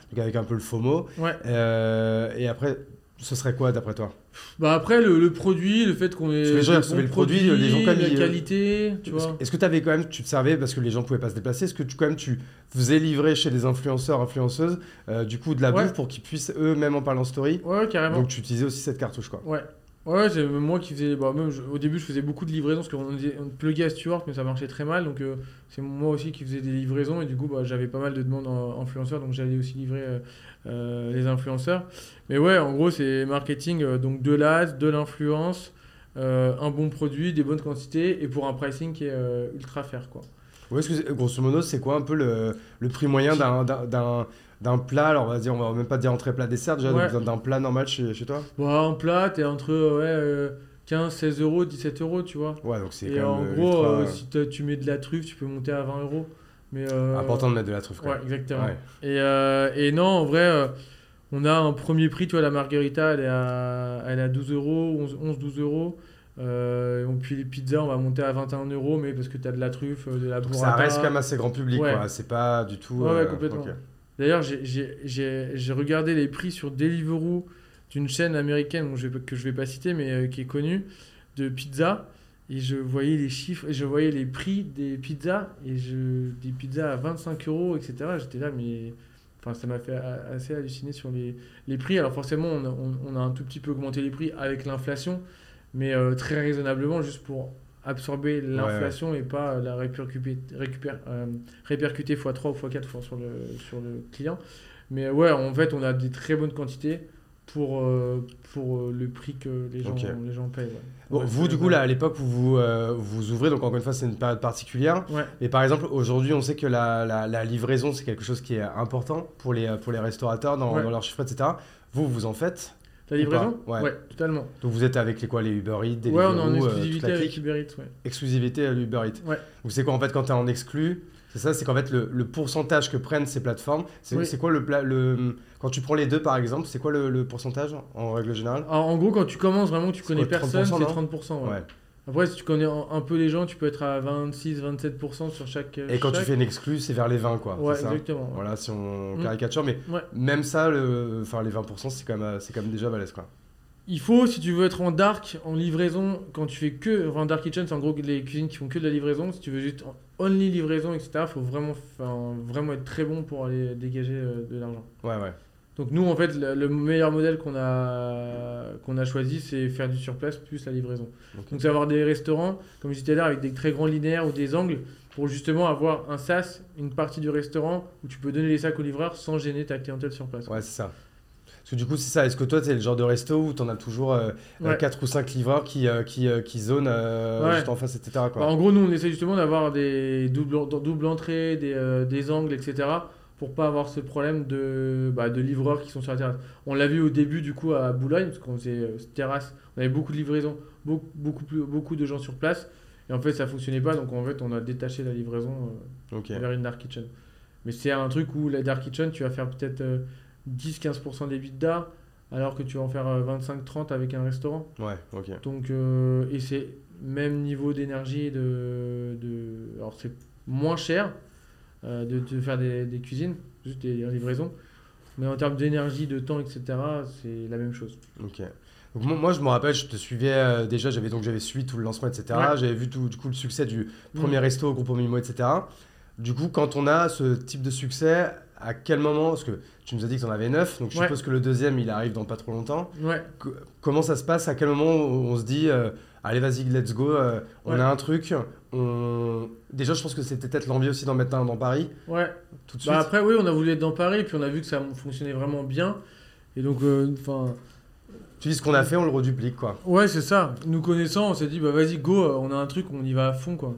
Donc avec un peu le FOMO. Euh, et après, ce serait quoi d'après toi Bah après, le, le produit, le fait qu'on ait. Parce que les gens, recevaient le produit, les gens, comme La ils, euh, qualité, tu vois. est-ce que tu avais quand même, tu te servais parce que les gens pouvaient pas se déplacer, est-ce que tu quand même tu faisais livrer chez des influenceurs, influenceuses, euh, du coup de la Ouais. bouffe pour qu'ils puissent eux-mêmes en parler en story Ouais, carrément. Donc tu utilisais aussi cette cartouche quoi. Ouais. Ouais, c'est même moi qui faisais. Bah, même, je- au début, je faisais beaucoup de livraisons parce qu'on on pluguait à Stewart, mais ça marchait très mal. Donc, euh, c'est moi aussi qui faisais des livraisons. Et du coup, bah, j'avais pas mal de demandes en influenceurs. Donc, j'allais aussi livrer euh, euh, les influenceurs. Mais ouais, en gros, c'est marketing. euh, donc, de l'ads, de l'influence, euh, un bon produit, des bonnes quantités et pour un pricing qui est euh, ultra fair. Quoi. Ouais, que grosso modo, c'est quoi un peu le, le prix moyen d'un- plat? Alors on va dire, on va même pas dire entrée plat dessert déjà, Ouais. d'un- plat normal chez, chez toi? Bon, en plat, t'es entre ouais, euh, 15, 16 euros, 17 euros, tu vois. Ouais, donc c'est Et quand en même euh, gros, ultra, euh, si tu mets de la truffe, tu peux monter à 20 euros. Mais, euh, important de mettre de la truffe. Ouais, exactement. Ouais. Et, euh, et non, en vrai, euh, on a un premier prix, tu vois, la margarita, elle est à, elle est à 12 euros, 11, 11, 12 euros. Euh, et puis les pizzas, on va monter à 21 euros, mais parce que tu as de la truffe, de la Donc burrata. ça reste quand même assez grand public, Ouais. C'est pas du tout. Ouais, ouais, complètement. ok. D'ailleurs, j'ai- regardé les prix sur Deliveroo d'une chaîne américaine dont je que je vais pas citer, mais euh, qui est connue, de pizza. Et je voyais les chiffres, et je voyais les prix des pizzas, et je, des pizzas à 25 euros, etc. J'étais là, mais enfin, ça m'a fait assez halluciner sur les, les prix. Alors forcément, on a, on- on a un tout petit peu augmenté les prix avec l'inflation, mais euh, très raisonnablement, juste pour absorber l'inflation et pas la répercuter, euh, répercuter x3 ou x4 fois sur le, sur le client. Mais ouais, en fait, on a des très bonnes quantités pour, euh, pour euh, le prix que les gens, Ok. les gens payent. ouais. Bon, Ouais, vous, du coup, là, à l'époque où vous, euh, vous ouvrez, donc encore une fois, c'est une période particulière. Ouais. Et par exemple, aujourd'hui, on sait que la, la- la livraison, c'est quelque chose qui est important pour les, pour les restaurateurs dans, Ouais. dans leurs chiffres, etc. Vous, vous en faites La livraison? Ouais. totalement. Donc vous êtes avec les quoi Les Uber Eats, Ouais, Deliveroo, on est en exclusivité avec Uber Eats, ouais. Exclusivité à l'Uber Eats. Ouais. Donc c'est quoi en fait quand tu es en exclu C'est ça, c'est qu'en fait, le, le pourcentage que prennent ces plateformes, c'est Oui. quoi le, le. Quand tu prends les deux, par exemple, c'est quoi le, le pourcentage en règle générale Alors, en gros, quand tu commences vraiment, tu connais quoi, personne, 30%, c'est non 30%. ouais. Ouais. Après, si tu connais un, peu les gens, tu peux être à 26-27% sur chaque. Et quand tu fais une exclue, c'est vers les 20, quoi. Ouais, ça exactement. ouais. Voilà, si on Mm. caricature. Mais Ouais. même ça, le, enfin, les 20%, c'est quand, même, quand même déjà balèze, quoi. Il faut, si tu veux être en dark, en livraison, quand tu fais que. Enfin, dark kitchen, c'est en gros les cuisines qui font que de la livraison. Si tu veux juste only livraison, etc., il faut vraiment, vraiment être très bon pour aller dégager euh, de l'argent. Ouais, ouais. Donc, nous, en fait, le, le meilleur modèle qu'on a, qu'on a choisi, c'est faire du surplace plus la livraison. Donc, c'est avoir des restaurants, comme je disais tout à l'heure, avec des très grands linéaires ou des angles pour justement avoir un sas, une partie du restaurant où tu peux donner les sacs au livreur sans gêner ta clientèle sur place. Ouais, c'est ça. Parce que du coup, c'est ça. Est-ce que toi, t'es le genre de resto où t'en as toujours euh, Ouais. 4 ou 5 livreurs qui, euh, qui, euh, qui zonent euh, Ouais. juste en face, etc. Quoi? Bah, en gros, nous, on essaie justement d'avoir des doubles, double entrées, des, des angles, etc. pour pas avoir ce problème de, bah, de livreurs qui sont sur la terrasse. On l'a vu au début, du coup, à Boulogne, parce qu'on faisait euh, terrasse, on avait beaucoup de livraisons, beaucoup, beaucoup, plus, beaucoup de gens sur place. Et en fait, ça fonctionnait pas, donc en fait, on a détaché la livraison euh, vers une dark kitchen. Mais c'est un truc où la dark kitchen, tu vas faire peut-être euh, 10-15% d'EBITDA, alors que tu vas en faire euh, 25-30 avec un restaurant. Ouais, ok. Donc, euh, et c'est même niveau d'énergie de, de. Alors, c'est moins cher euh, de, de faire des, des cuisines, juste des livraisons. Mais en termes d'énergie, de temps, etc., c'est la même chose. Ok. Donc moi, je me rappelle, je te suivais euh, déjà, j'avais donc j'avais suivi tout le lancement, etc. Ouais. J'avais vu tout du coup le succès du premier Mm. resto au groupe Mimo, etc. Du coup, quand on a ce type de succès, à quel moment Parce que tu nous as dit que tu en avais 9, donc je Ouais. suppose que le deuxième, il arrive dans pas trop longtemps. Ouais. Co- comment ça se passe? À quel moment on se dit, euh, allez, vas-y, let's go, euh, on a un truc on... Déjà, je pense que c'était peut-être l'envie aussi d'en mettre un dans Paris, Ouais. tout de suite. Bah après, oui, on a voulu être dans Paris, puis on a vu que ça fonctionnait vraiment bien. Et donc, euh, enfin. Tu dis ce qu'on a fait, on le reduplique, quoi. Ouais, c'est ça. Nous connaissant, on s'est dit, bah vas-y, go, euh, on a un truc, on y va à fond, quoi.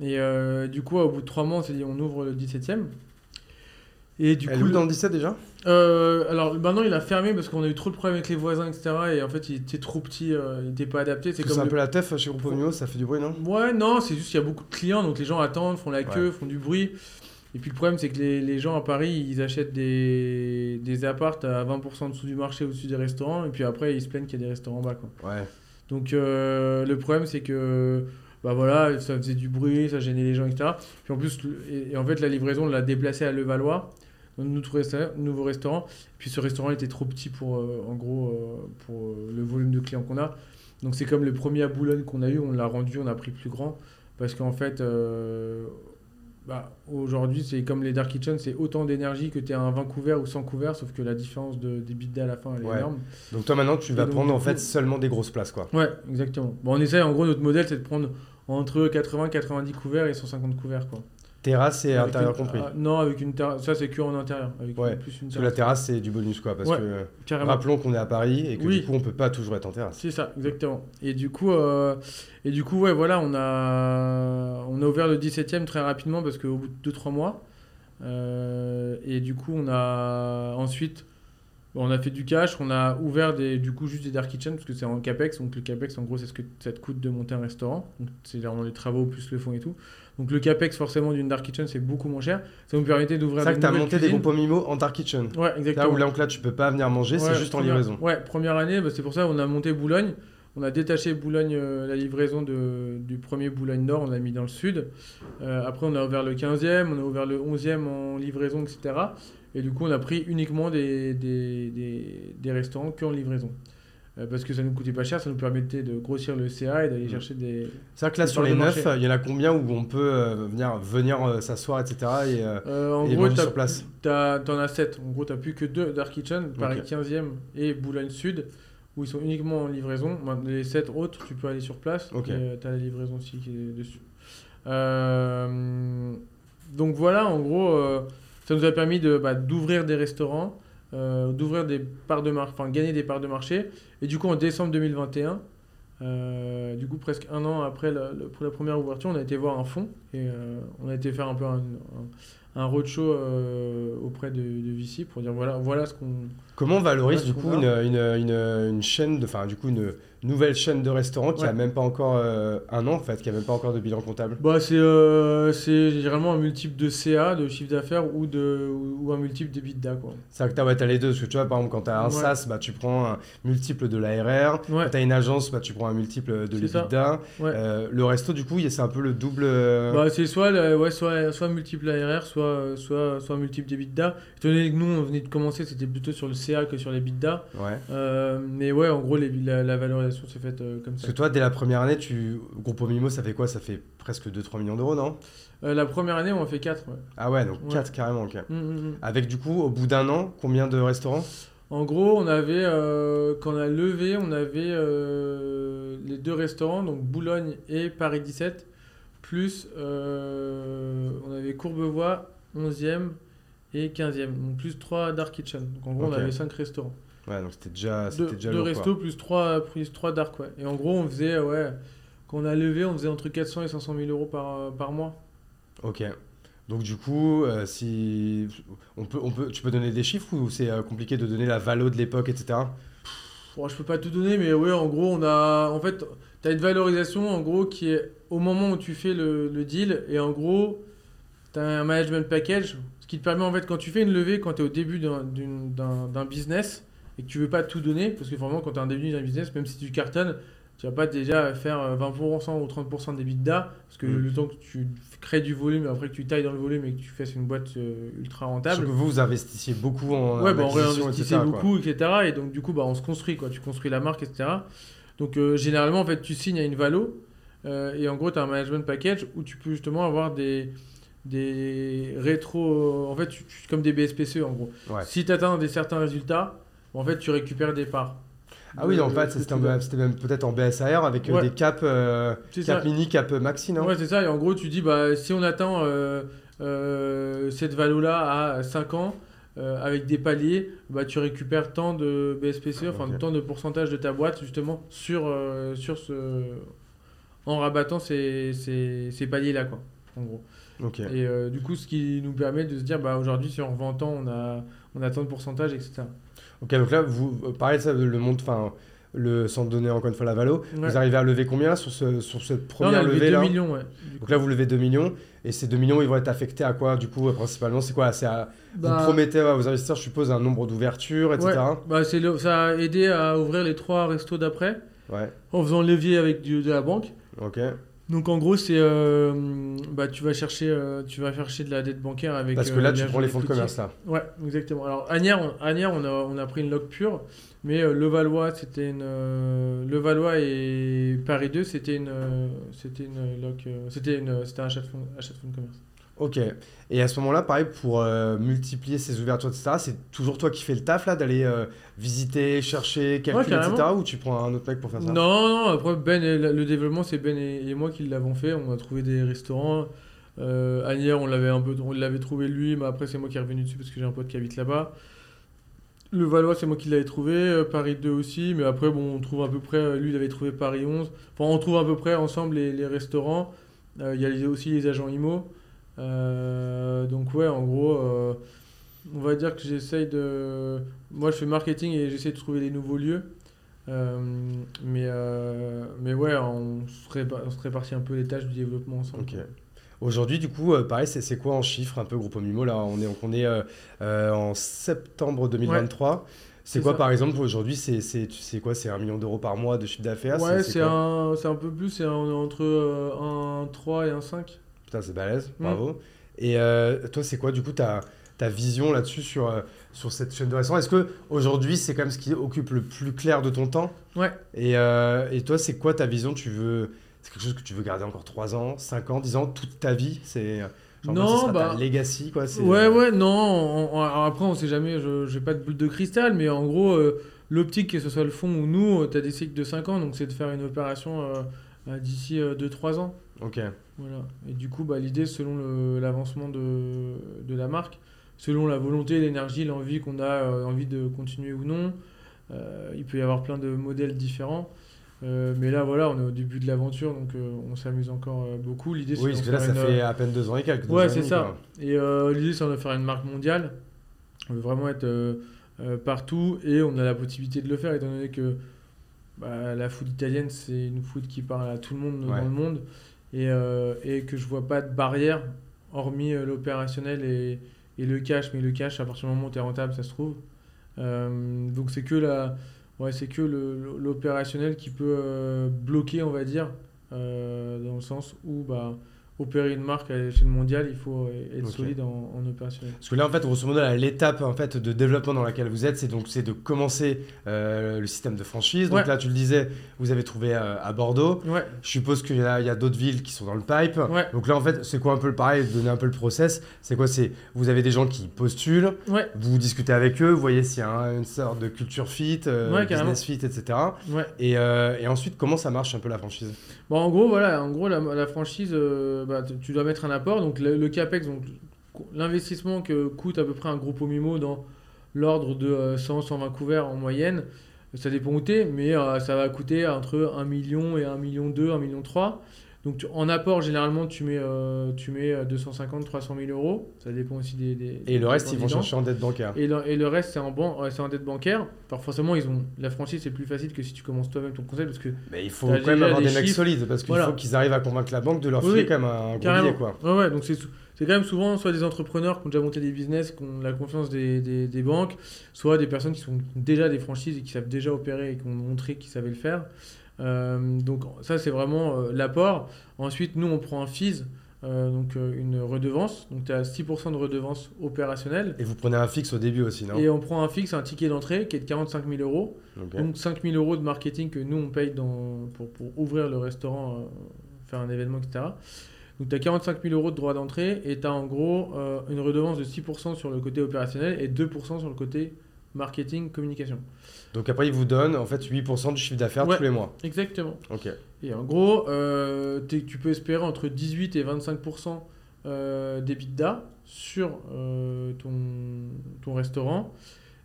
Et euh, du coup, au bout de trois mois, on s'est dit, on ouvre le 17ème. Et du Elle coup, dans le 17 déjà? Euh, alors maintenant il a fermé parce qu'on a eu trop de problèmes avec les voisins, etc. Et en fait, il était trop petit, euh, il était pas adapté. C'est comme un le- peu la teuf chez Groupe Mimo, ça fait du bruit, non? Ouais, non, c'est juste qu'il y a beaucoup de clients, donc les gens attendent, font la queue, Ouais. font du bruit. Et puis le problème, c'est que les, les gens à Paris, ils achètent des, des appartes à 20% en dessous du marché, au-dessus des restaurants, et puis après, ils se plaignent qu'il y a des restaurants en bas, quoi. Ouais. Donc euh, le problème, c'est que bah voilà, ça faisait du bruit, ça gênait les gens, etc. Puis en plus, et, et en fait, la livraison, on l'a déplacé à Levallois, notre resta- nouveau restaurant. Puis ce restaurant était trop petit pour, euh, en gros, euh, pour euh, le volume de clients qu'on a. Donc c'est comme le premier à Boulogne qu'on a eu, on l'a rendu, on a pris plus grand. Parce qu'en fait, bah, aujourd'hui, c'est comme les Dark Kitchen, c'est autant d'énergie que tu à un 20 couverts ou 100 couverts, sauf que la différence de, des bidas à la fin, elle est Ouais. énorme. Donc toi maintenant, tu vas donc, prendre en fait seulement des grosses places, quoi. Ouais, exactement. Bon, on essaie, en gros, notre modèle, c'est de prendre entre 80, 90 couverts et 150 couverts, quoi. Terrasse et Avec intérieur une- compris. ah, non, avec une terrasse. Ça, c'est que en intérieur. Avec Ouais, une- plus une que la terrasse. terrasse, c'est du bonus, quoi. Parce Ouais. que Carrément. rappelons qu'on est à Paris et que Oui. du coup, on peut pas toujours être en terrasse. C'est ça, exactement. Et du coup, euh, et du coup ouais, voilà, on a, on a ouvert le 17e très rapidement parce qu'au bout de 2-3 mois. euh, et du coup, on a ensuite, on a fait du cash, on a ouvert des, du coup juste des dark kitchen parce que c'est en capex. Donc le capex, en gros, c'est ce que ça te coûte de monter un restaurant. C'est vraiment les travaux plus le fond et tout. Donc le capex, forcément, d'une dark kitchen, c'est beaucoup moins cher. Ça nous permettait C'est d'ouvrir ça des que tu as nouvelles monté des groupes Mimo en Dark Kitchen. Ouais, Là exactement. où là, donc là, tu peux pas venir manger, c'est juste en livraison. Ouais, première année, bah, c'est pour ça qu'on a monté Boulogne. On a détaché Boulogne, euh, la livraison de, du premier Boulogne Nord, on l'a mis dans le sud. Euh, après, on a ouvert le 15e, on a ouvert le 11e en livraison, etc. Et du coup, on a pris uniquement des, des, des, des restaurants qu'en livraison. Euh, parce que ça nous coûtait pas cher, ça nous permettait de grossir le CA et d'aller Mm. chercher des. C'est-à-dire que là, sur les de 9, marché. il y en a combien où on peut euh, venir, venir euh, s'asseoir, etc. Et, euh, en Et gros, t'as- sur place? t'as- t'en as 7. En gros, t'as plus que deux Dark Kitchen, Paris Ok. 15e et Boulogne Sud, où ils sont uniquement en livraison. Les 7 autres, tu peux aller sur place. Ok. Et tu as la livraison aussi qui est dessus. Donc voilà, en gros, ça nous a permis de, bah, d'ouvrir des restaurants, euh, d'ouvrir des parts de marché, enfin gagner des parts de marché. Et du coup, en décembre 2021, euh, du coup, presque un an après la, première ouverture, on a été voir un fonds et euh, on a été faire un peu un, roadshow auprès de, de VC pour dire voilà, voilà ce qu'on. Comment on valorise du coup une, une, une, une chaîne, de, enfin du coup une nouvelle chaîne de restaurants qui Ouais. a même pas encore euh, un an en fait, qui a même pas encore de bilan comptable? Bah, c'est euh, c'est généralement un multiple de CA, de chiffre d'affaires, ou, de, ou, ou un multiple d'EBITDA. Quoi. C'est vrai que t'as ouais, t'as les deux, parce que tu vois par exemple quand t'as un Ouais. SaaS, bah, tu prends un multiple de l'ARR, Ouais, quand t'as une agence, bah, tu prends un multiple de l'EBITDA. Euh, le resto du coup, c'est un peu le double... euh, Bah, c'est soit, le- ouais, soit, soit multiple ARR, soit, soit, soit multiple d'EBITDA. Étant donné que nous, on venait de commencer, c'était plutôt sur le Que sur les l'EBITDA. ouais. Euh, mais ouais, en gros, les- la, la valorisation s'est faite euh, comme Parce ça. que toi, dès la première année, tu... Groupe Mimo, ça fait quoi? Ça fait presque 2-3 millions d'euros, non? Euh, la première année, on a fait 4. Ouais. Ah ouais, donc Ouais. 4 carrément, ok. Mm, mm, mm. Avec du coup, au bout d'un an, combien de restaurants? En gros, on avait, euh, quand on a levé, on avait euh, les deux restaurants, donc Boulogne et Paris 17, plus euh, on avait Courbevoie, 11e et 15e, donc plus 3 Dark Kitchen. Donc en gros, on avait 5 restaurants. Ouais, donc c'était déjà, Deux, déjà deux restos plus 3, plus 3 Dark, ouais. Et en gros, on faisait, euh, ouais, quand on a levé, on faisait entre 400 et 500 000 euros par, euh, par mois. Ok. Donc du coup, euh, si on peut, on peut, tu peux donner des chiffres ou c'est euh, compliqué de donner la valo de l'époque, etc. Bon, je peux pas tout donner, mais ouais, en gros, on a. En fait, tu as une valorisation, en gros, qui est au moment où tu fais le, le deal, et en gros, tu as un management package, qui te permet, en fait, quand tu fais une levée, quand tu es au début d'un- business, et que tu veux pas tout donner, parce que vraiment, quand tu es en début d'un business, même si tu cartonnes, tu vas pas déjà faire euh, 20% ou 30% d'EBITDA, parce que Mm. le temps que tu crées du volume, après que tu tailles dans le volume et que tu fasses une boîte euh, ultra Parce rentable. que vous, vous investissiez beaucoup en, Ouais, bah, on réinvestissait etc., quoi. beaucoup, etc. Et donc, du coup, bah, on se construit, quoi. Tu construis la marque, etc. Donc, euh, généralement, en fait, tu signes à une valo. euh, et en gros, tu as un management package où tu peux justement avoir des, des rétro. En fait, tu- tu- comme des BSPCE, en gros. Ouais. Si tu atteins des certains résultats, en fait, tu récupères des parts. Ah oui, en fait, c'était même peut-être en BSAR avec euh, Ouais. des caps, euh, cap mini, cap maxi, non? Ouais, c'est ça. Et en gros, tu dis, bah, si on atteint euh, euh, cette valo-là à 5 ans, avec des paliers, bah, tu récupères tant de BSPCE, Ah, enfin tant de pourcentage de ta boîte, justement, sur, sur ce. en rabattant ces, ces, ces paliers-là, quoi, en gros. Et euh, du coup, ce qui nous permet de se dire, bah, aujourd'hui, si on revend tant, on a, on a tant de pourcentage, etc. Ok, donc là, vous euh, pareil, ça, le monde, enfin, le, sans donner encore une fois la valo, Ouais. vous arrivez à lever combien sur, ce, sur cette on première a levé levée 2 là millions, ouais. Donc là, vous levez 2 millions, et ces 2 millions, ils vont être affectés à quoi, du coup, euh, principalement C'est quoi à- Bah, Vous promettez à vos investisseurs, je suppose, un nombre d'ouvertures, etc. ouais, bah, c'est le- ça a aidé à ouvrir les trois restos d'après, Ouais, en faisant le levier avec du- de la banque. ok. Donc en gros, c'est euh, bah tu vas chercher euh, tu vas chercher de la dette bancaire avec Parce que euh, là, tu prends les fonds de commerce, là. Ouais, exactement. Alors Agnières, on, Agnières, on a on a pris une loc pure, mais Levallois, c'était une Levallois et Paris 2, c'était une c'était une c'était une c'était un achat de fonds achat de fonds de commerce. Ok. Et à ce moment-là, pareil, pour euh, multiplier ces ouvertures, etc., c'est toujours toi qui fais le taf, là, d'aller euh, visiter, chercher, calculer, carrément. etc., ou tu prends un autre mec pour faire ça? Non, non, après Ben et le développement, c'est Ben et, et moi qui l'avons fait. On a trouvé des restaurants. Euh, Agnières, on l'avait un peu, on l'avait trouvé lui, mais après c'est moi qui est revenu dessus parce que j'ai un pote qui habite là-bas. Le Valois, c'est moi qui l'avais trouvé. euh, Paris 2 aussi, mais après bon, on trouve à peu près. Lui, il avait trouvé Paris 11. Enfin, on trouve à peu près ensemble les, les restaurants. Il y a aussi les agents IMO. Euh, donc ouais, en gros, euh, on va dire que j'essaye de. Moi, je fais marketing et j'essaie de trouver des nouveaux lieux. Euh, mais, euh, mais ouais, on se, répa- on se répartit un peu les tâches du développement ensemble. Aujourd'hui, du coup, euh, pareil, c'est c'est quoi en chiffres, un peu, Groupe Mimo Là, on est, on est en septembre 2023. C'est C'est quoi, ça. par exemple, aujourd'hui C'est c'est- tu sais quoi C'est un million d'euros par mois de chiffre d'affaires? Ouais, c'est un, c'est un peu plus, c'est entre un 3 et un 5. Putain, c'est balèze, Mm. bravo. Et euh, toi, c'est quoi, du coup, ta, ta vision là-dessus sur, euh, sur cette chaîne de restaurants Est-ce que aujourd'hui c'est quand même ce qui occupe le plus clair de ton temps? Ouais. et, euh, et toi, c'est quoi ta vision? Tu veux. C'est quelque chose que tu veux garder encore 3 ans, 5 ans, 10 ans, toute ta vie? C'est. Genre, Non, ça bah- ta legacy, quoi. Ouais, ouais, non. on- on- alors après, on sait jamais, je j'ai pas de boule de cristal, mais en gros, euh, l'optique, que ce soit le fond ou nous, tu as des cycles de 5 ans, donc c'est de faire une opération d'ici 2-3 ans. Ok. Voilà. Et du coup, bah, l'idée, selon l'avancement de, de la marque, selon la volonté, l'énergie, l'envie qu'on a, euh, envie de continuer ou non, euh, il peut y avoir plein de modèles différents. Euh, mais là, voilà, on est au début de l'aventure, donc euh, on s'amuse encore beaucoup. L'idée, Oui, parce que là, ça une, fait à peine deux ans et quelques. Ouais, c'est ça. quoi. Et l'idée, c'est de faire une marque mondiale. On veut vraiment être partout et on a la possibilité de le faire étant donné que bah, la food italienne, c'est une food qui parle à tout le monde Ouais. dans le monde et, euh, et que je vois pas de barrière hormis euh, l'opérationnel et, et le cash. Mais le cash, à partir du moment où tu es rentable, ça se trouve. Euh, donc c'est que la, ouais, c'est que l'opérationnel qui peut bloquer, on va dire, dans le sens où bah, opérer une marque à l'échelle mondiale, il faut euh, être solide en, en opérationnel. Parce que là, en fait, grosso modo, l'étape en fait de développement dans laquelle vous êtes, c'est donc c'est de commencer euh, le système de franchise. Donc Ouais. là, tu le disais, vous avez trouvé euh, à Bordeaux. Ouais, Je suppose qu'il y a, d'autres villes qui sont dans le pipe. ouais, Donc là, en fait, c'est quoi un peu le pareil, donner un peu le process? C'est quoi? C'est vous avez des gens qui postulent, vous discutez avec eux, vous voyez s'il y a un- une sorte de culture fit, euh, carrément. business fit, etc. et ensuite, comment ça marche un peu la franchise? Bon, en gros, voilà, en gros, la, franchise, euh, bah, tu- dois mettre un apport. Donc, le, capex, donc l'investissement que coûte à peu près un groupe Mimo dans l'ordre de euh, 100-120 couverts en moyenne, ça dépend où t'es, mais euh, ça va coûter entre 1 million et 1 million 2, 1 million 3. Donc, tu- en apport, généralement, tu mets, euh, tu mets 250-300 000 euros. Ça dépend aussi des. des- Et le des reste, ils vont chercher en dette bancaire. Et le, et le reste, c'est en, ban- ouais, c'est en dette bancaire. Alors, forcément, ils ont, la franchise, c'est plus facile que si tu commences toi-même ton concept parce que Mais il faut quand même avoir des des mecs solides parce qu'il Voilà. faut qu'ils arrivent à convaincre la banque de leur Oui, filer quand même un gros Carrément. billet, quoi. Ouais, ouais, donc c'est c'est quand même souvent soit des entrepreneurs qui ont déjà monté des business, qui ont la confiance des, des, des banques, soit des personnes qui sont déjà des franchises et qui savent déjà opérer et qui ont montré qu'ils savaient le faire. Euh, donc ça, c'est vraiment euh, l'apport. Ensuite, nous, on prend un fees, euh, donc une redevance. Donc tu as 6% de redevance opérationnelle. Et vous prenez un fixe au début aussi, non? Et on prend un fixe, un ticket d'entrée qui est de 45 000 euros. Donc 5 000 euros de marketing que nous on paye dans, pour, pour ouvrir le restaurant, faire un événement, etc. Donc tu as 45 000 euros de droit d'entrée et tu as en gros une redevance de 6% sur le côté opérationnel et 2% sur le côté marketing, communication. Donc après, ils vous donnent en fait 8% du chiffre d'affaires Ouais. tous les mois. Exactement. Ok. Et en gros, euh, tu peux espérer entre 18 et 25% euh, d'EBITDA sur euh, ton, ton restaurant.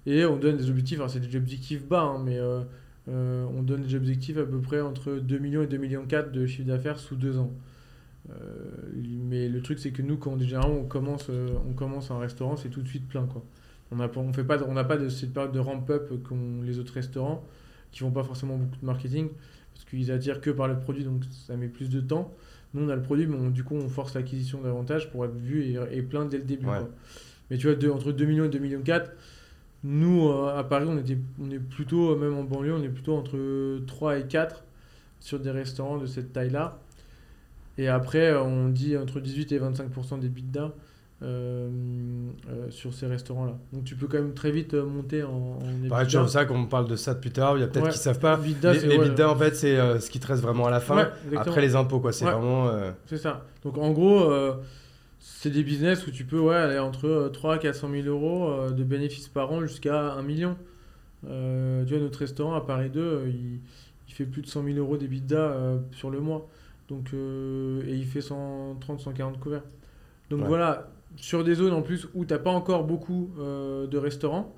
Et on donne des objectifs, alors c'est des objectifs bas, hein, mais euh, on donne des objectifs à peu près entre 2 millions et 2 millions 4 de chiffre d'affaires sous deux ans. Mais le truc, c'est que nous, quand généralement on commence, on commence un restaurant, c'est tout de suite plein. Quoi. On n'a pas, on fait pas, de- on n'a pas de cette période de ramp-up qu'ont les autres restaurants qui font pas forcément beaucoup de marketing parce qu'ils attirent que par le produit, donc ça met plus de temps. Nous, on a le produit, mais on- du coup, on force l'acquisition davantage pour être vu et, et plein dès le début. Ouais. quoi. Mais tu vois, de- entre 2 millions et 2 millions 4, nous, euh, à Paris, on, était, on est plutôt, même en banlieue, on est plutôt entre 3 et 4 sur des restaurants de cette taille-là. Et après, euh, on dit entre 18 et 25% des bidas euh, euh, sur ces restaurants-là. Donc tu peux quand même très vite euh, monter en, en EBITDA. c'est ça qu'on parle de ça depuis tard. Il y a peut-être Ouais. qui savent pas. EBITDA, les les ouais, bidas, en fait, c'est euh, ce qui te reste vraiment à la fin. Ouais. Après les impôts, quoi. C'est vraiment. euh, C'est ça. Donc en gros, euh, c'est des business où tu peux ouais, aller entre euh, 300 000 400 000 euros de bénéfices par an jusqu'à 1 million. Tu vois, notre restaurant à Paris 2, euh, il, il fait plus de 100 000 euros d'EBITDA sur le mois. Donc, et il fait 130, 140 couverts. Donc voilà, sur des zones en plus où tu n'as pas encore beaucoup euh, de restaurants,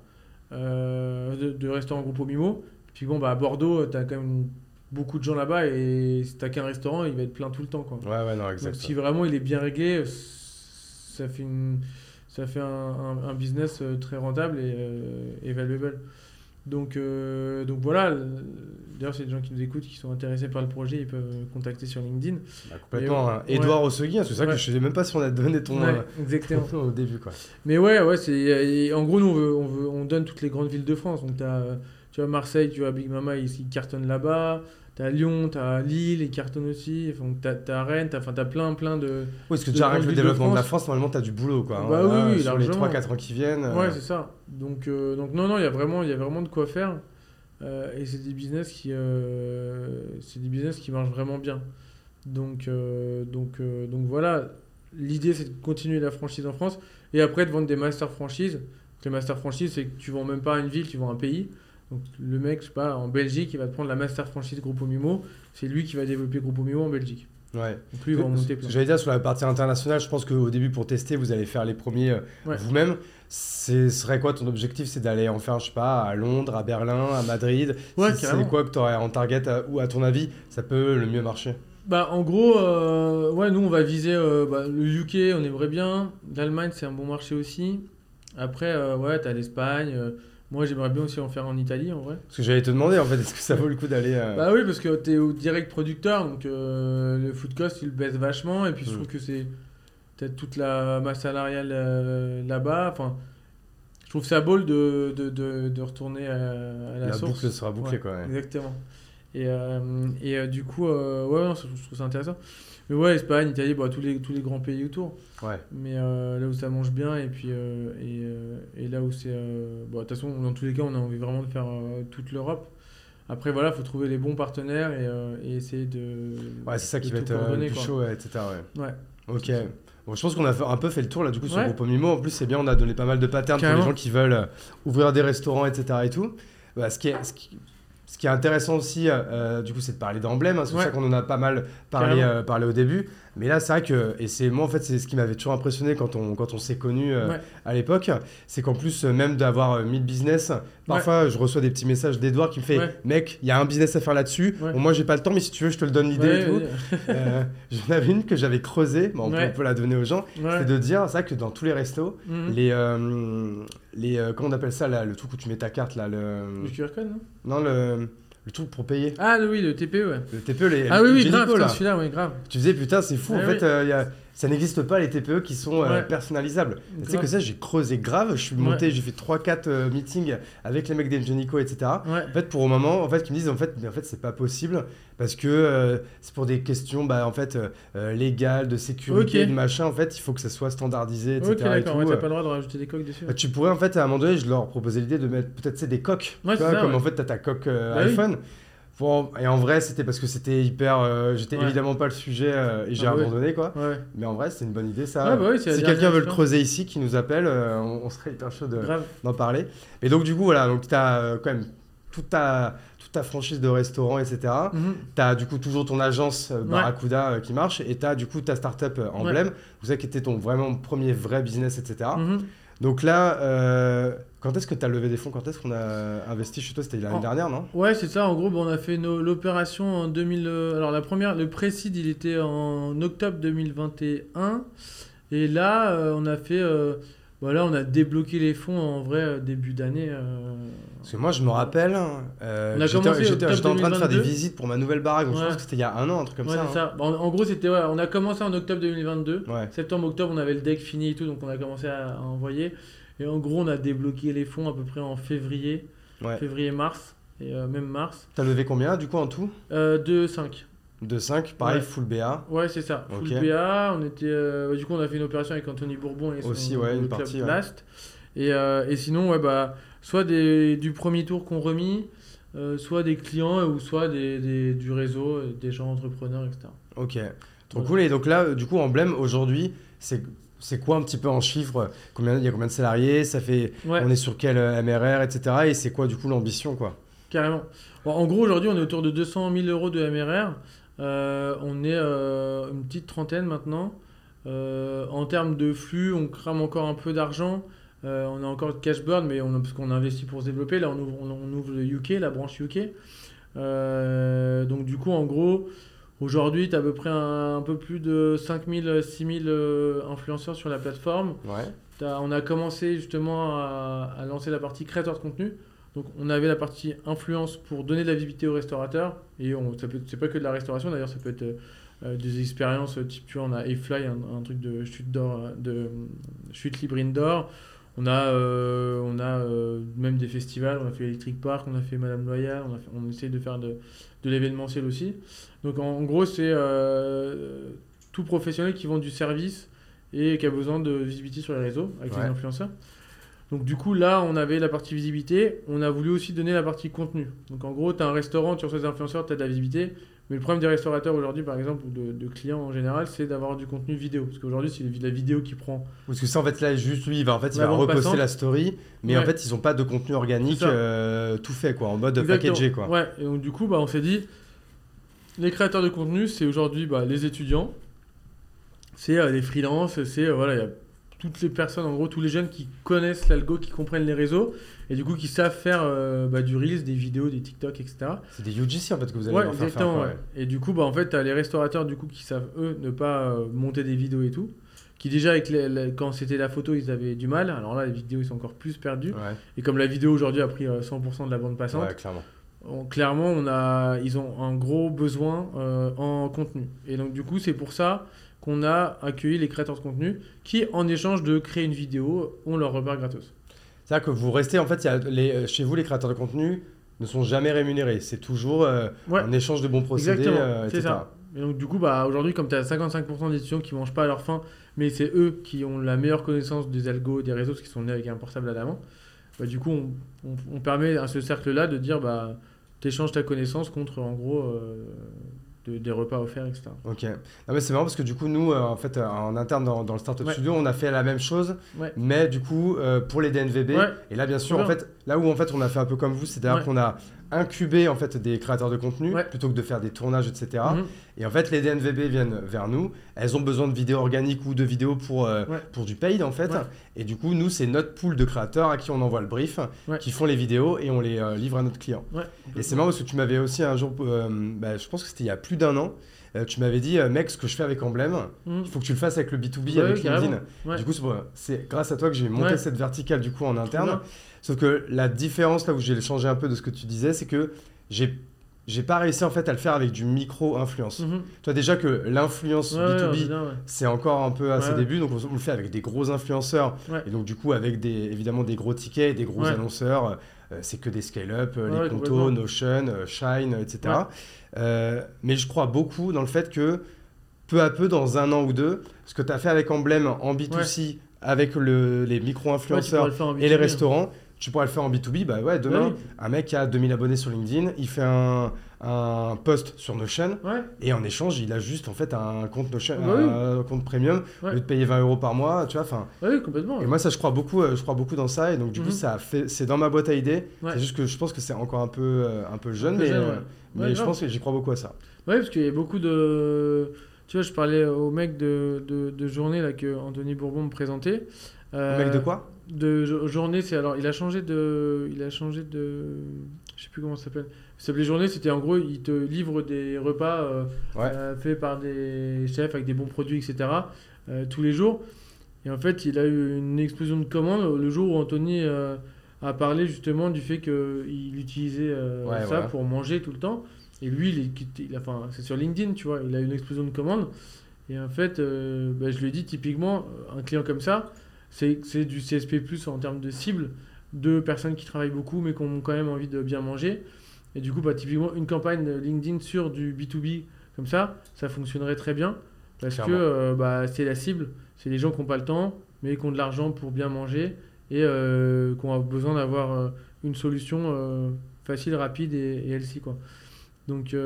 euh, de, de restaurants groupe Mimo. Puis bon, bah, à Bordeaux, tu as quand même beaucoup de gens là-bas et si tu qu'un restaurant, il va être plein tout le temps. Quoi. Ouais, ouais, non, Donc exact. si vraiment il est bien réglé, ça fait, une, ça fait un, un- un business euh, très rentable et, euh, et valuable. Donc, euh, donc voilà, euh, d'ailleurs c'est des gens qui nous écoutent, qui sont intéressés par le projet, ils peuvent contacter sur LinkedIn. Bah, complètement. Hein. Edouard Ossegui, hein, c'est ça que je sais même pas si on a donné ton, euh, exactement. ton nom au début, quoi. Mais ouais, ouais, c'est en gros nous on, veut, on, veut, on donne toutes les grandes villes de France. Donc t'as, euh, tu vois Marseille, tu vois Big Mama, ils, ils cartonnent là-bas. T'as Lyon, t'as Lille, ils cartonnent aussi. Enfin, t'as, t'as Rennes, t'as, enfin, t'as plein, plein de. Oui, parce que déjà, avec le de développement de la France. Normalement, tu as du boulot, quoi. hein. Bah Là, oui, oui, sur les largement. 3-4 ans qui viennent. euh, Ouais, c'est ça. Donc, euh, donc non, non, il y a vraiment de quoi faire. Euh, et c'est des business qui, euh, c'est des business qui marchent vraiment bien. Donc, euh, donc, donc voilà. L'idée, c'est de continuer la franchise en France et après de vendre des master franchises. Les master franchises, c'est que tu vends même pas une ville, tu vends un pays. Donc le mec, je sais pas, en Belgique, il va te prendre la master franchise Grupo Mimo. C'est lui qui va développer Grupo Mimo en Belgique. Ouais. Donc lui, il va en monter. J'allais dire sur la partie internationale, je pense qu'au début pour tester, vous allez faire les premiers Ouais. vous-même. Ce serait quoi ton objectif C'est d'aller en faire, je sais pas, à Londres, à Berlin, à Madrid? Ouais, C'est- quoi que tu aurais en target à- ou à ton avis ça peut le mieux marcher? Bah, en gros, euh, ouais, nous, on va viser euh, bah, le UK, on aimerait bien. L'Allemagne, c'est un bon marché aussi. Après, euh, ouais, t'as l'Espagne. euh, moi, j'aimerais bien aussi en faire en Italie, en vrai. Parce que j'allais te demander en fait, est-ce que ça vaut le coup d'aller. euh, Bah oui, parce que t'es au direct producteur, donc euh, le food cost, il baisse vachement. Et puis, je Mm. trouve que c'est peut-être toute la masse salariale euh, là-bas. Enfin, je trouve ça beau de, de, de, de retourner à, à la, la source. boucle sera bouclée Ouais, quoi. ouais. Exactement. Et, euh, et euh, du coup, ouais, non, je trouve ça intéressant. Mais ouais, Espagne, Italie, bah, tous, les, tous les grands pays autour. Ouais. Mais là où ça mange bien, et puis et, et là où c'est. bon, de toute façon, dans tous les cas, on a envie vraiment de faire toute l'Europe. Après, voilà, faut trouver les bons partenaires et, et essayer de. Ouais, c'est ça qui va être le plus chaud, etc. Ouais. Ouais. Ok. Bon, je pense qu'on a un peu fait le tour là du coup sur Ouais. le groupe Mimo. En plus, c'est bien, on a donné pas mal de patterns Carrément. pour les gens qui veulent euh, ouvrir des restaurants, etc. Et tout. Bah, ce, qui est, ce, qui, ce qui est intéressant aussi, euh, euh, du coup, c'est de parler d'emblèmes. hein. c'est pour Ouais. ça qu'on en a pas mal euh, parlé au début. Mais là, c'est vrai que, et c'est moi en fait, c'est ce qui m'avait toujours impressionné quand on, quand on s'est connus euh, Ouais. à l'époque, c'est qu'en plus, euh, même d'avoir euh, 1000 business, parfois je reçois des petits messages d'Edouard qui me fait Ouais. Mec, il y a un business à faire là-dessus. Bon, moi, j'ai pas le temps, mais si tu veux, je te le donne l'idée et tout. Euh, J'en avais une que j'avais creusée, mais on, peut, Ouais. on peut la donner aux gens. C'est de dire, c'est vrai que dans tous les restos, Mhm. les, les comment on appelle ça là, le truc où tu mets ta carte là, le, Le QR code, non? Non le, le truc pour payer, Ah oui, le TPE, ouais. le TPE, les, Ah oui, oui, grave, celui-là, ouais, grave. Tu disais putain c'est fou, en Ouais, fait oui. euh, y a- ça n'existe pas les TPE qui sont euh, Ouais. personnalisables. Tu sais que ça j'ai creusé grave, je suis Ouais. monté, j'ai fait 3-4 euh, meetings avec les mecs d'Engenico etc. Ouais. En fait, pour un moment, en fait, qui me disent en fait, mais en fait, c'est pas possible parce que euh, c'est pour des questions, bah, en fait, légales, de sécurité, Ok. de machin. En fait, il faut que ça soit standardisé, etc. Ok, d'accord, t'as pas le droit de rajouter des coques dessus. Bah, tu pourrais en fait à un moment donné, je leur proposais l'idée de mettre peut-être des coques, Ouais, tu c'est vois, ça, comme en fait t'as ta coque Bah oui. Bon, et en vrai, c'était parce que c'était hyper. euh, J'étais Ouais. évidemment pas le sujet euh, et j'ai Ah abandonné quoi. Ouais, Mais en vrai, c'est une bonne idée ça. Ouais, bah oui, si quelqu'un veut le creuser ici, qui nous appelle, euh, on, on serait hyper chaud de, d'en parler. Et donc, du coup, voilà, donc tu as quand même toute ta, toute ta franchise de restaurant, etc. Mhm. Tu as du coup toujours ton agence euh. Barracuda euh, qui marche et tu as du coup ta startup euh, Emblème, vous savez qui était ton vraiment premier vrai business, etc. Donc là, euh, quand est-ce que tu as levé des fonds? Quand est-ce qu'on a investi chez toi? C'était l'année dernière, non? Ouais, c'est ça. En gros, bon, on a fait l'opération en 2000. euh, Alors, la première, le précide, il était en octobre 2021. Et là, euh, on a fait. euh, voilà, on a débloqué les fonds en vrai euh, début d'année. euh, Parce que moi, je me rappelle, euh, On a j'étais en train de faire des 2022. visites pour ma nouvelle baraque, donc je pense que c'était il y a un an, un truc comme ouais, ça. hein. ça. En, en gros, c'était. ouais, on a commencé en octobre 2022. Ouais. Septembre, octobre, on avait le deck fini et tout, donc on a commencé à, à envoyer. Et en gros, on a débloqué les fonds à peu près en février, Ouais. février-mars, et euh, même mars. T'as levé combien du coup en tout? Euh, de 5. De 5, pareil, Ouais. full BA. Ouais, c'est ça. Full. PA. On était, euh, du coup, on a fait une opération avec Anthony Bourbon et son Aussi, ouais, une partie, ouais. Et, euh, et sinon, ouais, bah, soit des, du premier tour qu'on remis, euh, soit des clients ou soit des, des- du réseau, des gens entrepreneurs, etc. Ok, trop cool. Et donc là, du coup, Emblème, aujourd'hui, c'est c'est quoi un petit peu en chiffres combien, Il y a combien de salariés Ça fait, Ouais, On est sur quel MRR, etc. Et c'est quoi du coup l'ambition quoi? Carrément. Bon, en gros, aujourd'hui, on est autour de 200 000 euros de MRR. Euh, on est euh, une petite trentaine maintenant. Euh, en termes de flux, on crame encore un peu d'argent. Euh, on a encore de cash burn, mais on, parce qu'on a investi pour se développer. Là, on ouvre, on, on ouvre le UK, la branche UK. Euh, donc, du coup, en gros, aujourd'hui, tu as à peu près un, un peu plus de 5000, 6000 euh, influenceurs sur la plateforme. Ouais. On a commencé justement à, à lancer la partie créateur de contenu. Donc on avait la partie influence pour donner de la visibilité aux restaurateurs. Et on, ça peut, c'est pas que de la restauration d'ailleurs, ça peut être euh, des expériences euh, type, tu vois, on a A-Fly, un, un truc de chute d'or, euh, de euh, chute libre indoor. On a, euh, on a euh, même des festivals, on a fait Electric Park, on a fait Madame Loyal, on, a fait- on essaye de faire de, de l'événementiel aussi. Donc en, en gros, c'est euh, tout professionnel qui vend du service et qui a besoin de visibilité sur les réseaux avec Ouais. les influenceurs. Donc du coup, là, on avait la partie visibilité, on a voulu aussi donner la partie contenu. Donc en gros, tu as un restaurant, tu reçois des influenceurs, tu as de la visibilité, mais le problème des restaurateurs aujourd'hui, par exemple, ou de, de clients en général, c'est d'avoir du contenu vidéo. Parce qu'aujourd'hui, c'est la vidéo qui prend. Parce que ça en fait là juste lui, il va en fait il va reposter passante. la story, mais en fait ils ont pas de contenu organique euh, tout fait quoi, en mode Exactement. packagé quoi. Ouais, et donc du coup, bah, on s'est dit, Les créateurs de contenu, c'est aujourd'hui bah, les étudiants, c'est euh, les freelances, c'est euh, voilà, il y a toutes les personnes, en gros, tous les jeunes qui connaissent l'algo, qui comprennent les réseaux et du coup qui savent faire euh, bah, du Reels, des vidéos, des TikTok, etc. C'est des UGC en fait que vous allez Ouais, leur faire faire. exactement. quoi, ouais. Et du coup, bah, en fait, tu as les restaurateurs du coup qui savent eux ne pas euh, monter des vidéos et tout. Qui déjà, avec les- les- quand c'était la photo, ils avaient du mal. Alors là, les vidéos, ils sont encore plus perdus. Ouais, Et comme la vidéo aujourd'hui a pris euh, 100% de la bande passante, clairement. on- clairement, on a, ils ont un gros besoin euh, en contenu. Et donc, du coup, c'est pour ça qu'on a accueilli les créateurs de contenu qui, en échange de créer une vidéo, ont leur repère gratos. C'est-à-dire que vous restez, en fait, il y a les, euh, chez vous, les créateurs de contenu ne sont jamais rémunérés. C'est toujours euh, Ouais. un échange de bons procédés, Exactement, euh, c'est etc. ça. Et donc, du coup, bah, aujourd'hui, comme tu as 55% d'étudiants qui mangent pas à leur faim, mais c'est eux qui ont la meilleure connaissance des algos, des réseaux, parce qu'ils sont nés avec un portable à la main, bah, du coup, on, on- on permet à ce cercle-là de dire bah, tu échanges ta connaissance contre, en gros, euh, de- des repas offerts, etc. Ok. Non, mais c'est marrant parce que du coup, nous, euh, en fait, euh, en interne dans, dans le Startup Ouais. Studio, on a fait la même chose, Ouais. mais du coup, euh, pour les DNVB. Ouais. Et là, bien sûr, en fait, là où en fait, on a fait un peu comme vous, c'est-à-dire qu'on a incubé en fait des créateurs de contenu Ouais. plutôt que de faire des tournages, etc. Mhm. Et en fait, les DNVB viennent vers nous. Elles ont besoin de vidéos organiques ou de vidéos pour, euh, Ouais. pour du paid, en fait. Ouais. Et du coup, nous, c'est notre pool de créateurs à qui on envoie le brief, qui font les vidéos et on les euh, livre à notre client. Et c'est marrant parce que tu m'avais aussi un jour, euh, bah, je pense que c'était il y a plus d'un an, tu m'avais dit, mec, ce que je fais avec Emblem, Mhm. il faut que tu le fasses avec le B2B, Ouais, avec. LinkedIn. Du coup, c'est grâce à toi que j'ai monté cette verticale du coup en interne. bien. Sauf que la différence, là où j'ai changé un peu de ce que tu disais, c'est que j'ai j'ai pas réussi en fait à le faire avec du micro-influence. Mhm. Toi déjà que l'influence Ouais, ouais, B2B, c'est bien, ouais. c'est encore un peu à ses débuts, donc on, le fait avec des gros influenceurs, et donc du coup avec des, évidemment des gros tickets, des gros annonceurs, euh, c'est que des scale-up, euh, les Conto. Notion, euh, Shine, etc. Mais je crois beaucoup dans le fait que peu à peu, dans un an ou deux, ce que tu as fait avec Emblem en B2C, avec le- les tu micro-influenceurs le et les B2B, hein. restaurants, tu pourrais le faire en B2B. Bah ouais, demain, Ouais. un mec qui a 2000 abonnés sur LinkedIn, il fait un, un post sur Notion Ouais, et en échange, il a juste en fait un compte Notion, Bah oui. un compte premium, Ouais. au lieu de payer 20 euros par mois, tu vois. Enfin, ouais, oui, complètement. et moi ça, je crois beaucoup, euh, je crois beaucoup dans ça et donc du coup, Mhm. ça a fait, c'est dans ma boîte à idées. Ouais. C'est juste que je pense que c'est encore un peu, euh, un peu jeune, Un peu mais, jeune, euh, mais je pense que j'y crois beaucoup à ça. Ouais, parce qu'il y a beaucoup de. Tu vois, je parlais au mec de, de, de journée là, que Anthony Bourbon me présentait. Le Euh, mec de quoi? De jo- journée, c'est alors il a changé de, il a changé de, je sais plus comment ça s'appelle. Ça s'appelait journée, c'était en gros, il te livre des repas euh, Ouais. euh, faits par des chefs avec des bons produits, etc. euh, tous les jours. Et en fait, il a eu une explosion de commandes le jour où Anthony euh, a parlé justement du fait qu'il utilisait Ouais, ça voilà. pour manger tout le temps. Et lui, il est, il a- enfin, c'est sur LinkedIn, tu vois, il a eu une explosion de commandes. Et en fait, bah, je lui ai dit typiquement, un client comme ça, c'est du CSP, en termes de cible, de personnes qui travaillent beaucoup mais qui ont quand même envie de bien manger. Et du coup, bah, typiquement, une campagne LinkedIn sur du B2B comme ça, ça fonctionnerait très bien. Parce Clairement. que euh, bah, c'est la cible, c'est les gens qui n'ont pas le temps, mais qui ont de l'argent pour bien manger et euh, qui ont besoin d'avoir euh, une solution euh, facile, rapide et, et healthy, quoi. Donc,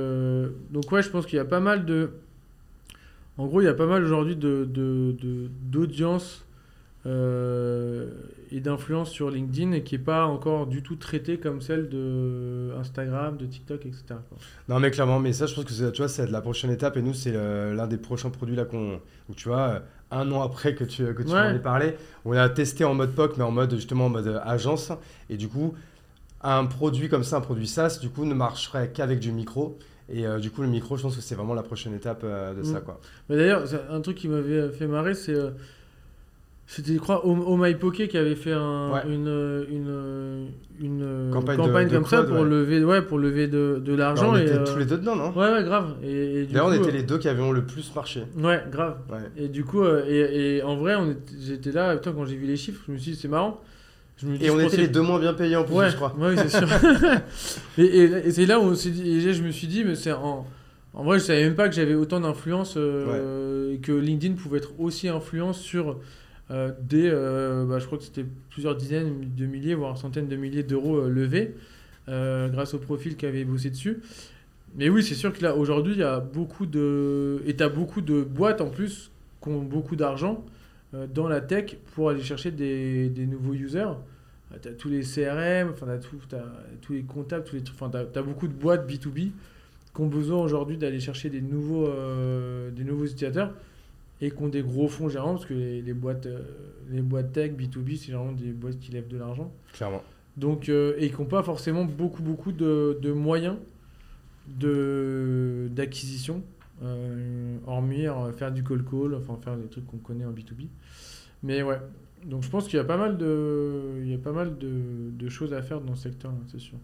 donc ouais, je pense qu'il y a pas mal de... En gros, il y a pas mal aujourd'hui de, de, de- d'audience euh, et d'influence sur LinkedIn et qui n'est pas encore du tout traitée comme celle de Instagram, de TikTok, etc. quoi. Non mais clairement, mais ça je pense que c'est, tu vois, c'est la prochaine étape et nous c'est l'un des prochains produits là qu'on, où tu vois, un an après que tu, que tu Ouais. en aies parlé, on a testé en mode POC mais en mode justement en mode euh, agence et du coup un produit comme ça, un produit SaaS, du coup ne marcherait qu'avec du micro et euh, du coup le micro je pense que c'est vraiment la prochaine étape euh, de ça Mm. quoi. Mais d'ailleurs, un truc qui m'avait fait marrer, c'est. euh, C'était, je crois, Oh, My Poké qui avait fait un- Ouais. une, une, une Campagne campagne, de- de comme ça crowd, pour ouais. lever, ouais, pour lever de, de Alors, l'argent. on et, était euh, tous les deux dedans non? Ouais, ouais, grave. Et, et D'ailleurs on était euh, les deux qui avions le plus marché. Ouais, grave. Et du coup, euh, et, et en vrai, on j'étais là, putain, quand j'ai vu les chiffres, je me suis dit, c'est marrant. Je me dis, Et je on était les deux moins bien payés en plus je crois. ouais, c'est sûr. [laughs] et et- c'est là où on s'est dit, et je me suis dit, mais c'est en. En vrai, je savais même pas que j'avais autant d'influence euh, et que LinkedIn pouvait être aussi influent sur euh, euh, bah, je crois que c'était plusieurs dizaines de milliers, voire centaines de milliers d'euros euh, levés euh, grâce au profil qui avait bossé dessus. Mais oui, c'est sûr que là, aujourd'hui, il y a beaucoup de. Et tu as beaucoup de boîtes en plus qui ont beaucoup d'argent dans la tech pour aller chercher des, nouveaux users. tu as tous les CRM, enfin, tu as, tous les comptables, tous les. Enfin, tu as, beaucoup de boîtes B2B qui ont besoin aujourd'hui d'aller chercher des nouveaux, des nouveaux utilisateurs et qui ont des gros fonds gérants, parce que les, les boîtes, euh, les boîtes tech, B2B, c'est généralement des boîtes qui lèvent de l'argent. Clairement. Donc, euh, et qui n'ont pas forcément beaucoup, beaucoup de, de moyens de- d'acquisition, euh, hormis faire du call call, enfin faire des trucs qu'on connaît en B2B. Mais ouais, donc je pense qu'il y a pas mal de, il y a pas mal de, de choses à faire dans ce secteur, c'est sûr.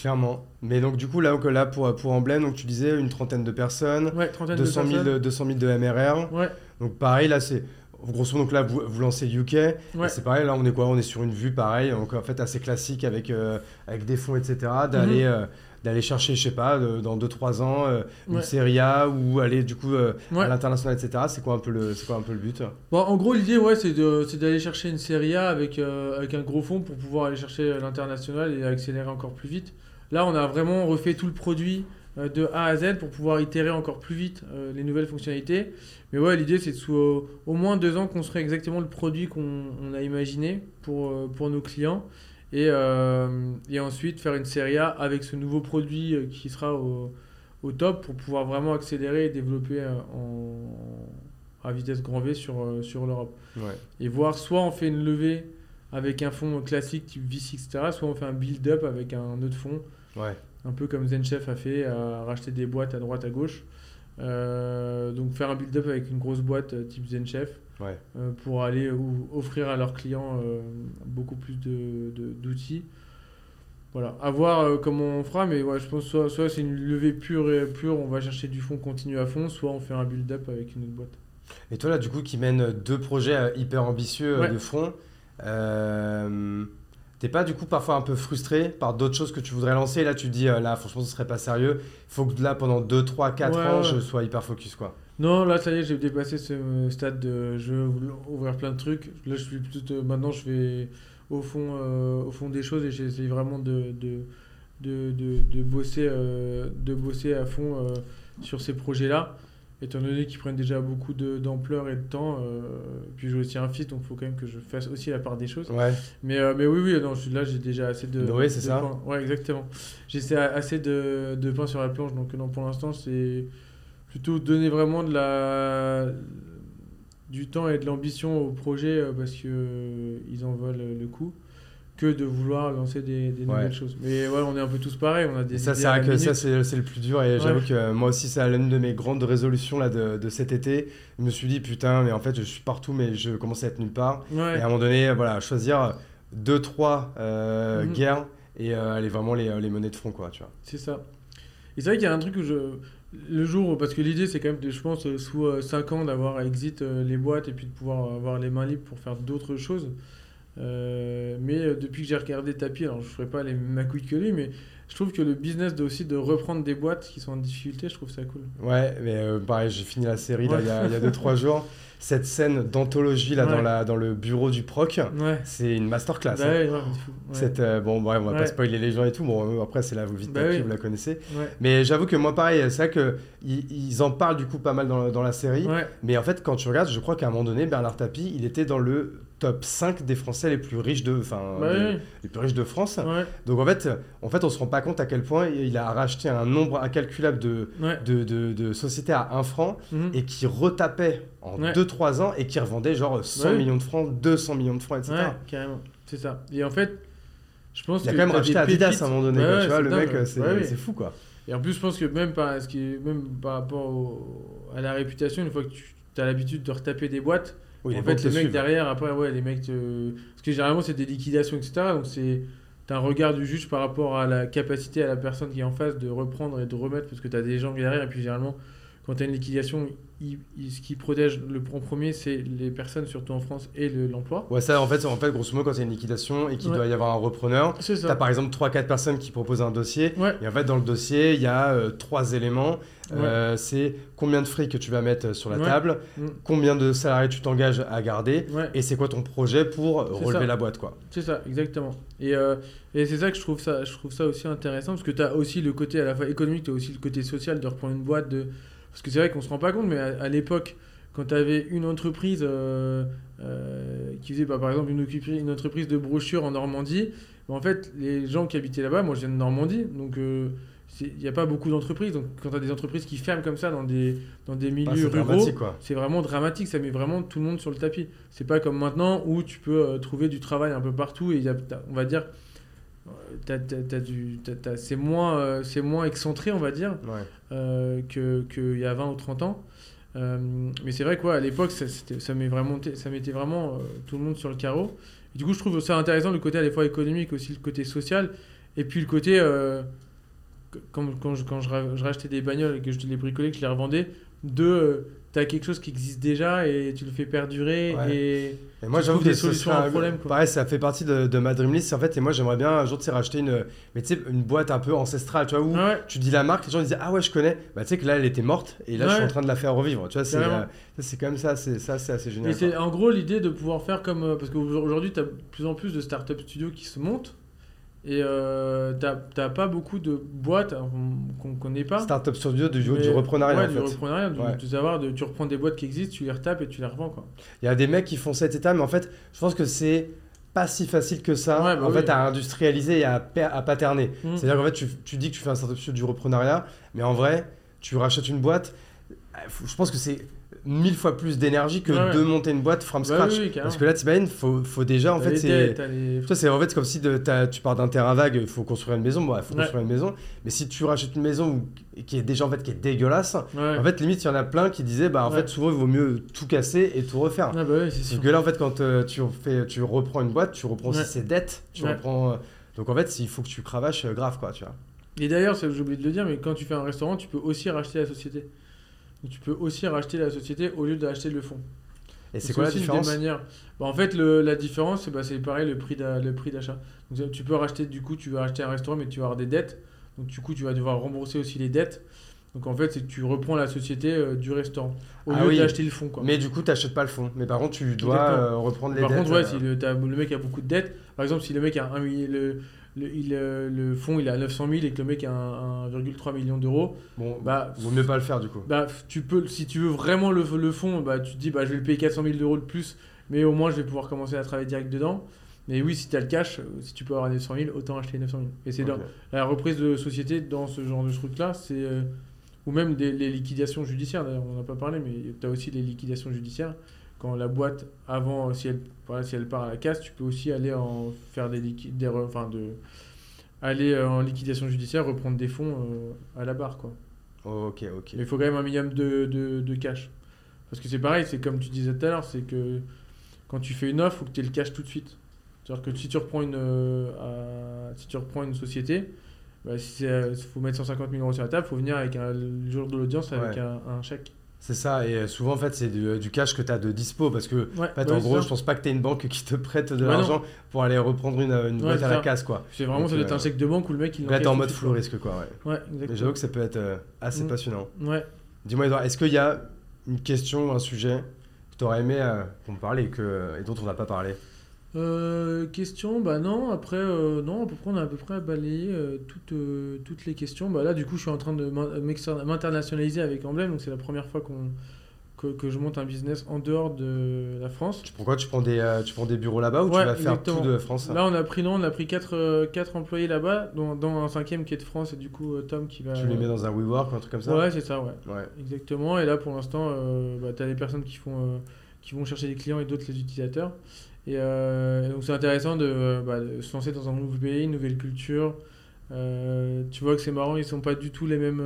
Clairement. Mais donc, du coup, là, là pour, pour Emblem, donc, tu disais une trentaine de personnes, Ouais, trentaine 200 de 000, personnes. de, 200 000 de MRR. Ouais, Donc, pareil, là, c'est. Grosso modo, donc là, vous, vous lancez UK. ouais. C'est pareil, là, on est quoi? On est sur une vue pareil, donc en fait assez classique avec, euh, avec des fonds, etc. D'aller Mhm. euh, d'aller chercher, je sais pas, de- dans 2-3 ans, euh, une Ouais. série A ou aller du coup euh, Ouais. à l'international, etc. C'est quoi, un peu le- c'est quoi un peu le but? Bon, en gros, l'idée, ouais, c'est de- c'est d'aller chercher une série A avec, euh, avec un gros fond pour pouvoir aller chercher l'international et accélérer encore plus vite. Là, on a vraiment refait tout le produit euh, de A à Z pour pouvoir itérer encore plus vite euh, les nouvelles fonctionnalités. Mais ouais, l'idée, c'est de sous euh, au moins deux ans construire exactement le produit qu'on on a imaginé pour, euh, pour nos clients. Et, et ensuite faire une série A avec ce nouveau produit qui sera au, au top pour pouvoir vraiment accélérer et développer en, à vitesse grand V sur, sur l'Europe. Ouais. Et voir soit on fait une levée avec un fonds classique type VC, etc., soit on fait un build-up avec un autre fonds, Ouais. un peu comme ZenChef a fait, à racheter des boîtes à droite, à gauche. Euh, donc faire un build-up avec une grosse boîte euh, type ZenChef Ouais. euh, pour aller ou- offrir à leurs clients euh, beaucoup plus de- de- d'outils. Voilà, à voir comment on fera, mais ouais, je pense soit, soit c'est une levée pure et pure, on va chercher du fonds continu à fond, soit on fait un build-up avec une autre boîte. Et toi, là, du coup, qui mène deux projets hyper ambitieux Ouais. de front, t'es pas du coup parfois un peu frustré par d'autres choses que tu voudrais lancer? Là, tu te dis, euh, là, franchement, ce serait pas sérieux. Il faut que là, pendant 2, 3, 4 Ouais, ans, ouais. je sois hyper focus, quoi. Non, là, ça y est, j'ai dépassé ce stade de je veux ouvrir plein de trucs. Là, je suis plutôt. Maintenant, je vais au fond, euh, au fond des choses et j'essaie vraiment de, de, de, de, de bosser, euh, de bosser à fond euh, sur ces projets-là. Étant donné qu'ils prennent déjà beaucoup de- d'ampleur et de temps. euh, puis j'ai aussi un fils, donc il faut quand même que je fasse aussi la part des choses. Ouais. Mais, euh, mais oui, oui, non, je là, j'ai déjà assez de. Oui, c'est ça. pain. Ouais, exactement. J'ai assez- assez de, de pain sur la planche, donc non, pour l'instant, c'est plutôt donner vraiment de la, du temps et de l'ambition au projet euh, parce que euh, ils en valent le coup que de vouloir lancer des, des Ouais. nouvelles choses. Mais ouais, on est un peu tous pareils, on a des Et ça, c'est vrai que ça, minute. c'est c'est le plus dur. Et Ouais. j'avoue que euh, moi aussi, c'est l'une de mes grandes résolutions là, de, de cet été. Je me suis dit, putain, mais en fait, je suis partout, mais je commence à être nulle part. Et à un moment donné, voilà, choisir deux, trois euh, Mhm. guerres et euh, aller vraiment les, les monnaies de front, quoi, tu vois. C'est ça. Et c'est vrai qu'il y a un truc où je. Le jour, parce que l'idée c'est quand même, de, je pense, euh, sous 5 ans d'avoir exit euh, les boîtes et puis de pouvoir avoir les mains libres pour faire d'autres choses. Euh, mais euh, depuis que j'ai regardé Tapi, alors je ferai pas les mêmes couilles que lui, mais je trouve que le business de, aussi de reprendre des boîtes qui sont en difficulté, je trouve ça cool. Ouais, mais euh, pareil, j'ai fini la série là, Ouais. il y a- il y a 2-3 jours. Cette scène d'anthologie là, dans, la, dans le bureau du proc, Ouais. c'est une masterclass. Bah hein. Ouais. Cette, euh, bon, bref, on va pas spoiler les gens et tout. Bon, après, c'est la vie de Bah Tapi, oui. vous la connaissez. Mais j'avoue que moi, pareil, c'est vrai que ils, ils en parlent du coup pas mal dans, dans la série. Mais en fait, quand tu regardes, je crois qu'à un moment donné, Bernard Tapie, il était dans le top 5 des Français les plus riches de, enfin, les, plus riches de France. Ouais. Donc en fait, en fait, on se rend pas compte à quel point il a racheté un nombre incalculable de, Ouais. de, de- de sociétés à 1 franc Mhm. et qui retapait en Ouais. 2-3 ans et qui revendait genre 100 Ouais. millions de francs, 200 millions de francs, etc. Carrément. C'est ça. Et en fait, je pense Il a que quand même racheté Adidas à un moment donné, quoi, tu vois, le dingue. mec, ouais. c'est fou quoi. Et en plus, je pense que même par, ce qui est, même par rapport au- à la réputation, une fois que tu as l'habitude de retaper des boîtes, Oui, en fait, les le mecs derrière, après, ouais, les mecs. te- Parce que généralement, c'est des liquidations, etc. Donc, c'est. T'as un regard du juge par rapport à la capacité à la personne qui est en face de reprendre et de remettre, parce que t'as des gens derrière, et puis généralement, quand t'as une liquidation, il- il- ce qui protège le en premier, c'est les personnes, surtout en France, et le- l'emploi. Ouais, ça, en fait, en fait, grosso modo, quand il y a une liquidation et qu'il Ouais. doit y avoir un repreneur, T'as ça. par exemple 3-4 personnes qui proposent un dossier. Ouais. Et en fait, dans le dossier, il y a euh, trois éléments. Euh, c'est combien de fric que tu vas mettre sur la Ouais. table, Mm. combien de salariés tu t'engages à garder, Ouais. et c'est quoi ton projet pour relever ça. la boîte, quoi. C'est ça, exactement. Et, euh, et c'est ça que je trouve ça, je trouve ça aussi intéressant parce que tu as aussi le côté à la fois économique, tu as aussi le côté social de reprendre une boîte. De... Parce que c'est vrai qu'on se rend pas compte, mais à, à l'époque, quand tu avais une entreprise euh, euh, qui faisait bah, par exemple une, entreprise de brochures en Normandie, bah, en fait, les gens qui habitaient là-bas, moi je viens de Normandie, donc euh, il n'y a pas beaucoup d'entreprises. Donc, quand tu as des entreprises qui ferment comme ça dans des, dans des milieux c'est ruraux, c'est vraiment dramatique. Ça met vraiment tout le monde sur le tapis. C'est pas comme maintenant où tu peux euh, trouver du travail un peu partout et y a- on va dire, c'est moins, euh, c'est moins excentré, on va dire, Ouais. euh, que- qu'il y a 20 ou 30 ans. Euh, mais c'est vrai quoi, à l'époque, ça, ça, vraiment, ça mettait vraiment tout le monde sur le carreau. Et du coup, je trouve ça intéressant le côté à la fois économique, aussi le côté social, et puis le côté, euh, quand, quand, je, quand je, ra- je rachetais des bagnoles et que je les bricolais, que je les revendais, de, euh, t'as quelque chose qui existe déjà et tu le fais perdurer. Ouais. Et Et moi, Tu j'avoue des solutions à un problème, quoi. Pareil, ça fait partie de, de ma dream list. En fait, et moi, j'aimerais bien un jour, tu racheter une, mais tu une boîte un peu ancestrale, tu vois, où Ouais. tu dis la marque, les gens disaient ah ouais, je connais. Bah, tu sais que là, elle était morte et là, je suis en train de la faire revivre. Tu vois, c'est euh, c'est quand même ça, c'est ça, c'est assez génial. Et c'est en gros l'idée de pouvoir faire comme. euh, Parce qu'aujourd'hui, tu as de plus en plus de start-up studios qui se montent. Et euh, t'as pas beaucoup de boîtes hein, qu'on connaît pas. Startup studio du, du Mais- reprenariat ouais, en du fait. reprenariat, du- Ouais. de savoir, de, tu reprends des boîtes qui existent, tu les retapes et tu les revends. Quoi. Il y a des mecs qui font cet état, mais en fait, je pense que c'est pas si facile que ça Ouais, bah en oui. fait à industrialiser et à, à paterner. Mm. C'est-à-dire qu'en fait, tu, tu dis que tu fais un startup studio du reprenariat, mais en vrai, tu rachètes une boîte. euh, Je pense que c'est mille fois plus d'énergie que Ouais, de monter une boîte from scratch. oui. Parce que là, t'imagines, faut, faut déjà, en fait, c'est. les- c'est en fait c'est comme si de, tu pars d'un terrain vague, il faut construire une maison. Bon, il faut Ouais. construire une maison. Mais si tu rachètes une maison qui est déjà en fait qui est dégueulasse, en fait limite il y en a plein qui disaient bah en fait souvent il vaut mieux tout casser et tout refaire. Ah bah oui, c'est Parce que là en fait quand euh, tu fais, tu reprends une boîte, tu reprends aussi ses dettes, tu reprends. euh, donc en fait il faut que tu cravaches euh, grave quoi, tu vois. Et d'ailleurs, j'ai oublié de le dire, mais quand tu fais un restaurant, tu peux aussi racheter la société. Tu peux aussi racheter la société au lieu d'acheter le fonds. Et c'est quoi la différence? manières. Bah, en fait, le- la différence, c'est bah, c'est pareil, le prix d'achat. Donc, ça, tu peux racheter, du coup, tu vas acheter un restaurant, mais tu vas avoir des dettes. Donc, du coup, tu vas devoir rembourser aussi les dettes. Donc, en fait, c'est que tu reprends la société euh, du restaurant au Ah lieu oui. d'acheter le fonds. Quoi. Mais du coup t'achètes pas le fond. Mais par contre tu dois euh, reprendre les Par dettes. contre, ouais, euh, si le, mec a beaucoup de dettes, par exemple, si le mec a un, le, le, il, euh, le fonds il est à 900 000 et que le mec a un- 1,3 million d'euros, Bon, bah, vaut mieux pas le faire du coup. bah, tu peux, si tu veux vraiment le, le fonds, bah, tu te dis bah, je vais le payer 400 000 euros de plus, mais au moins je vais pouvoir commencer à travailler direct dedans. Mais oui, si tu as le cash, euh, si tu peux avoir 900 000, autant acheter 900 000. Et c'est Ok. dans la reprise de société dans ce genre de truc-là, c'est. euh, ou même des, les liquidations judiciaires, d'ailleurs, on n'en a pas parlé, mais tu as aussi les liquidations judiciaires. Quand la boîte, avant, si elle, voilà, si elle part à la casse, tu peux aussi aller en faire des liquides, des enfin de aller euh, en liquidation judiciaire, reprendre des fonds euh, à la barre, quoi. Ok ok. Mais il faut quand même un minimum de, de, de cash. Parce que c'est pareil, c'est comme tu disais tout à l'heure, c'est que quand tu fais une offre, il faut que tu aies le cash tout de suite. C'est-à-dire que si tu reprends une, euh, à- si tu reprends une société, il faut mettre 150 000 euros sur la table, il faut venir avec un, le jour de l'audience avec Ouais. un, un chèque. C'est ça, et euh, souvent en fait c'est du, du cash que tu as de dispo parce que Ouais, en, fait, ouais, en c'est gros ça. je pense pas que tu une banque qui te prête de Ouais, l'argent pour aller reprendre une, une Ouais, boîte à la casse quoi. C'est vraiment, Donc, ça doit être euh, un chèque de banque où le mec il Là t'es en mode full quoi. risque quoi, ouais. Mais j'avoue que ça peut être euh, assez Mm. passionnant. Ouais. Dis-moi Edouard, est-ce qu'il y a une question, un sujet que tu aurais aimé euh, qu'on parle et, que, et dont on n'a pas parlé? Euh, question, bah non, après, euh, non, à peu près, on a à peu près balayé euh, toutes, euh, toutes les questions. Bah là, du coup, je suis en train de m'exter- m'internationaliser avec Emblem, donc c'est la première fois qu'on, que, que je monte un business en dehors de la France. Pourquoi tu prends des, euh, tu prends des bureaux là-bas ou Ouais, tu vas faire exactement. tout de France Là, on a pris, non, on a pris 4, employés là-bas, dont, dont un cinquième qui est de France, et du coup, euh, Tom qui va... Tu les mets dans un WeWork ou un truc comme ça? Ouais, c'est ça, ouais. Ouais. Exactement. Et là, pour l'instant, euh, bah, tu as des personnes qui, font, euh, qui vont chercher des clients et d'autres les utilisateurs. Et euh, donc, c'est intéressant de, euh, bah, de se lancer dans un nouveau pays, une nouvelle culture. Euh, tu vois que c'est marrant, ils sont pas du tout les mêmes.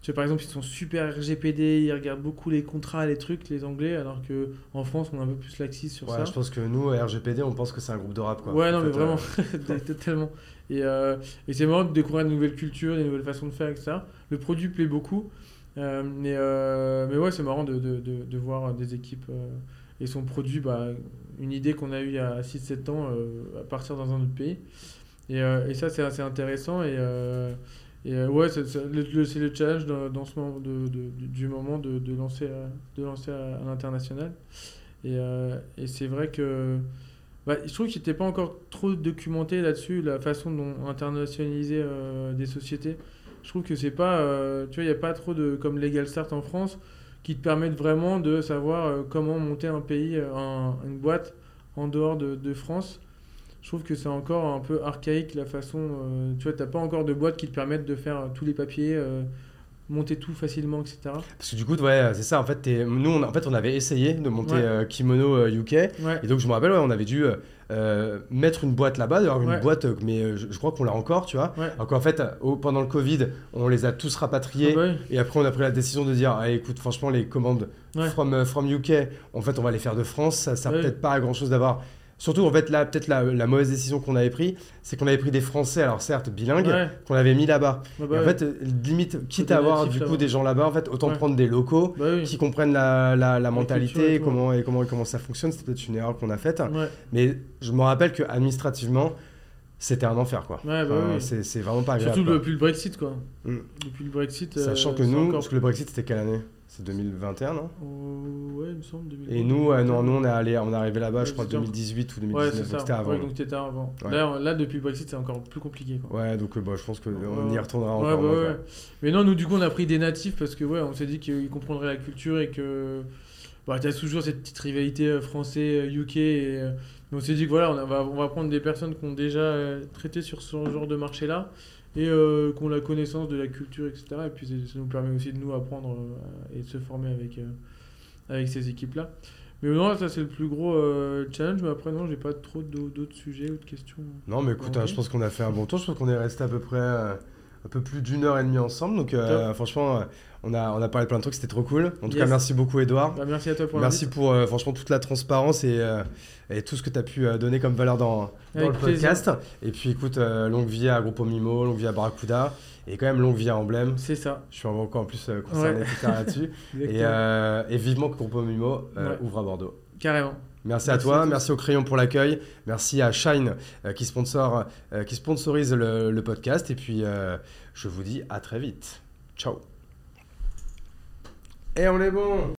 tu vois, par exemple, ils sont super RGPD, ils regardent beaucoup les contrats, les trucs, les Anglais, alors que en France, on est un peu plus laxiste sur Ouais, ça. je pense que nous, RGPD, on pense que c'est un groupe de rap quoi. Ouais, non, En mais vraiment, euh, [laughs] [laughs] totalement. Et, euh, et c'est marrant de découvrir de nouvelles cultures, des nouvelles façons de faire, etc. Le produit plaît beaucoup. Euh, mais, mais ouais, c'est marrant de, de, de, de voir des équipes et son produit, bah, une idée qu'on a eue il y a 6-7 ans, euh, à partir dans un autre pays. Et, euh, et ça, c'est assez intéressant. Et, euh, et ouais, c'est le, challenge dans, ce moment de, du- moment de, de lancer, de lancer à, l'international. Et, et c'est vrai que bah, je trouve qu'il n'était pas encore trop documenté là-dessus, la façon dont internationaliser des sociétés. Je trouve que c'est pas. tu vois, il n'y a pas trop de. comme Legal Start en France, qui te permettent vraiment de savoir euh, comment monter un pays, euh, un- une boîte en dehors de, France. Je trouve que c'est encore un peu archaïque la façon. euh, tu vois, t'as pas encore de boîtes qui te permettent de faire tous les papiers, monter tout facilement, etc. Parce que du coup, ouais, c'est ça. En fait, nous, on, en fait, on avait essayé de monter Ouais. euh, Kimono euh, UK. Ouais. Et donc, je me rappelle, ouais, on avait dû euh, euh, mettre une boîte là-bas. D'ailleurs, une boîte, euh, mais euh, je, je crois qu'on l'a encore, tu vois. Alors qu'en fait, au- pendant le Covid, on les a tous rapatriés. Ah bah. Et après, on a pris la décision de dire, ah, écoute, franchement, les commandes from, euh, from UK, en fait, on va les faire de France. Ça sert Ouais. peut-être pas à grand-chose d'avoir. Surtout, en fait, là, peut-être la, la mauvaise décision qu'on avait prise, c'est qu'on avait pris des Français, alors certes bilingues, Ouais. qu'on avait mis là-bas. Bah Et bah en ouais. fait, limite, quitte à avoir du coup des gens là-bas, en fait, autant Ouais. prendre des locaux Bah oui. qui comprennent la, la, la mentalité, et comment, et comment, et comment ça fonctionne. C'était peut-être une erreur qu'on a faite. Mais je me rappelle que administrativement, c'était un enfer, quoi. Ouais, bah Enfin, oui. c'est, c'est vraiment pas agréable. Surtout quoi. depuis le Brexit, quoi. Mm. Depuis le Brexit. Sachant euh, que nous, encore parce que le Brexit, c'était quelle année? C'est 2021, non? Oh, ouais, il me semble. 2020, Et nous, euh, non, nous, on est, allé, on est arrivé là-bas, Ouais, je crois, en- 2018 ou Ouais, 2019, c'est donc ça. c'était avant. Ouais, donc t'étais avant. Ouais. Là, là, depuis le Brexit, c'est encore plus compliqué, quoi. Ouais, donc euh, bah, je pense qu'on Ouais. y retournera Ouais, encore. bah moins, ouais. Mais non, nous, du coup, on a pris des natifs parce que, ouais, on s'est dit qu'ils comprendraient la culture et que. Bah, t'as toujours cette petite rivalité euh, français-UK. Et, euh, mais on s'est dit que voilà, on va, on va prendre des personnes qui ont déjà euh, traité sur ce genre de marché-là et euh, qui ont la connaissance de la culture, etc. Et puis ça nous permet aussi de nous apprendre euh, et de se former avec, euh, avec ces équipes-là. Mais non, ça c'est le plus gros euh, challenge. Mais après, non, j'ai pas trop d'au- d'autres sujets ou de questions. Non, mais écoute, hein, je pense qu'on a fait un bon tour. Je pense qu'on est resté à peu près un peu plus d'une heure et demie ensemble. Donc, franchement, on a, on a parlé de plein de trucs. C'était trop cool. En tout cas, merci beaucoup, Edouard. Bah, merci à toi pour Merci pour euh, franchement toute la transparence et, euh, et tout ce que tu as pu euh, donner comme valeur dans, le plaisir. podcast. Et puis écoute, longue vie à Grupo Mimo, longue vie à Barracuda et quand même longue vie à Emblème. C'est ça. Je suis encore en plus concerné Ouais. là-dessus. [laughs] et, et vivement que Grupo Mimo Ouais. ouvre à Bordeaux. Carrément. Merci, à toi, à merci au Crayon pour l'accueil, merci à Shine euh, qui, sponsor, euh, qui sponsorise le, le podcast et puis euh, je vous dis à très vite. Ciao. Et on est bon